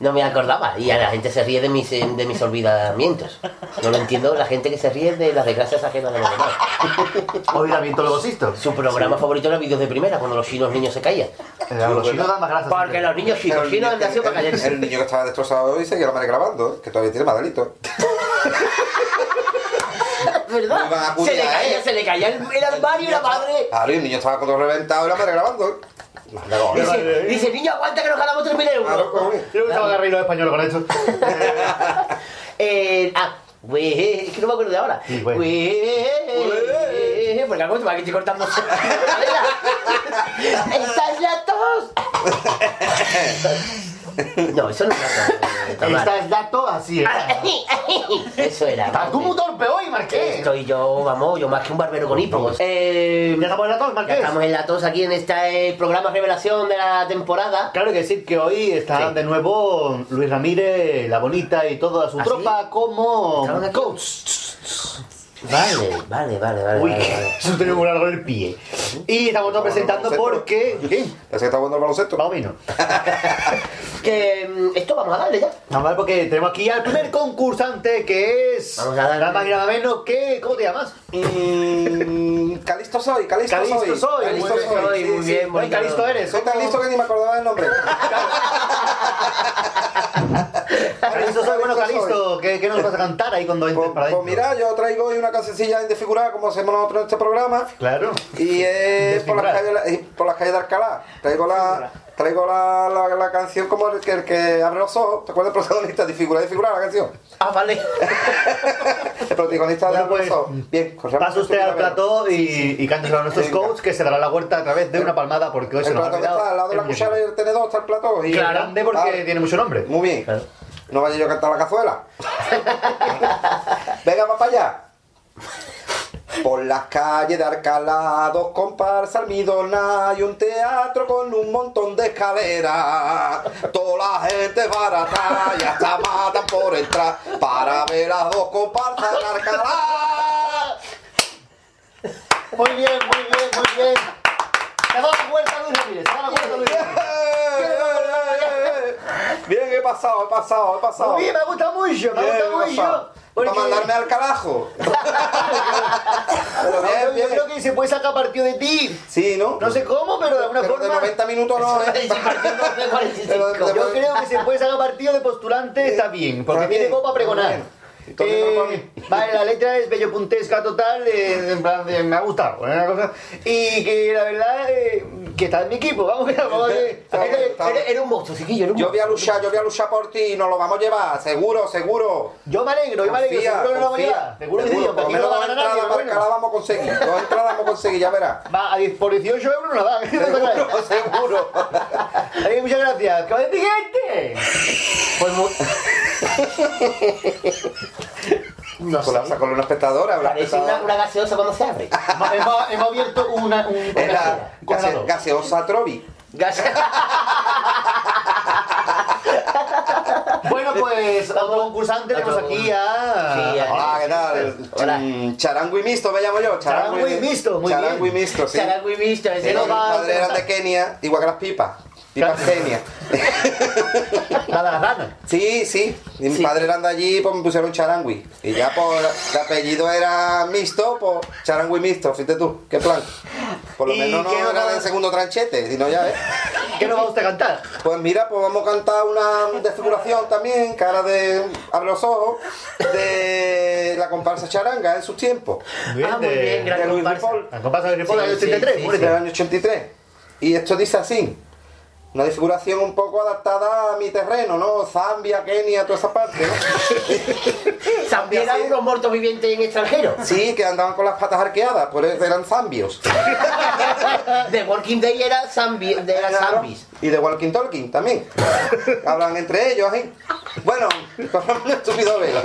No me acordaba. Y a la gente se ríe de mis, eh, de mis olvidamientos. No lo entiendo, la gente que se ríe de las desgracias ajenas de los demás. Olvidamiento luego existo. Su programa favorito era Vídeos de Primera, cuando los chinos niños se caían. Eh, a los chinos dan más gracias. Porque los niños chinos, El chinos han nacido para callarse. El niño que estaba destrozado hoy seguía la madre grabando, ¿eh? que todavía tiene más delito. ¿verdad? Se le caía, se le caía el, el armario y la madre. Claro, y el niño estaba con todo reventado y la madre grabando. Dice, dice, niño, aguanta que nos ganamos 3.000 euros. Yo me estaba agarrando los españoles con esto. Eh, ah, güey, es que no me acuerdo de ahora. Güey, porque algo te va a estoy cortando. ¡Esta es la tos! No, eso no es la tos. Esta es la tos, así es. Eso era. Estás tú muy torpe hoy, Marqués. Estoy yo, vamos, yo más que un barbero con hipos. Eh, ¿Ya estamos en la tos, ya Marqués? estamos en la tos aquí en este programa revelación de la temporada. Claro que sí, que hoy están Sí. de nuevo Luis Ramírez, La Bonita y toda su ¿Ah, tropa como coach. Vale, vale, vale, vale. Uy, vale, muy largo el pie. Y estamos todos presentando porque... ¿Qué? Ese que está jugando al baloncesto. Más o menos. Que mm, esto vamos a darle ya. Vamos a ver porque tenemos aquí al primer concursante que es... Vamos a darle. Nada más y nada menos que... ¿Cómo te llamas? Calisto soy, Calisto, Calisto soy. soy, Calisto muy soy, muy sí, bien, muy Calisto eres. Soy tan listo que ni me acordaba del nombre. Calisto soy, bueno, Calisto Calisto, ¿qué, qué nos vas a cantar ahí cuando entres Pues, para pues adentro? mira, yo traigo hoy una cancioncilla desfigurada como hacemos nosotros en este programa. Claro. Y es por las, calles, por las calles de Alcalá. Traigo la, traigo la, la, la canción como el que, el que abre los ojos. ¿Te acuerdas del protagonista? Desfigurar, desfigurar la canción. Ah, vale. El protagonista de Bueno, abre pues, los ojos. Bien, corremos Pasa usted al plató y, y cánteselo a nuestros Venga. coaches que se dará la vuelta a través de una palmada porque hoy se El nos ha olvidado está al lado de la cuchara y el tenedor está el plató. Y grande porque tiene mucho nombre. Muy bien. No vaya yo a cantar la cazuela. Venga, va para allá. Por las calles de Alcalá, dos comparsas almidona y un teatro con un montón de escaleras. Toda la gente barata y hasta matan por entrar para ver las dos comparsas de Alcalá. Muy bien, muy bien, muy bien. Se da la vuelta Luis Ramírez, se da la vuelta Luis Ramírez. Bien, he pasado, he pasado, he pasado. Muy bien, me gusta mucho, me gusta mucho. Porque- Para mandarme al carajo. Pero bien, yo, bien. yo creo que se puede sacar partido de ti. Sí, ¿no? No sé cómo, pero de alguna Pero forma. de 90 minutos no, ¿eh? Sí, partiendo de 45. Pero de- Yo creo que se puede sacar partido de postulante, está bien, porque tiene copa pregonar. Eh, vale, la letra es bello puntesca total, eh, en plan de, me ha gustado, ¿eh? una cosa. Y que la verdad, eh, que está en mi equipo, vamos, vamos a ver. Eres- un monstruo, chiquillo, eres un Yo voy a luchar, yo voy a luchar por ti y nos lo vamos a llevar, seguro, seguro. Yo me alegro, yo me alegro, seguro que lo vamos a llevar. Seguro que sí, por lo no menos va a dos entradas para bueno. Alcalá vamos a conseguir. Dos entradas vamos a conseguir, ya verás. Va, a 10 por 18 euros la dan. Seguro, seguro. Muchas gracias. ¡Que vaya siguiente! Pues mu- No la con una espectadora, parece una, espectadora. una gaseosa cuando se abre. hemos, abierto una, un, gase- congelador. gaseosa Trovi. Gase- Bueno, pues, otro concursante tenemos aquí a... Sí, a- Hola, ¿qué tal? Hola. Charango y mixto me llamo yo. Charango y mixto, muy Charango bien. y mixto, sí. Ese no padres eran de Kenia, igual que las pipas. Pipas Kenia. La de las ranas. Sí, sí. Y mis padres eran de allí, pues me pusieron charangui. Y ya por el apellido era mixto, pues charangui mixto, fíjate tú, qué plan. Por lo ¿Y menos no era va- del segundo tranchete, sino ya ves. ¿Qué nos va usted a cantar? Pues mira, pues vamos a cantar una desfiguración también, cara de abre los ojos, de la comparsa charanga en sus tiempos. Ah, muy bien, de gran Luis comparsa. Ripoll, La comparsa de Ripoll, Sí, año sí, 83, sí, del año 83. Y esto dice así. Una desfiguración un poco adaptada a mi terreno, ¿no? Zambia, Kenia, toda esa parte, ¿no? También eran unos muertos vivientes en extranjero. Sí, que andaban con las patas arqueadas, por eso eran zambios. The Walking Day era zambi, de Claro. zombies. Y de Walking Talking también. Hablan entre ellos, ¿eh? Bueno, corramos un estúpido velo.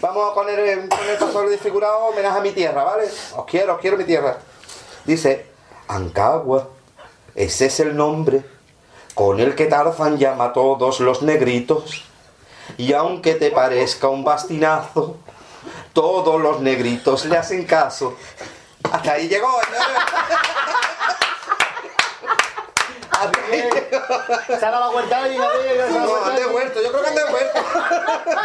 Vamos a poner el paso desfigurado homenaje a mi tierra, ¿vale? Os quiero, os quiero mi tierra. Dice, Ancagua, ese es el nombre con el que Tarzan llama a todos los negritos. Y aunque te parezca un bastinazo, todos los negritos le hacen caso. Hasta ahí llegó, señores. Se ha dado la vuelta y la ve, se ha dado No, han devuelto, yo creo que han devuelto.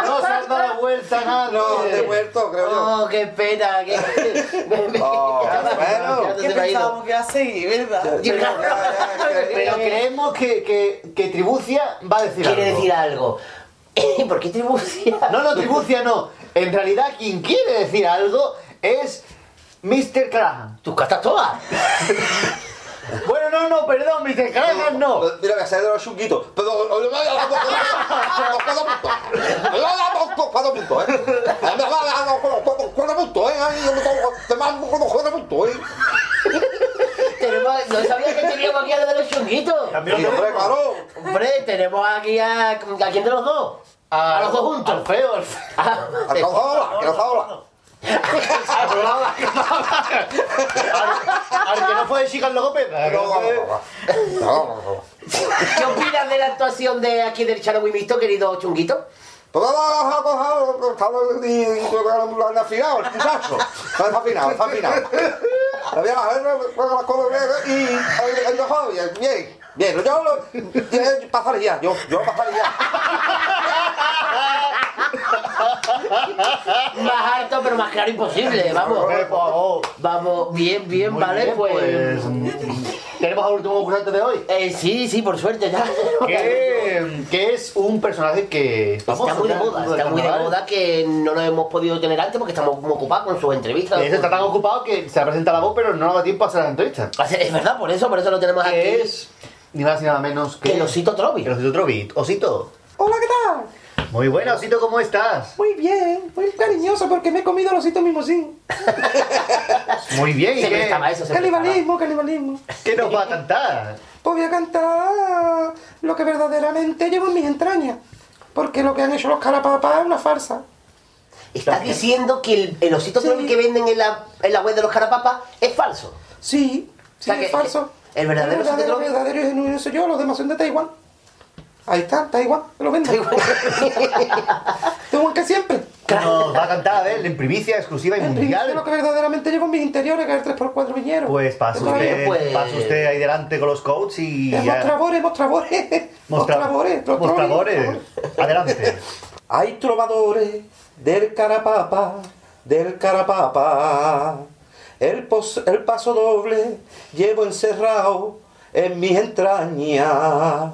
No se ha dado la vuelta nada. No, han devuelto, creo yo. Oh, qué pena. Qué... Oh, bueno. Ha ido. que iba a seguir, ¿verdad? Pero creemos que, que, que Tribucia va a decir Quiere algo. decir algo. ¿Por qué tribucia? No, no, Tribucia no. En realidad, quien quiere decir algo es Mr. Callahan. Tus cartas todas. Bueno, no, no, perdón, Mr. Callahan no. Mira, voy a hacer de los chunguitos. Pero, cuatro puntos. Cuatro puntos, ¿eh? Cuatro puntos, ¿eh? Te mando cuatro puntos, ¿eh? No sabía que teníamos aquí a los de los chunguitos. También lo tenemos. claro. Hombre, tenemos aquí a. ¿A quién de los dos? A, los dos juntos. Al feo, al feo. Ah, Al que nos habla. Al que no fue de chica el logopeda. No, no, no. ¿Qué opinas de la actuación de aquí del Charo Mixto, querido chunguito? Cojado, está afinado, el muchacho. Está afinado, está afinado. La voy a bajar las cosas y el mejor, bien, bien. Bien, yo lo pasaría, yo, yo pasaría. Más alto, pero más claro imposible, vamos. Vamos, bien, bien, Muy vale, bien, pues. pues, ¿Tenemos al último concursante de hoy? Eh, sí, sí, por suerte ya. Que, que es un personaje que Está muy de moda, está muy de moda que no lo hemos podido tener antes porque estamos muy ocupados con sus entrevistas. Hecho, está tan ocupado que se presenta la voz, pero no da tiempo a hacer la entrevista. Es verdad, por eso, por eso lo tenemos aquí. Que es ni más ni nada menos que. El osito Trovi. El osito Trovi. Osito. Hola, ¿qué tal? Muy buena, Osito, ¿cómo estás? Muy bien, muy cariñoso porque me he comido el osito mimosín. Muy bien, ¿y qué? prestaba eso, se Canibalismo, canibalismo. ¿Qué nos va a cantar? Pues voy a cantar lo que verdaderamente llevo en mis entrañas. Porque lo que han hecho los carapapas es una farsa. Estás diciendo que el, el osito Sí. Trovi que venden en la, en la web de los carapapas es falso. Sí, sí, O sea es que- falso. el verdadero osito verdadero, verdadero y genuino soy yo, los demás son de Taiwán. Ahí está, Taiwán, me lo venden. Taiwán que siempre. Nos va a cantar él en primicia, exclusiva y En primicia, lo mundial. que verdaderamente llevo en mis interiores, que es el 3x4 viñero. Pues pasa Está usted, pues. pasa usted ahí delante con los coats y Eh, ya. Mostradores, mostradores. Mostra- Mostradores, los Mostradores. Adelante. Hay trovadores del carapapa, del carapapa. El, pos- el paso doble llevo encerrado en mis entrañas.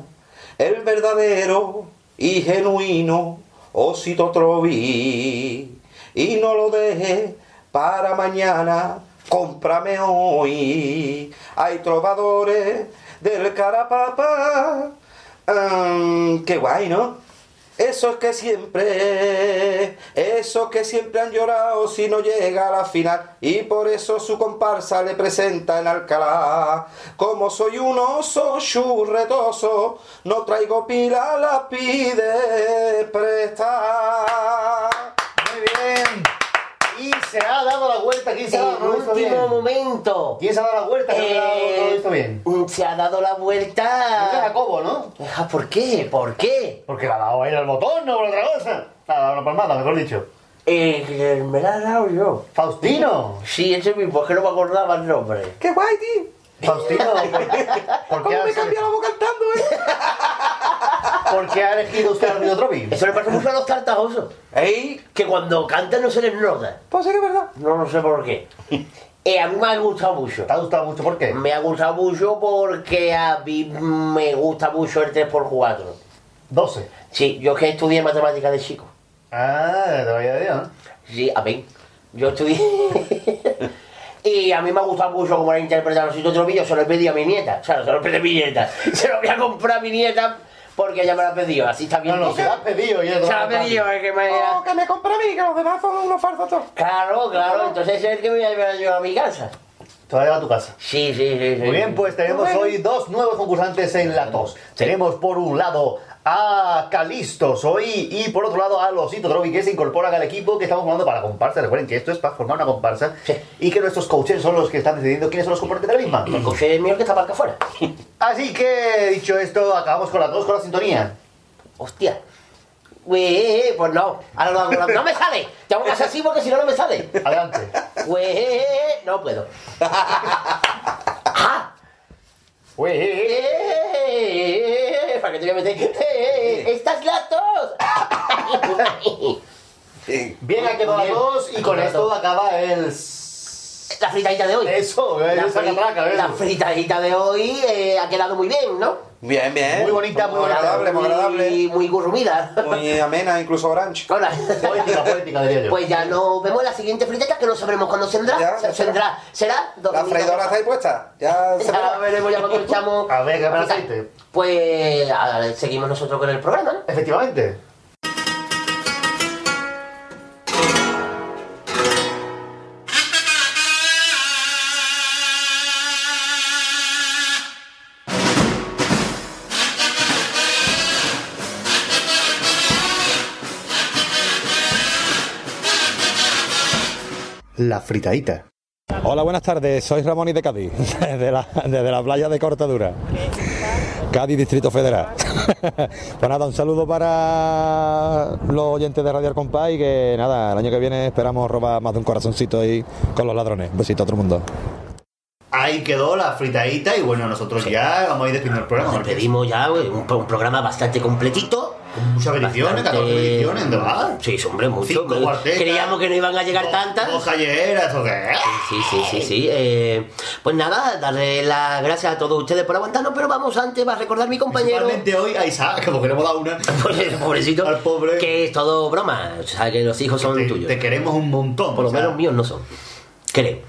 El verdadero y genuino osito trovi. Y no lo deje para mañana, cómprame hoy. Hay trovadores del carapapa. Ah, qué guay, ¿no? Esos que siempre, esos que siempre han llorado si no llega a la final y por eso su comparsa le presenta en Alcalá. Como soy un oso churretoso, no traigo pila, la pide prestar. Muy bien. Y se ha dado la vuelta. ¿Quién se ha dado todo esto último bien? momento. ¿Quién se ha dado la vuelta? ¿Quién se ha dado todo esto bien? Eh, se ha dado la vuelta. Jacobo, ¿no? Ah, ¿Por qué? ¿Por qué? Porque le ha dado ahí al botón, no por otra cosa. Le ha dado una palmada, mejor dicho. Eh, me la he dado yo. Faustino. Sí, ese mismo, es que no me acordaba el nombre. ¡Qué guay, tío! Faustino, ¿por, por qué ¿Cómo me cambia la voz cantando, eh? ¿por qué ha elegido usted al Río Trovi? Eso le pasa mucho a los tartajosos. ¡Ey! Que cuando cantan no se les nota. Pues sí que es verdad. No lo sé por qué. Eh, a mí me ha gustado mucho. ¿Te ha gustado mucho? ¿Por qué? Me ha gustado mucho porque a mí me gusta mucho el 3x4. 12. Sí, yo que estudié matemáticas de chico. Ah, te lo había dicho, ¿no? Sí, a mí. Yo estudié. Y a mí me ha gustado mucho cómo era interpretar los otro vídeo. Se lo he pedido a mi nieta. O sea, se lo he pedido a mi nieta. Se lo voy a comprar a mi nieta porque ella me lo ha pedido. Así está bien. No, no, se lo has pedido y Se lo ha pedido, es que me. No, que me compre a mí, que los demás son unos farsos todos. Claro, claro. Entonces es el que me voy a llevar yo a mi casa. Te va a llevar a tu casa. Sí, sí, sí. sí. Muy bien, pues tenemos Bueno. hoy dos nuevos concursantes en la tos. Tenemos por un lado a Calistos hoy y por otro lado a Losito Trovi que se incorporan al equipo que estamos formando para la comparsa. Recuerden que esto es para formar una comparsa Sí. y que nuestros coaches son los que están decidiendo quiénes son los componentes de la misma. El coche mío que está para acá afuera. Así que, dicho esto, acabamos con la tos, con la sintonía. Hostia. Güey, pues no. Ahora. No me sale. Tengo que hacer así porque si no, no me sale. Adelante. Güey, no puedo. ¡Ah! Uy, Eh, ¿Para qué te voy a meter? Eh, ¡Esta es la tos! Bien, ha quedado la y con esto acaba el... La fritadita de hoy. Eso, La, fri- catraca, ¿ves? la fritadita de hoy eh, ha quedado muy bien, ¿no? Bien, bien. Muy bonita, muy bonita. agradable, muy agradable. Y muy gurrumida. Muy amena, incluso orange. Hola. Poética, poética, diría yo. Pues ya nos vemos en la siguiente friteta que no sabremos cuándo vendrá. Ya, Se- ya será. vendrá. ¿Será? ¿La freidora está ahí puesta? Ya se Ya veremos ya cuando echamos. A ver, que me aceite. Pues ahora seguimos nosotros con el programa, ¿no? Efectivamente. La fritadita. Hola, buenas tardes. Soy Ramón y de Cádiz, desde la, desde la playa de Cortadura. Cádiz, Distrito Federal. pues nada, un saludo para los oyentes de Radio Compás y que nada, el año que viene esperamos robar más de un corazoncito ahí con los ladrones. Un besito a todo el mundo. Ahí quedó la fritadita y bueno, nosotros ya vamos a ir despidiendo el programa. Nos pedimos ya un programa bastante completito. Con muchas ediciones, 14 ediciones, ¿dónde va? Sí, hombre, mucho. Cinco cuartetas. Creíamos que no iban a llegar Dos- tantas. Dos callejeras, ¿o qué? Sí, sí, sí, sí. eh, pues nada, darle las gracias a todos ustedes por aguantarnos, pero vamos antes, va a recordar mi compañero. Principalmente hoy a Isaac, que le hemos dado una. Pobrecito. Al pobre. Que es todo broma. O sea, que los hijos son te, tuyos. te queremos un montón. Por lo sea, menos míos no son. Creo.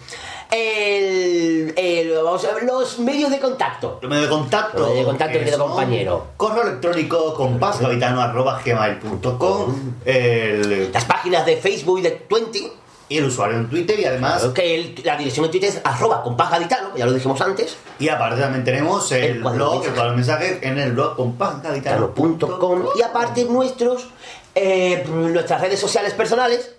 El, el- vamos a ver, los medios de contacto. Los medios de contacto. Los medios de contacto, que querido compañero. Correo electrónico compasgavitano.gmail.com el, Las páginas de Facebook y de Twenty. Y el usuario en Twitter y además. Que el- la dirección en Twitter es arroba compasgaditano, ya lo dijimos antes. Y aparte también tenemos el, cuadro blog, de el cuadro de mensajes en el blog compasgavitano.com. Y aparte nuestros, eh, nuestras redes sociales personales.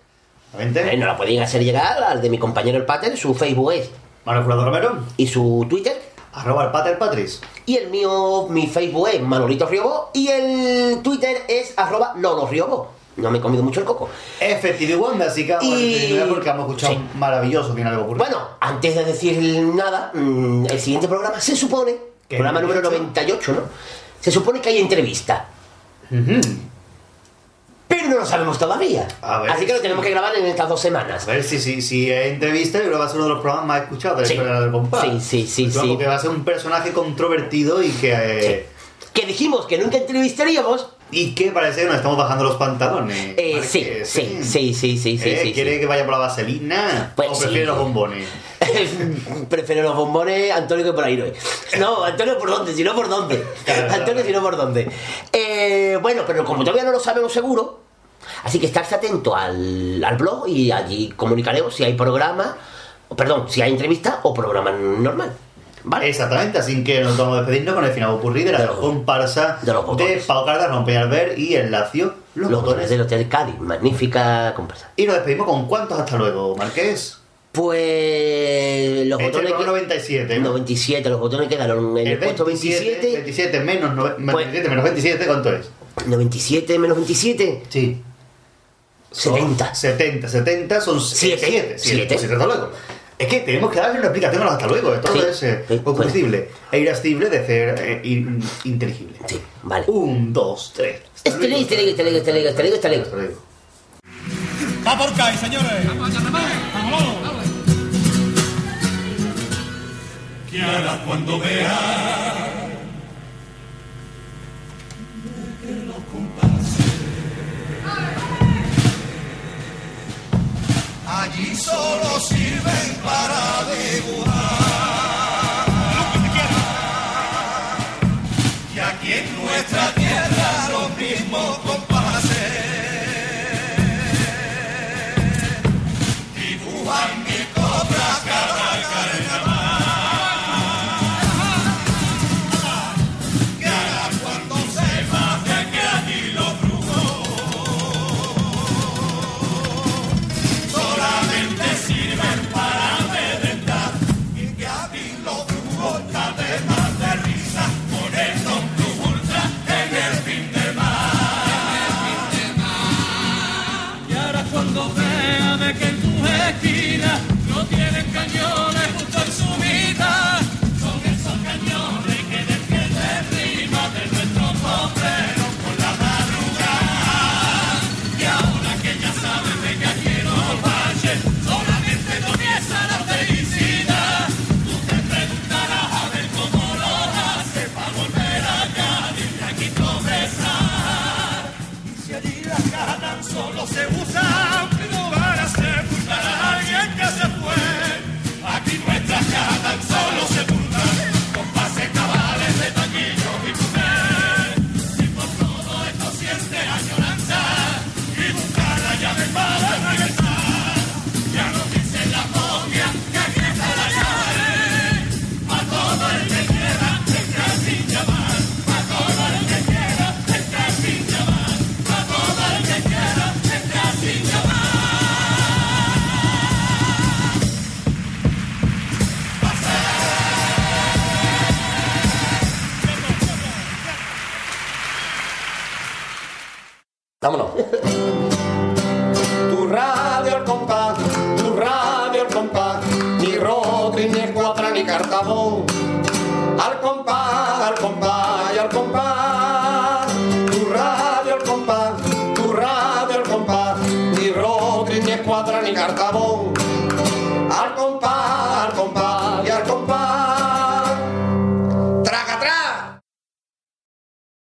Eh, nos la pueden hacer llegar al de mi compañero el Pater. Su Facebook es Manuel Jurado Romero. Y su Twitter. Arroba el Pater Patris. Y el mío, mi Facebook es Manolito Riobó. Y el Twitter es arroba Lolo Riobó. No me he comido mucho el coco. Efectivo Wanda, así que Y- porque hemos escuchado Sí. un maravilloso final ocurrido. Bueno, antes de decir nada, mm, el siguiente programa se supone, ¿Qué programa número 98? 98, ¿no? Se supone que hay entrevista. Pero no lo sabemos todavía. A ver Así que lo tenemos que grabar en estas dos semanas. A ver si, si, si es entrevista, yo creo que va a ser uno de los programas más escuchados de la Sí. historia del compás. Sí, sí, sí, sí. Porque va a ser un personaje controvertido y que. eh, Que dijimos que nunca entrevistaríamos. Y que parece que nos estamos bajando los pantalones. Eh, sí, sí, sí, sí, sí, sí, Eh, sí, ¿Quiere sí. que vaya por la vaselina? Pues ¿O prefiere sí. los bombones? Prefiero los bombones, Antonio, que por ahí no es. No, Antonio, ¿por dónde? Si no, ¿por dónde? Antonio, si no, ¿por dónde? Eh, bueno, pero como todavía no lo sabemos seguro, así que estarse atento al, al blog y allí comunicaremos si hay programa, perdón, si hay entrevista o programa normal. ¿Vale? Exactamente, así que nos vamos a despedirnos con el final ocurrido de la comparsa de, Pau Cardas, Rompe Albert y el Lacio, los, Los botones. botones del Hotel Cádiz, magnífica comparsa. Y nos despedimos con cuántos hasta luego, Marqués. Pues los Este botones. es el que- 97, ¿no? 97, los botones quedaron en el, El puesto 27, 27. 27 menos, nove- Pues- 27 menos 27, ¿cuánto es? 97 menos 27. Sí. 70. 70, 70 son Siete. 7. 7, Siete. hasta luego. Es que tenemos que darle una explicación a los hasta luego. Todo Sí. es eh, combustible e irascible de ser eh, in- inteligible. Sí, vale. Un, dos, tres. Lego, este lego, este lego, este lego, este lego, este lego. Hasta luego. Va por CAI, señores. Vamos, ¿Qué harás cuando veas allí solo sirven para dibujar? Vámonos. Tu radio al compás, tu radio al compás, ni Rodri, ni Escuadra, ni Cartabón.